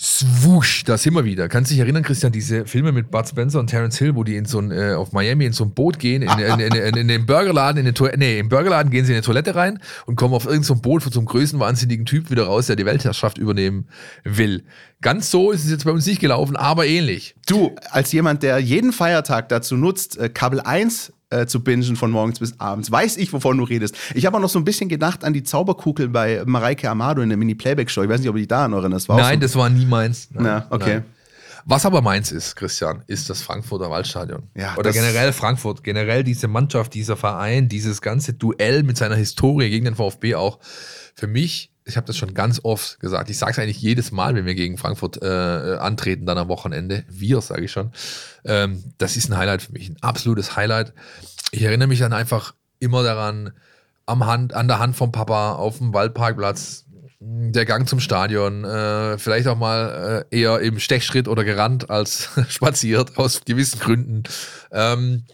Speaker 3: Swoosh, da sind wir wieder. Kannst du dich erinnern, Christian, diese Filme mit Bud Spencer und Terence Hill, wo die in so ein, äh, auf Miami in so ein Boot gehen, in, in, in, in, in den Burgerladen, in den Toilette, nee, im Burgerladen gehen sie in eine Toilette rein und kommen auf irgendein so Boot von so einem größenwahnsinnigen Typ wieder raus, der die Weltherrschaft übernehmen will. Ganz so ist es jetzt bei uns nicht gelaufen, aber ähnlich.
Speaker 2: Du, als jemand, der jeden Feiertag dazu nutzt, äh, Kabel 1 äh, zu bingen von morgens bis abends. Weiß ich, wovon du redest. Ich habe auch noch so ein bisschen gedacht an die Zauberkugel bei Mareike Amado in der Mini-Playback-Show. Ich weiß nicht, ob ich da noch
Speaker 3: war Nein, so das war nie meins.
Speaker 2: Nein, ja, okay. Nein.
Speaker 3: Was aber meins ist, Christian, ist das Frankfurter Waldstadion.
Speaker 2: Ja,
Speaker 3: Oder generell Frankfurt, generell diese Mannschaft, dieser Verein, dieses ganze Duell mit seiner Historie gegen den VfB auch. Für mich ich habe das schon ganz oft gesagt. Ich sage es eigentlich jedes Mal, wenn wir gegen Frankfurt äh, antreten, dann am Wochenende. Wir, sage ich schon. Ähm, das ist ein Highlight für mich, ein absolutes Highlight. Ich erinnere mich dann einfach immer daran, am Hand, an der Hand vom Papa auf dem Waldparkplatz, der Gang zum Stadion, äh, vielleicht auch mal äh, eher im Stechschritt oder gerannt als spaziert, aus gewissen Gründen. Ähm,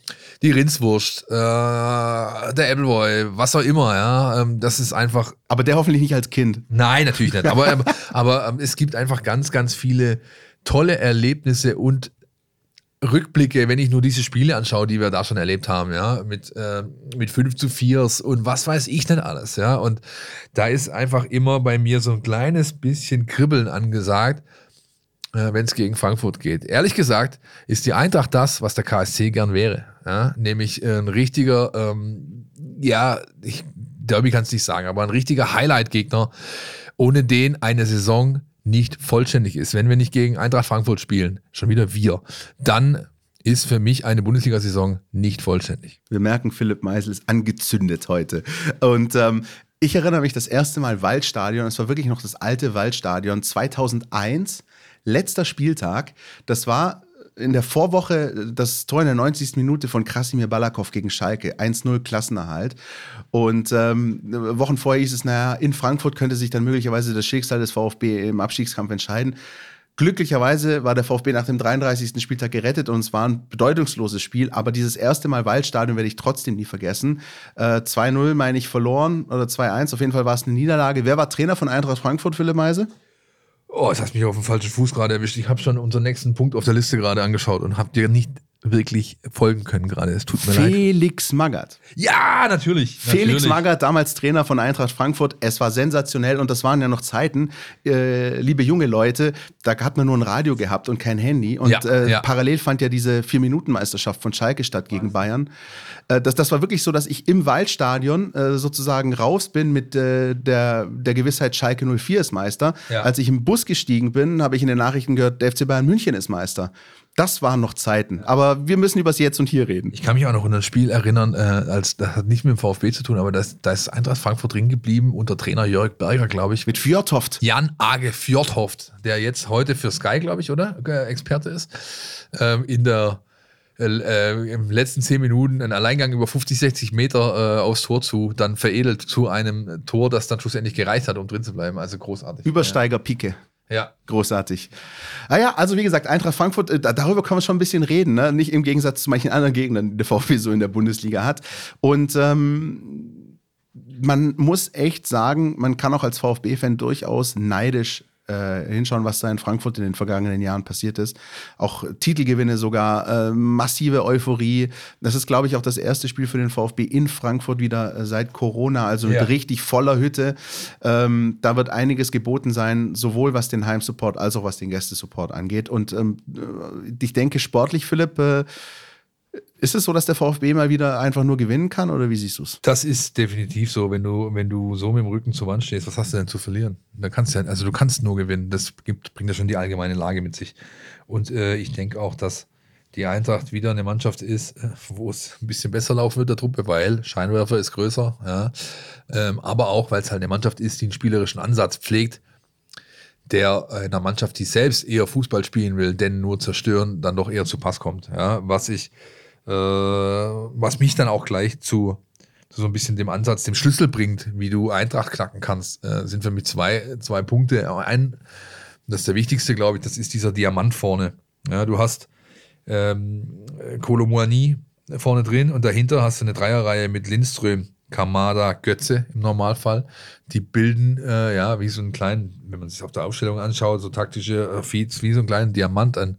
Speaker 3: die Rindswurst, äh, der Appleboy, was auch immer, ja. Ähm, das ist einfach.
Speaker 2: Aber der hoffentlich nicht als Kind.
Speaker 3: Nein, natürlich nicht. Aber, aber, aber ähm, es gibt einfach ganz, ganz viele tolle Erlebnisse und Rückblicke, wenn ich nur diese Spiele anschaue, die wir da schon erlebt haben, ja, mit, äh, mit 5 zu 4 und was weiß ich denn alles, ja. Und da ist einfach immer bei mir so ein kleines bisschen Kribbeln angesagt wenn es gegen Frankfurt geht. Ehrlich gesagt ist die Eintracht das, was der KSC gern wäre. Ja? Nämlich ein richtiger, ähm, ja, ich, Derby kann es nicht sagen, aber ein richtiger Highlight-Gegner, ohne den eine Saison nicht vollständig ist. Wenn wir nicht gegen Eintracht Frankfurt spielen, schon wieder wir, dann ist für mich eine Bundesliga-Saison nicht vollständig.
Speaker 2: Wir merken, Philipp Meisel ist angezündet heute. Und ähm, ich erinnere mich das erste Mal Waldstadion, es war wirklich noch das alte Waldstadion 2001 letzter Spieltag. Das war in der Vorwoche das Tor in der 90. Minute von Krasimir Balakov gegen Schalke. 1-0 Klassenerhalt. Und ähm, Wochen vorher hieß es, naja, in Frankfurt könnte sich dann möglicherweise das Schicksal des VfB im Abstiegskampf entscheiden. Glücklicherweise war der VfB nach dem 33. Spieltag gerettet und es war ein bedeutungsloses Spiel, aber dieses erste Mal Waldstadion werde ich trotzdem nie vergessen. Äh, 2-0 meine ich verloren oder 2-1, auf jeden Fall war es eine Niederlage. Wer war Trainer von Eintracht Frankfurt, Philipp Meise?
Speaker 3: Oh, jetzt hast mich auf den falschen Fuß gerade erwischt. Ich habe schon unseren nächsten Punkt auf der Liste gerade angeschaut und habe dir nicht wirklich folgen können gerade. Es tut mir
Speaker 2: Felix
Speaker 3: leid.
Speaker 2: Felix Magath.
Speaker 3: Ja, natürlich.
Speaker 2: Felix natürlich. Magath, damals Trainer von Eintracht Frankfurt. Es war sensationell und das waren ja noch Zeiten, äh, liebe junge Leute, da hat man nur ein Radio gehabt und kein Handy. Und ja, äh, ja. parallel fand ja diese Vier-Minuten-Meisterschaft von Schalke statt gegen Bayern. Äh, das, das war wirklich so, dass ich im Waldstadion äh, sozusagen raus bin mit äh, der, der Gewissheit, Schalke 04 ist Meister. Ja. Als ich im Bus gestiegen bin, habe ich in den Nachrichten gehört, der FC Bayern München ist Meister. Das waren noch Zeiten. Aber wir müssen über das Jetzt und Hier reden.
Speaker 3: Ich kann mich auch noch an das Spiel erinnern, äh, als das hat nicht mit dem VfB zu tun, aber das, da ist Eintracht Frankfurt drin geblieben unter Trainer Jörg Berger, glaube ich.
Speaker 2: Mit Fjordhoft.
Speaker 3: Jan Age Fjordhoft, der jetzt heute für Sky, glaube ich, oder? Äh, Experte ist. Ähm, in der äh, äh, im letzten zehn Minuten einen Alleingang über 50, 60 Meter äh, aufs Tor zu, dann veredelt zu einem Tor, das dann schlussendlich gereicht hat, um drin zu bleiben. Also großartig.
Speaker 2: Übersteiger Pike.
Speaker 3: Ja.
Speaker 2: Großartig. Ah ja, also wie gesagt, Eintracht Frankfurt, äh, darüber können wir schon ein bisschen reden, ne? nicht im Gegensatz zu manchen anderen Gegnern, die der VfB so in der Bundesliga hat. Und ähm, man muss echt sagen, man kann auch als VfB-Fan durchaus neidisch äh, hinschauen, was da in Frankfurt in den vergangenen Jahren passiert ist. Auch Titelgewinne sogar, äh, massive Euphorie. Das ist, glaube ich, auch das erste Spiel für den VfB in Frankfurt wieder äh, seit Corona, also mit
Speaker 3: Ja.
Speaker 2: richtig voller Hütte. Ähm, da wird einiges geboten sein, sowohl was den Heimsupport als auch was den Gästesupport angeht. Und ähm, äh, ich denke, sportlich, Philipp, äh, ist es so, dass der VfB mal wieder einfach nur gewinnen kann oder wie siehst du es?
Speaker 3: Das ist definitiv so, wenn du, wenn du so mit dem Rücken zur Wand stehst, was hast du denn zu verlieren? Da kannst du ja, also du kannst nur gewinnen. Das gibt, bringt ja schon die allgemeine Lage mit sich. Und äh, ich denke auch, dass die Eintracht wieder eine Mannschaft ist, äh, wo es ein bisschen besser laufen wird, der Truppe, weil Scheinwerfer ist größer, ja. Ähm, aber auch, weil es halt eine Mannschaft ist, die einen spielerischen Ansatz pflegt, der einer Mannschaft, die selbst eher Fußball spielen will, denn nur zerstören, dann doch eher zu Pass kommt. Ja, was ich, äh, was mich dann auch gleich zu, zu so ein bisschen dem Ansatz, dem Schlüssel bringt, wie du Eintracht knacken kannst, äh, sind für mich zwei, zwei Punkte. Ein, das ist der wichtigste, glaube ich, das ist dieser Diamant vorne. Ja, du hast ähm, Kolomuani vorne drin und dahinter hast du eine Dreierreihe mit Lindström, Kamada, Götze im Normalfall. Die bilden äh, ja wie so einen kleinen, wenn man sich auf der Aufstellung anschaut, so taktische äh, Feeds, wie so einen kleinen Diamant an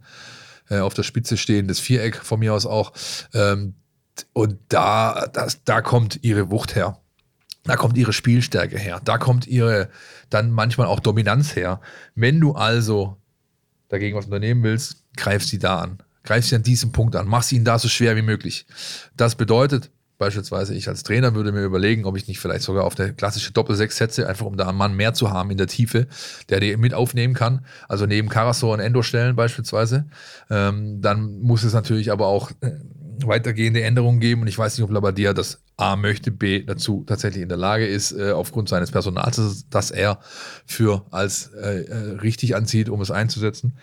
Speaker 3: äh, auf der Spitze stehendes Viereck von mir aus auch. Ähm, und da, das, da kommt ihre Wucht her. Da kommt ihre Spielstärke her. Da kommt ihre dann manchmal auch Dominanz her. Wenn du also dagegen was unternehmen willst, greif sie da an. Greif sie an diesem Punkt an. Mach sie ihnen da so schwer wie möglich. Das bedeutet, beispielsweise ich als Trainer würde mir überlegen, ob ich nicht vielleicht sogar auf eine klassische Doppel-Sechs setze, einfach um da einen Mann mehr zu haben in der Tiefe, der die mit aufnehmen kann. Also neben Karasor und Endo stellen beispielsweise. Ähm, dann muss es natürlich aber auch äh, weitergehende Änderungen geben. Und ich weiß nicht, ob Labadia das A möchte, B dazu tatsächlich in der Lage ist, äh, aufgrund seines Personals, das- das er für als äh, äh, richtig ansieht, um es einzusetzen.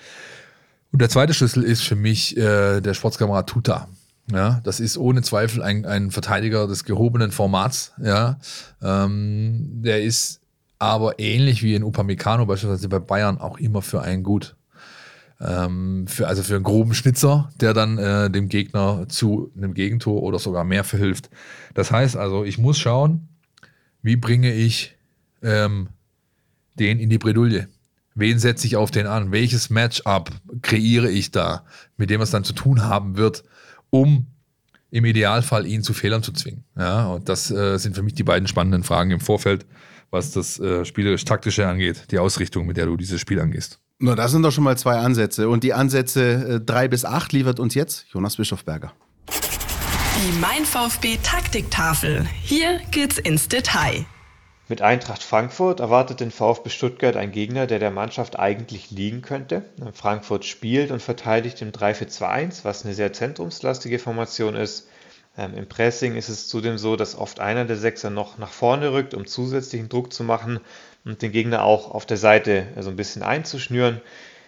Speaker 3: Und der zweite Schlüssel ist für mich äh, der Sportskamerad Tuta. Ja, das ist ohne Zweifel ein, ein Verteidiger des gehobenen Formats. Ja, ähm, der ist aber ähnlich wie in Upamecano beispielsweise bei Bayern auch immer für einen gut. Ähm, für, also für einen groben Schnitzer, der dann äh, dem Gegner zu einem Gegentor oder sogar mehr verhilft. Das heißt also, ich muss schauen, wie bringe ich ähm, den in die Bredouille. Wen setze ich auf den an? Welches Matchup kreiere ich da, mit dem es dann zu tun haben wird, um im Idealfall ihn zu Fehlern zu zwingen? Ja, und das äh, sind für mich die beiden spannenden Fragen im Vorfeld, was das äh, spielerisch-taktische angeht, die Ausrichtung, mit der du dieses Spiel angehst.
Speaker 2: Na, das sind doch schon mal zwei Ansätze. Und die Ansätze 3 bis 8 liefert uns jetzt Jonas Bischofberger.
Speaker 1: Die Mein VfB Taktiktafel. Hier geht's ins Detail.
Speaker 6: Mit Eintracht Frankfurt erwartet den VfB Stuttgart ein Gegner, der der Mannschaft eigentlich liegen könnte. Frankfurt spielt und verteidigt im 3-4-2-1, was eine sehr zentrumslastige Formation ist. Ähm, Im Pressing ist es zudem so, dass oft einer der Sechser noch nach vorne rückt, um zusätzlichen Druck zu machen und den Gegner auch auf der Seite so ein bisschen einzuschnüren.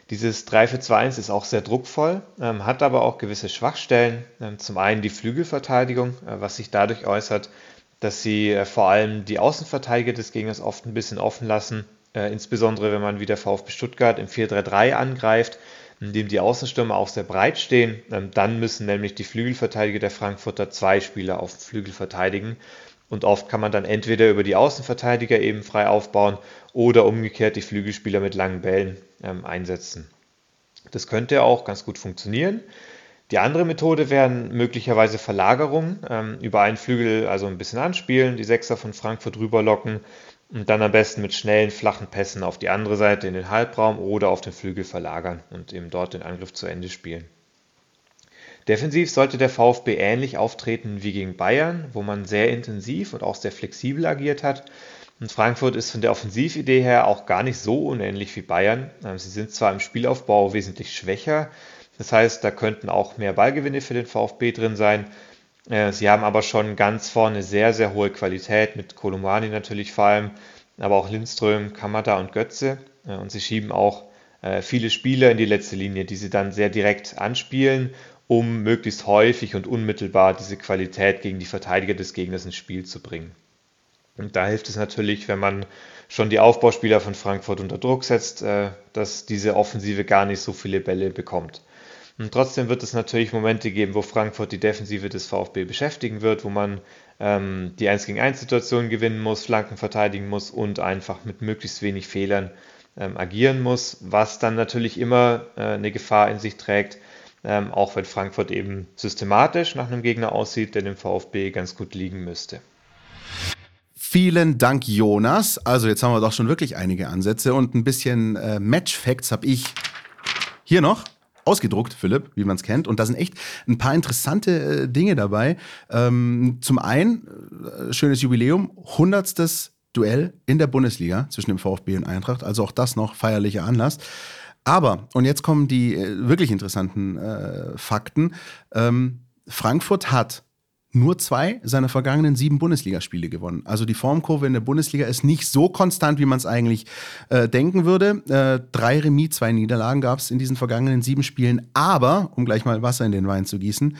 Speaker 6: Dieses 3-4-2-1 ist auch sehr druckvoll, ähm, hat aber auch gewisse Schwachstellen. Ähm, zum einen die Flügelverteidigung, äh, was sich dadurch äußert, dass sie äh, vor allem die Außenverteidiger des Gegners oft ein bisschen offen lassen, äh, insbesondere wenn man wie der VfB Stuttgart im 4-3-3 angreift, in dem die Außenstürmer auch sehr breit stehen. Ähm, dann müssen nämlich die Flügelverteidiger der Frankfurter zwei Spieler auf dem Flügel verteidigen. Und oft kann man dann entweder über die Außenverteidiger eben frei aufbauen oder umgekehrt die Flügelspieler mit langen Bällen ähm, einsetzen. Das könnte auch ganz gut funktionieren. Die andere Methode wären möglicherweise Verlagerungen ähm, über einen Flügel, also ein bisschen anspielen, die Sechser von Frankfurt rüberlocken und dann am besten mit schnellen, flachen Pässen auf die andere Seite in den Halbraum oder auf den Flügel verlagern und eben dort den Angriff zu Ende spielen. Defensiv sollte der VfB ähnlich auftreten wie gegen Bayern, wo man sehr intensiv und auch sehr flexibel agiert hat. Und Frankfurt ist von der Offensividee her auch gar nicht so unähnlich wie Bayern. Ähm, Sie sind zwar im Spielaufbau wesentlich schwächer, das heißt, da könnten auch mehr Ballgewinne für den VfB drin sein. Äh, Sie haben aber schon ganz vorne sehr, sehr hohe Qualität mit Kolumani natürlich vor allem, aber auch Lindström, Kamada und Götze. Äh, Und sie schieben auch äh, viele Spieler in die letzte Linie, die sie dann sehr direkt anspielen, um möglichst häufig und unmittelbar diese Qualität gegen die Verteidiger des Gegners ins Spiel zu bringen. Und da hilft es natürlich, wenn man schon die Aufbauspieler von Frankfurt unter Druck setzt, dass diese Offensive gar nicht so viele Bälle bekommt. Und trotzdem wird es natürlich Momente geben, wo Frankfurt die Defensive des VfB beschäftigen wird, wo man ähm, die 1 gegen 1 Situation gewinnen muss, Flanken verteidigen muss und einfach mit möglichst wenig Fehlern ähm, agieren muss, was dann natürlich immer äh, eine Gefahr in sich trägt, ähm, auch wenn Frankfurt eben systematisch nach einem Gegner aussieht, der dem VfB ganz gut liegen müsste.
Speaker 2: Vielen Dank, Jonas. Also jetzt haben wir doch schon wirklich einige Ansätze und ein bisschen äh, Match-Facts habe ich hier noch ausgedruckt, Philipp, wie man es kennt. Und da sind echt ein paar interessante äh, Dinge dabei. Ähm, zum einen, äh, schönes Jubiläum, hundertstes Duell in der Bundesliga zwischen dem VfB und Eintracht. Also auch das noch feierlicher Anlass. Aber, und jetzt kommen die äh, wirklich interessanten äh, Fakten. Ähm, Frankfurt hat nur zwei seiner vergangenen sieben Bundesligaspiele gewonnen. Also die Formkurve in der Bundesliga ist nicht so konstant, wie man es eigentlich äh, denken würde. Äh, drei Remis, zwei Niederlagen gab es in diesen vergangenen sieben Spielen. Aber, um gleich mal Wasser in den Wein zu gießen,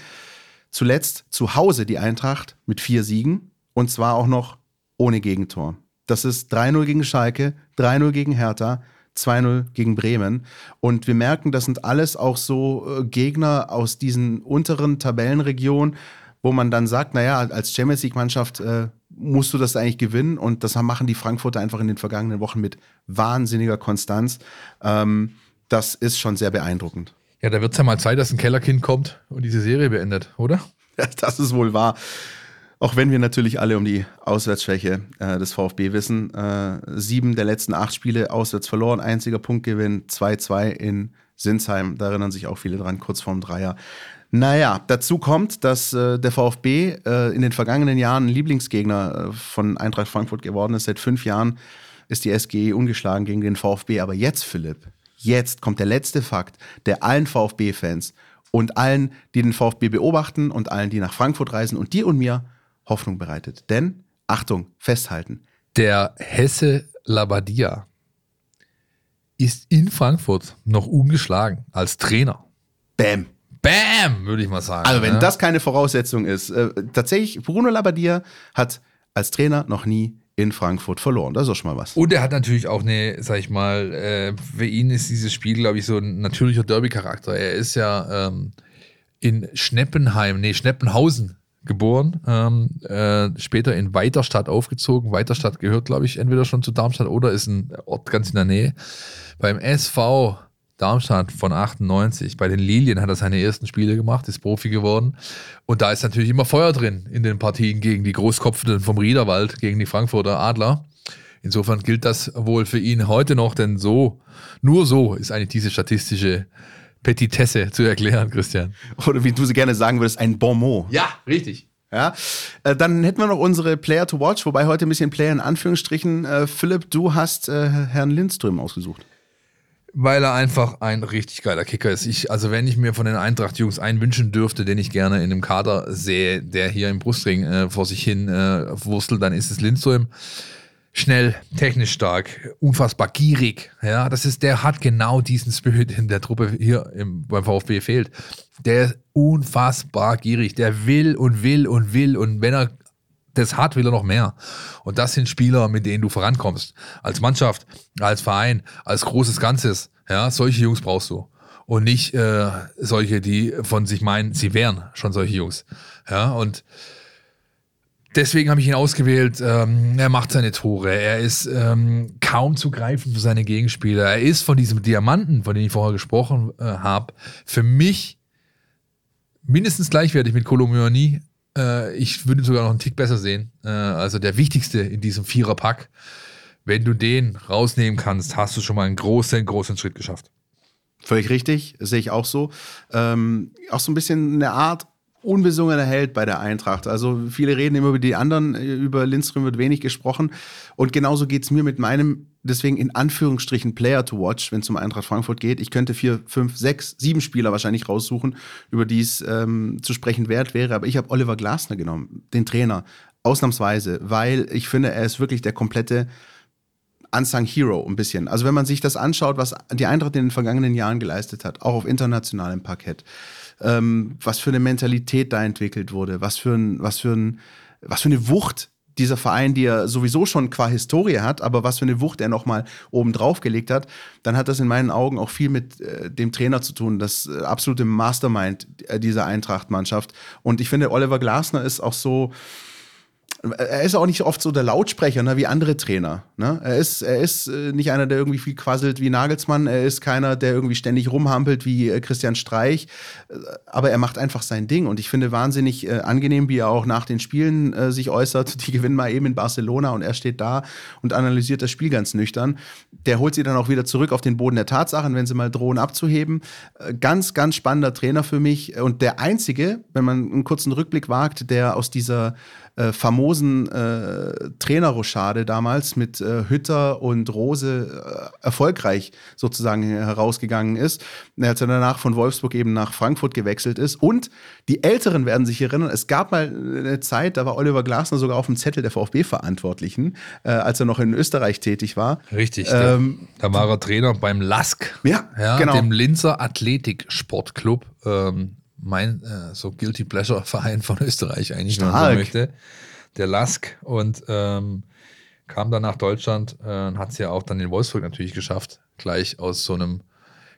Speaker 2: zuletzt zu Hause die Eintracht mit vier Siegen und zwar auch noch ohne Gegentor. Das ist 3-0 gegen Schalke, 3-0 gegen Hertha, 2-0 gegen Bremen. Und wir merken, das sind alles auch so äh, Gegner aus diesen unteren Tabellenregionen wo man dann sagt, naja, als Champions League-Mannschaft äh, musst du das eigentlich gewinnen. Und das machen die Frankfurter einfach in den vergangenen Wochen mit wahnsinniger Konstanz. Ähm, das ist schon sehr beeindruckend.
Speaker 3: Ja, da wird es ja mal Zeit, dass ein Kellerkind kommt und diese Serie beendet, oder?
Speaker 2: Ja, das ist wohl wahr. Auch wenn wir natürlich alle um die Auswärtsschwäche äh, des VfB wissen. Äh, sieben der letzten acht Spiele auswärts verloren, einziger Punktgewinn, 2-2 in Sinsheim. Da erinnern sich auch viele dran, kurz vorm Dreier. Naja, dazu kommt, dass äh, der VfB äh, in den vergangenen Jahren Lieblingsgegner äh, von Eintracht Frankfurt geworden ist. Seit fünf Jahren ist die SGE ungeschlagen gegen den VfB. Aber jetzt, Philipp, jetzt kommt der letzte Fakt, der allen VfB-Fans und allen, die den VfB beobachten und allen, die nach Frankfurt reisen und dir und mir Hoffnung bereitet. Denn, Achtung, festhalten.
Speaker 3: Der Hesse Labadia ist in Frankfurt noch ungeschlagen als Trainer.
Speaker 2: Bäm.
Speaker 3: Bam, würde ich mal sagen.
Speaker 2: Also, wenn
Speaker 3: ja.
Speaker 2: das keine Voraussetzung ist, äh, tatsächlich, Bruno Labbadia hat als Trainer noch nie in Frankfurt verloren. Das ist doch schon mal was.
Speaker 3: Und er hat natürlich auch eine, sag ich mal, äh, für ihn ist dieses Spiel, glaube ich, so ein natürlicher Derby-Charakter. Er ist ja ähm, in Schneppenheim, nee, Schneppenhausen geboren, ähm, äh, später in Weiterstadt aufgezogen. Weiterstadt gehört, glaube ich, entweder schon zu Darmstadt oder ist ein Ort ganz in der Nähe. Beim SV Darmstadt von 98. Bei den Lilien hat er seine ersten Spiele gemacht, ist Profi geworden. Und da ist natürlich immer Feuer drin in den Partien gegen die Großkopfenden vom Riederwald, gegen die Frankfurter Adler. Insofern gilt das wohl für ihn heute noch, denn so, nur so ist eigentlich diese statistische Petitesse zu erklären, Christian.
Speaker 2: Oder wie du sie gerne sagen würdest, ein Bon mot.
Speaker 3: Ja, richtig.
Speaker 2: Ja, äh, dann hätten wir noch unsere Player to Watch, wobei heute ein bisschen Player in Anführungsstrichen. Äh, Philipp, du hast äh, Herrn Lindström ausgesucht.
Speaker 3: Weil er einfach ein richtig geiler Kicker ist. Ich, also wenn ich mir von den Eintracht-Jungs einen wünschen dürfte, den ich gerne in einem Kader sehe, der hier im Brustring äh, vor sich hin äh, wurstelt, dann ist es Lindström. Schnell, technisch stark, unfassbar gierig. Ja, das ist, der hat genau diesen Spirit in der Truppe hier im, beim VfB fehlt. Der ist unfassbar gierig. Der will und will und will und wenn er das hat, will er noch mehr. Und das sind Spieler, mit denen du vorankommst. Als Mannschaft, als Verein, als großes Ganzes. Ja, solche Jungs brauchst du. Und nicht äh, solche, die von sich meinen, sie wären schon solche Jungs. Ja, und deswegen habe ich ihn ausgewählt. Ähm, er macht seine Tore. Er ist ähm, kaum zu greifen für seine Gegenspieler. Er ist von diesem Diamanten, von dem ich vorher gesprochen äh, habe, für mich mindestens gleichwertig mit Kolomyani. Äh, ich würde ihn sogar noch einen Tick besser sehen. Äh, also der wichtigste in diesem Viererpack. Wenn du den rausnehmen kannst, hast du schon mal einen großen, großen Schritt geschafft.
Speaker 2: Völlig richtig, sehe ich auch so. Ähm, auch so ein bisschen eine Art unbesungener Held bei der Eintracht. Also viele reden immer über die anderen, über Lindström wird wenig gesprochen. Und genauso geht es mir mit meinem, deswegen in Anführungsstrichen Player to Watch, wenn es um Eintracht Frankfurt geht. Ich könnte vier, fünf, sechs, sieben Spieler wahrscheinlich raussuchen, über die es ähm, zu sprechen wert wäre. Aber ich habe Oliver Glasner genommen, den Trainer, ausnahmsweise, weil ich finde, er ist wirklich der komplette Unsung Hero ein bisschen. Also wenn man sich das anschaut, was die Eintracht in den vergangenen Jahren geleistet hat, auch auf internationalem Parkett, ähm, was für eine Mentalität da entwickelt wurde, was für, ein, was, für ein, was für eine Wucht dieser Verein, die er sowieso schon qua Historie hat, aber was für eine Wucht er nochmal oben drauf gelegt hat, dann hat das in meinen Augen auch viel mit äh, dem Trainer zu tun, das äh, absolute Mastermind äh, dieser Eintracht-Mannschaft. Und ich finde, Oliver Glasner ist auch so, er ist auch nicht oft so der Lautsprecher ne, wie andere Trainer. Ne? Er ist, er ist äh, nicht einer, der irgendwie viel quasselt wie Nagelsmann. Er ist keiner, der irgendwie ständig rumhampelt wie äh, Christian Streich. Äh, aber er macht einfach sein Ding. Und ich finde wahnsinnig äh, angenehm, wie er auch nach den Spielen äh, sich äußert. Die gewinnen mal eben in Barcelona und er steht da und analysiert das Spiel ganz nüchtern. Der holt sie dann auch wieder zurück auf den Boden der Tatsachen, wenn sie mal drohen abzuheben. Ganz, ganz spannender Trainer für mich. Und der einzige, wenn man einen kurzen Rückblick wagt, der aus dieser äh, famosen äh, Trainerrochade damals mit äh, Hütter und Rose äh, erfolgreich sozusagen herausgegangen ist, als er danach von Wolfsburg eben nach Frankfurt gewechselt ist. Und die Älteren werden sich erinnern, es gab mal eine Zeit, da war Oliver Glasner sogar auf dem Zettel der VfB-Verantwortlichen, äh, als er noch in Österreich tätig war.
Speaker 3: Richtig. Ähm, da war er Trainer beim LASK,
Speaker 2: ja,
Speaker 3: ja
Speaker 2: genau.
Speaker 3: dem Linzer Athletik Sportclub. Ähm, mein äh, so Guilty Pleasure Verein von Österreich eigentlich, wenn man so möchte. Der Lask und ähm, kam dann nach Deutschland äh, und hat es ja auch dann in Wolfsburg natürlich geschafft, gleich aus so einem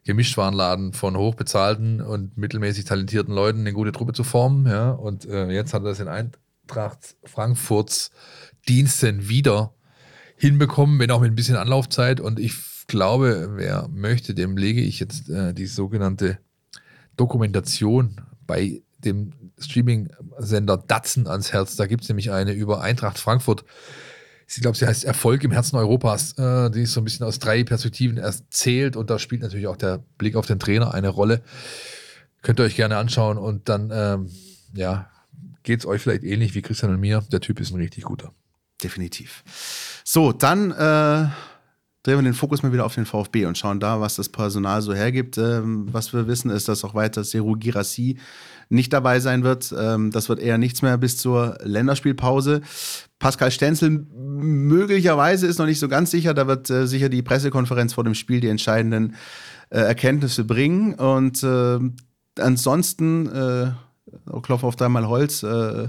Speaker 3: Gemischtwarenladen von hochbezahlten und mittelmäßig talentierten Leuten eine gute Truppe zu formen. Ja? Und äh, jetzt hat er das in Eintracht Frankfurts Diensten wieder hinbekommen, wenn auch mit ein bisschen Anlaufzeit. Und ich glaube, wer möchte, dem lege ich jetzt äh, die sogenannte Dokumentation bei dem Streaming-Sender Datsen ans Herz. Da gibt es nämlich eine über Eintracht Frankfurt. Ich glaube, sie heißt Erfolg im Herzen Europas. Äh, die ist so ein bisschen aus drei Perspektiven erzählt und da spielt natürlich auch der Blick auf den Trainer eine Rolle. Könnt ihr euch gerne anschauen und dann, ähm, ja, geht es euch vielleicht ähnlich wie Christian und mir. Der Typ ist ein richtig guter.
Speaker 2: Definitiv. So, dann äh, drehen wir den Fokus mal wieder auf den VfB und schauen da, was das Personal so hergibt. Ähm, was wir wissen, ist, dass auch weiter Seru Girassi nicht dabei sein wird. Ähm, das wird eher nichts mehr bis zur Länderspielpause. Pascal Stenzel möglicherweise ist noch nicht so ganz sicher. Da wird äh, sicher die Pressekonferenz vor dem Spiel die entscheidenden äh, Erkenntnisse bringen. Und äh, ansonsten, äh, Klopf auf dreimal Holz, äh,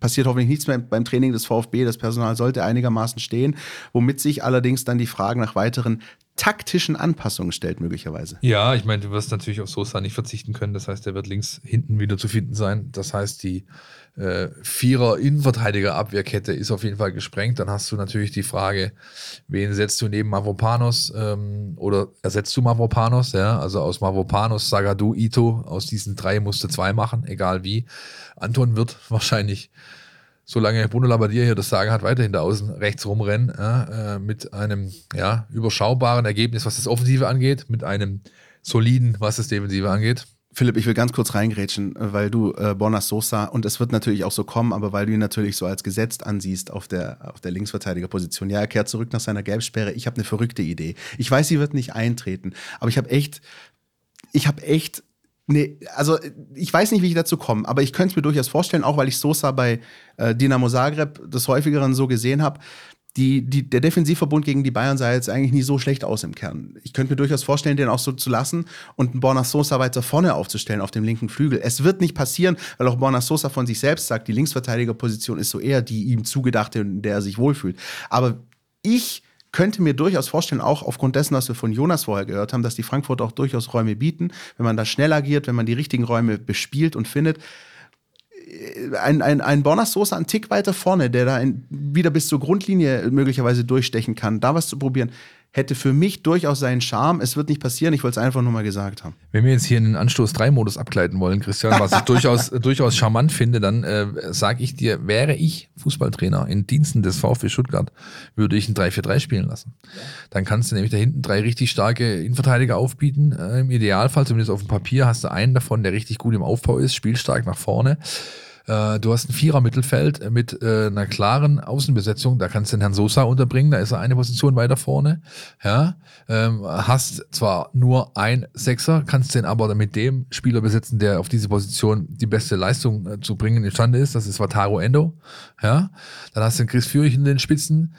Speaker 2: passiert hoffentlich nichts mehr beim Training des VfB. Das Personal sollte einigermaßen stehen, womit sich allerdings dann die Frage nach weiteren taktischen Anpassungen stellt, möglicherweise.
Speaker 3: Ja, ich meine, du wirst natürlich auf Sosa nicht verzichten können. Das heißt, er wird links hinten wieder zu finden sein. Das heißt, die äh, Vierer-Innenverteidiger-Abwehrkette ist auf jeden Fall gesprengt. Dann hast du natürlich die Frage, wen setzt du neben Mavropanos ähm, oder ersetzt du Mavropanos? Ja, also aus Mavropanos, Sagadu, Ito, aus diesen drei musst du zwei machen, egal wie. Anton wird wahrscheinlich solange Bruno Labbadia hier das Sagen hat, weiterhin da außen rechts rumrennen, ja, äh, mit einem ja, überschaubaren Ergebnis, was das Offensive angeht, mit einem soliden, was das Defensive angeht.
Speaker 2: Philipp, ich will ganz kurz reingrätschen, weil du äh, Bonas Sosa, und es wird natürlich auch so kommen, aber weil du ihn natürlich so als gesetzt ansiehst auf der, auf der Linksverteidigerposition. Ja, er kehrt zurück nach seiner Gelbsperre. Ich habe eine verrückte Idee. Ich weiß, sie wird nicht eintreten, aber ich habe echt, ich habe echt Nee, also ich weiß nicht, wie ich dazu komme, aber ich könnte es mir durchaus vorstellen, auch weil ich Sosa bei äh, Dinamo Zagreb des häufigeren so gesehen habe. Die, die, der Defensivverbund gegen die Bayern sah jetzt eigentlich nie so schlecht aus im Kern. Ich könnte mir durchaus vorstellen, den auch so zu lassen und einen Borna Sosa weiter vorne aufzustellen auf dem linken Flügel. Es wird nicht passieren, weil auch Borna Sosa von sich selbst sagt, die Linksverteidigerposition ist so eher die ihm zugedachte, in der er sich wohlfühlt. Aber ich könnte mir durchaus vorstellen, auch aufgrund dessen, was wir von Jonas vorher gehört haben, dass die Frankfurter auch durchaus Räume bieten, wenn man da schnell agiert, wenn man die richtigen Räume bespielt und findet. Ein, ein, ein Bornas Sosa einen Tick weiter vorne, der da ein, wieder bis zur Grundlinie möglicherweise durchstechen kann, da was zu probieren hätte für mich durchaus seinen Charme. Es wird nicht passieren, ich wollte es einfach nur mal gesagt haben.
Speaker 3: Wenn wir jetzt hier in den Anstoß-3-Modus abgleiten wollen, Christian, was ich durchaus, durchaus charmant finde, dann äh, sage ich dir, wäre ich Fußballtrainer in Diensten des VfB Stuttgart, würde ich ein 3-4-3 spielen lassen. Dann kannst du nämlich da hinten drei richtig starke Innenverteidiger aufbieten. Äh, Im Idealfall, zumindest auf dem Papier, hast du einen davon, der richtig gut im Aufbau ist, spielstark nach vorne. Äh, du hast ein Vierer-Mittelfeld mit äh, einer klaren Außenbesetzung. Da kannst du den Herrn Sosa unterbringen, da ist er eine Position weiter vorne. Ja, ähm, hast zwar nur ein Sechser, kannst den aber mit dem Spieler besetzen, der auf diese Position die beste Leistung äh, zu bringen imstande ist. Das ist Wataru Endo. Ja, dann hast du den Chris Führig in den Spitzen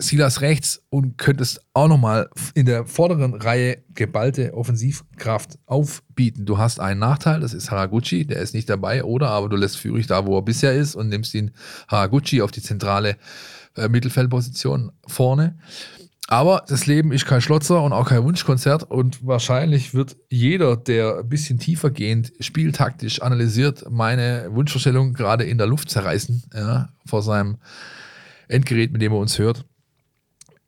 Speaker 3: Silas rechts und könntest auch nochmal in der vorderen Reihe geballte Offensivkraft aufbieten. Du hast einen Nachteil, das ist Haraguchi, der ist nicht dabei, oder aber du lässt Führig da, wo er bisher ist und nimmst ihn Haraguchi auf die zentrale äh, Mittelfeldposition vorne. Aber das Leben ist kein Schlotzer und auch kein Wunschkonzert und wahrscheinlich wird jeder, der ein bisschen tiefer gehend spieltaktisch analysiert, meine Wunschvorstellung gerade in der Luft zerreißen, ja, vor seinem Endgerät, mit dem er uns hört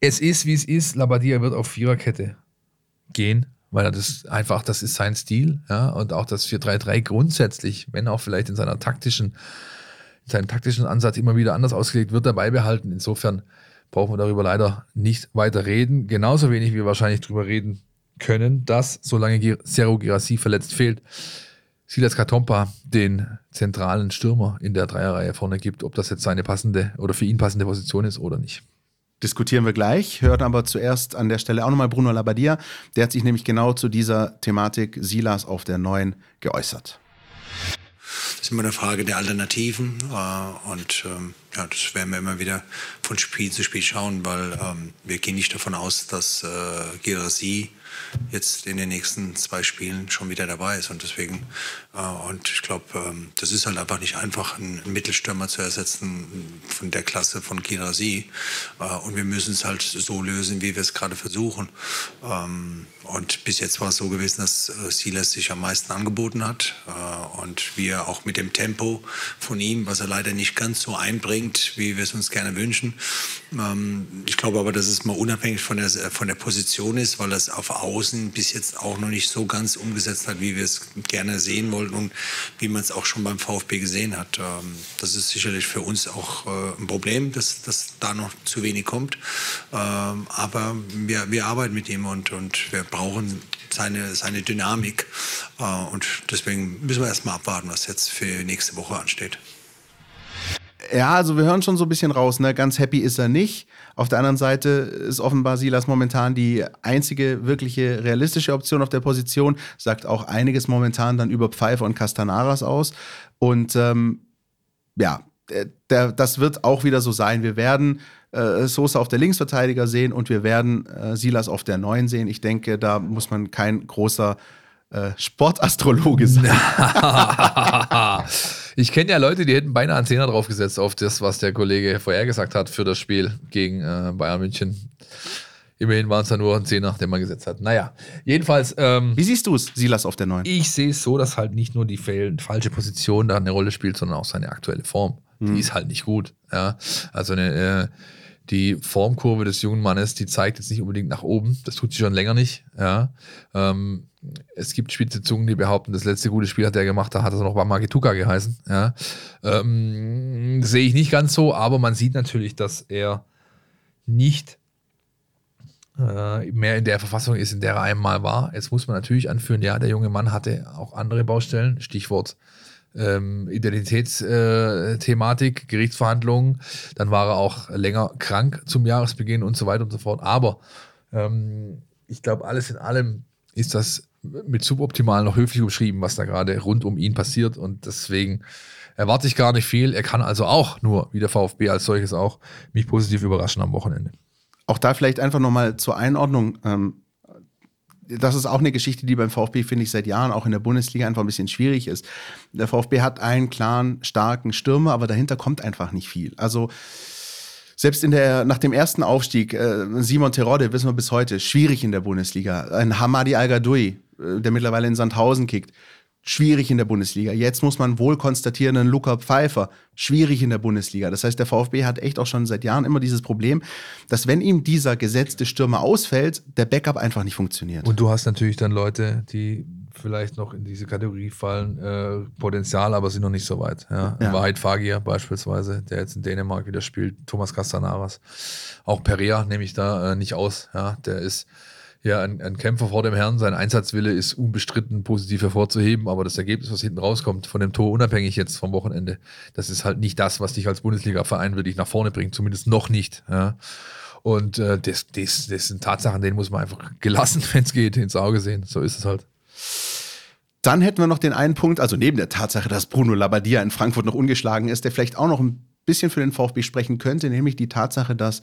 Speaker 3: es ist, wie es ist. Labadia wird auf Viererkette gehen, weil er das einfach, das ist sein Stil. Ja, und auch das 4-3-3 grundsätzlich, wenn auch vielleicht in seiner taktischen, in seinem taktischen Ansatz immer wieder anders ausgelegt wird, dabei behalten. Insofern brauchen wir darüber leider nicht weiter reden. Genauso wenig wie wir wahrscheinlich darüber reden können, dass, solange Sergio Girassi verletzt fehlt, Silas Katompa den zentralen Stürmer in der Dreierreihe vorne gibt, ob das jetzt seine passende oder für ihn passende Position ist oder nicht
Speaker 2: diskutieren wir gleich. Hören aber zuerst an der Stelle auch nochmal Bruno Labbadia. Der hat sich nämlich genau zu dieser Thematik Silas auf der neuen geäußert.
Speaker 4: Das ist immer eine Frage der Alternativen äh, und ähm, ja, das werden wir immer wieder von Spiel zu Spiel schauen, weil ähm, wir gehen nicht davon aus, dass äh, jetzt in den nächsten zwei Spielen schon wieder dabei ist. Und deswegen, äh, und ich glaube, ähm, das ist halt einfach nicht einfach, einen Mittelstürmer zu ersetzen von der Klasse von Kirasi. Äh, und wir müssen es halt so lösen, wie wir es gerade versuchen. Ähm, und bis jetzt war es so gewesen, dass äh, Silas sich am meisten angeboten hat. Äh, und wir auch mit dem Tempo von ihm, was er leider nicht ganz so einbringt, wie wir es uns gerne wünschen. Ähm, ich glaube aber, dass es mal unabhängig von der, von der Position ist, weil das auf Außen bis jetzt auch noch nicht so ganz umgesetzt hat, wie wir es gerne sehen wollten und wie man es auch schon beim VfB gesehen hat. Ähm, das ist sicherlich für uns auch äh, ein Problem, dass, dass da noch zu wenig kommt. Ähm, aber wir, wir arbeiten mit ihm und, und wir brauchen seine, seine Dynamik. Äh, und deswegen müssen wir erstmal abwarten, was jetzt für nächste Woche ansteht.
Speaker 2: Ja, also wir hören schon so ein bisschen raus, ne? Ganz happy ist er nicht. Auf der anderen Seite ist offenbar Silas momentan die einzige wirkliche realistische Option auf der Position. Sagt auch einiges momentan dann über Pfeiffer und Castanaras aus. Und ähm, ja, der, das wird auch wieder so sein. Wir werden äh, Sosa auf der Linksverteidiger sehen und wir werden äh, Silas auf der Neuen sehen. Ich denke, da muss man kein großer äh, Sportastrologe sein.
Speaker 3: ich kenne ja Leute, die hätten beinahe einen Zehner draufgesetzt auf das, was der Kollege vorher gesagt hat für das Spiel gegen äh, Bayern München. Immerhin waren es ja nur ein Zehner, den man gesetzt hat. Naja, jedenfalls. Ähm,
Speaker 2: Wie siehst du es, Silas auf der Neuen?
Speaker 3: Ich sehe es so, dass halt nicht nur die falsche Position da eine Rolle spielt, sondern auch seine aktuelle Form. Mhm. Die ist halt nicht gut. Ja? Also eine, äh, die Formkurve des jungen Mannes, die zeigt jetzt nicht unbedingt nach oben. Das tut sie schon länger nicht. Ja. Ähm, es gibt spitze Zungen, die behaupten, das letzte gute Spiel hat er gemacht, da hat er noch Magituka geheißen. Ja. Ähm, sehe ich nicht ganz so, aber man sieht natürlich, dass er nicht äh, mehr in der Verfassung ist, in der er einmal war. Jetzt muss man natürlich anführen, ja, der junge Mann hatte auch andere Baustellen, Stichwort ähm, Identitätsthematik, äh, Gerichtsverhandlungen. Dann war er auch länger krank zum Jahresbeginn und so weiter und so fort. Aber ähm, ich glaube, alles in allem ist das mit suboptimal noch höflich umschrieben, was da gerade rund um ihn passiert. Und deswegen erwarte ich gar nicht viel. Er kann also auch nur, wie der VfB als solches auch, mich positiv überraschen am Wochenende.
Speaker 2: Auch da vielleicht einfach nochmal zur Einordnung. Ähm, das ist auch eine Geschichte, die beim VfB, finde ich, seit Jahren auch in der Bundesliga einfach ein bisschen schwierig ist. Der VfB hat einen klaren, starken Stürmer, aber dahinter kommt einfach nicht viel. Also selbst in der, nach dem ersten Aufstieg, äh, Simon Terodde, wissen wir bis heute, schwierig in der Bundesliga. Ein Hamadi Al-Gadoui, äh, der mittlerweile in Sandhausen kickt, schwierig in der Bundesliga. Jetzt muss man wohl konstatieren, ein Luca Pfeiffer, schwierig in der Bundesliga. Das heißt, der VfB hat echt auch schon seit Jahren immer dieses Problem, dass wenn ihm dieser gesetzte Stürmer ausfällt, der Backup einfach nicht funktioniert.
Speaker 3: Und du hast natürlich dann Leute, die vielleicht noch in diese Kategorie fallen, äh, Potenzial, aber sind noch nicht so weit. Ja. ja. Wahrheit Fagir beispielsweise, der jetzt in Dänemark wieder spielt, Thomas Castanaras. Auch Perea nehme ich da äh, nicht aus. Ja. Der ist ja, ein, ein, Kämpfer vor dem Herrn, sein Einsatzwille ist unbestritten positiv hervorzuheben, aber das Ergebnis, was hinten rauskommt, von dem Tor unabhängig jetzt vom Wochenende, das ist halt nicht das, was dich als Bundesliga-Verein wirklich nach vorne bringt, zumindest noch nicht. Ja. Und äh, das, das, das sind Tatsachen, denen muss man einfach gelassen, wenn es geht, ins Auge sehen. So ist es halt.
Speaker 2: Dann hätten wir noch den einen Punkt, also neben der Tatsache, dass Bruno Labbadia in Frankfurt noch ungeschlagen ist, der vielleicht auch noch ein bisschen für den VfB sprechen könnte, nämlich die Tatsache, dass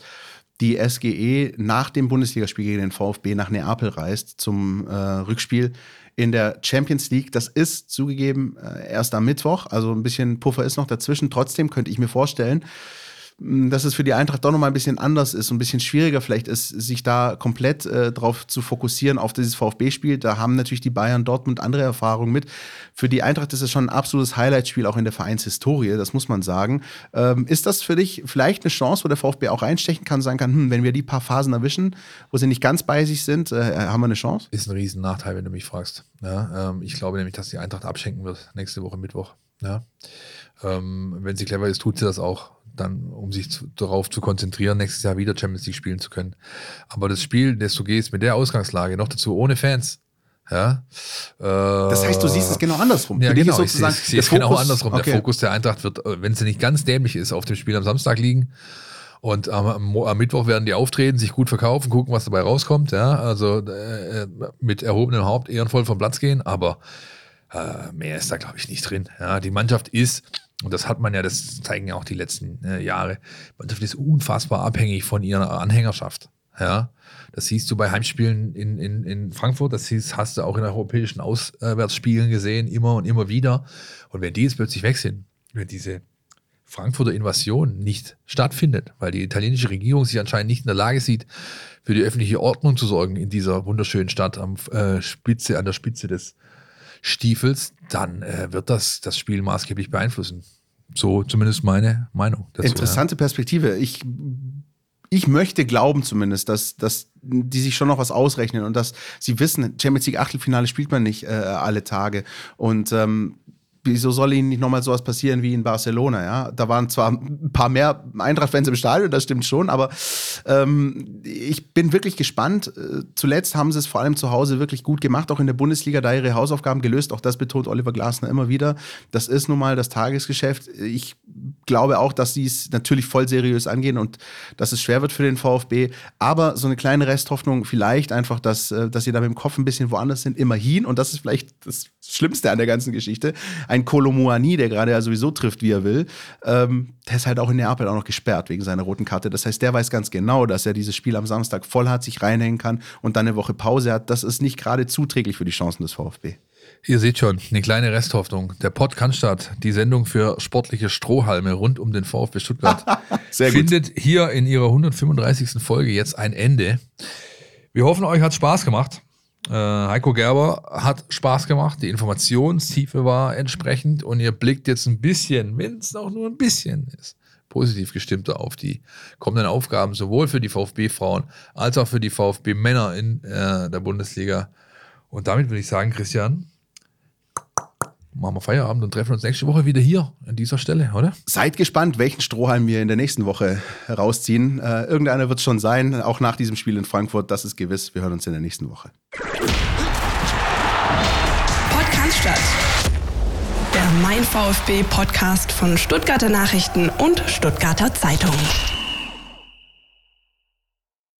Speaker 2: die SGE nach dem Bundesligaspiel gegen den VfB nach Neapel reist zum äh, Rückspiel in der Champions League. Das ist zugegeben äh, erst am Mittwoch, also ein bisschen Puffer ist noch dazwischen. Trotzdem könnte ich mir vorstellen, dass es für die Eintracht doch nochmal ein bisschen anders ist, ein bisschen schwieriger vielleicht ist, sich da komplett äh, drauf zu fokussieren auf dieses VfB-Spiel. Da haben natürlich die Bayern Dortmund andere Erfahrungen mit. Für die Eintracht ist es schon ein absolutes Highlight-Spiel auch in der Vereinshistorie, das muss man sagen. Ähm, ist das für dich vielleicht eine Chance, wo der VfB auch reinstechen kann, sagen kann, hm, wenn wir die paar Phasen erwischen, wo sie nicht ganz bei sich sind, äh, haben wir eine Chance?
Speaker 3: Ist ein riesen Nachteil, wenn du mich fragst. Ja, ähm, ich glaube nämlich, dass die Eintracht abschenken wird nächste Woche Mittwoch. Ja. Ähm, wenn sie clever ist, tut sie das auch dann, um sich zu, darauf zu konzentrieren, nächstes Jahr wieder Champions League spielen zu können. Aber das Spiel, das du gehst mit der Ausgangslage, noch dazu ohne Fans, ja.
Speaker 2: Äh, das heißt, du siehst es genau andersrum.
Speaker 3: Ja, genau. Ich sehe, es genau andersrum. Okay. Der Fokus der Eintracht wird, äh, wenn sie nicht ganz dämlich ist, auf dem Spiel am Samstag liegen. Und am, am, Mittwoch werden die auftreten, sich gut verkaufen, gucken, was dabei rauskommt. Ja, also äh, mit erhobenem Haupt ehrenvoll vom Platz gehen. Aber äh, mehr ist da, glaube ich, nicht drin. Ja, die Mannschaft ist und das hat man ja, das zeigen ja auch die letzten äh, Jahre. Mannschaft ist unfassbar abhängig von ihrer Anhängerschaft. Ja, das siehst du bei Heimspielen in, in, in Frankfurt, das siehst, hast du auch in europäischen Auswärtsspielen gesehen, immer und immer wieder. Und wenn die jetzt plötzlich weg sind, wenn diese Frankfurter Invasion nicht stattfindet, weil die italienische Regierung sich anscheinend nicht in der Lage sieht, für die öffentliche Ordnung zu sorgen in dieser wunderschönen Stadt am äh, Spitze, an der Spitze des Stiefels, dann äh, wird das das Spiel maßgeblich beeinflussen. So zumindest meine Meinung.
Speaker 2: Dazu, Interessante ja. Perspektive. Ich, ich möchte glauben zumindest, dass, dass die sich schon noch was ausrechnen und dass sie wissen, Champions League Achtelfinale spielt man nicht äh, alle Tage. Und ähm, wieso soll ihnen nicht nochmal sowas passieren wie in Barcelona, ja? Da waren zwar ein paar mehr Eintracht-Fans im Stadion, das stimmt schon, aber ähm, ich bin wirklich gespannt. Äh, zuletzt haben sie es vor allem zu Hause wirklich gut gemacht, auch in der Bundesliga, da ihre Hausaufgaben gelöst. Auch das betont Oliver Glasner immer wieder. Das ist nun mal das Tagesgeschäft. Ich glaube auch, dass sie es natürlich voll seriös angehen und dass es schwer wird für den VfB. Aber so eine kleine Resthoffnung vielleicht einfach, dass, äh, dass sie da mit dem Kopf ein bisschen woanders sind, immerhin. Und das ist vielleicht das Schlimmste an der ganzen Geschichte. Ein Kolomuani, der gerade ja sowieso trifft, wie er will, ähm, der ist halt auch in Neapel auch noch gesperrt wegen seiner roten Karte. Das heißt, der weiß ganz genau, dass er dieses Spiel am Samstag voll hat, sich reinhängen kann und dann eine Woche Pause hat. Das ist nicht gerade zuträglich für die Chancen des VfB.
Speaker 3: Ihr seht schon, eine kleine Resthoffnung. Der Pod Cannstatt, die Sendung für sportliche Strohhalme rund um den VfB Stuttgart, findet hier in ihrer 135. Folge jetzt ein Ende. Wir hoffen, euch hat Spaß gemacht. Äh, Heiko Gerber hat Spaß gemacht, die Informationstiefe war entsprechend und ihr blickt jetzt ein bisschen, wenn es auch nur ein bisschen ist, positiv gestimmter auf die kommenden Aufgaben, sowohl für die VfB-Frauen als auch für die VfB-Männer in äh, der Bundesliga. Und damit würde ich sagen, Christian, machen wir Feierabend und treffen uns nächste Woche wieder hier an dieser Stelle, oder?
Speaker 2: Seid gespannt, welchen Strohhalm wir in der nächsten Woche herausziehen. Äh, irgendeiner wird es schon sein, auch nach diesem Spiel in Frankfurt, das ist gewiss. Wir hören uns in der nächsten Woche.
Speaker 1: Podcast Der Mein VfB Podcast von Stuttgarter Nachrichten und Stuttgarter Zeitung.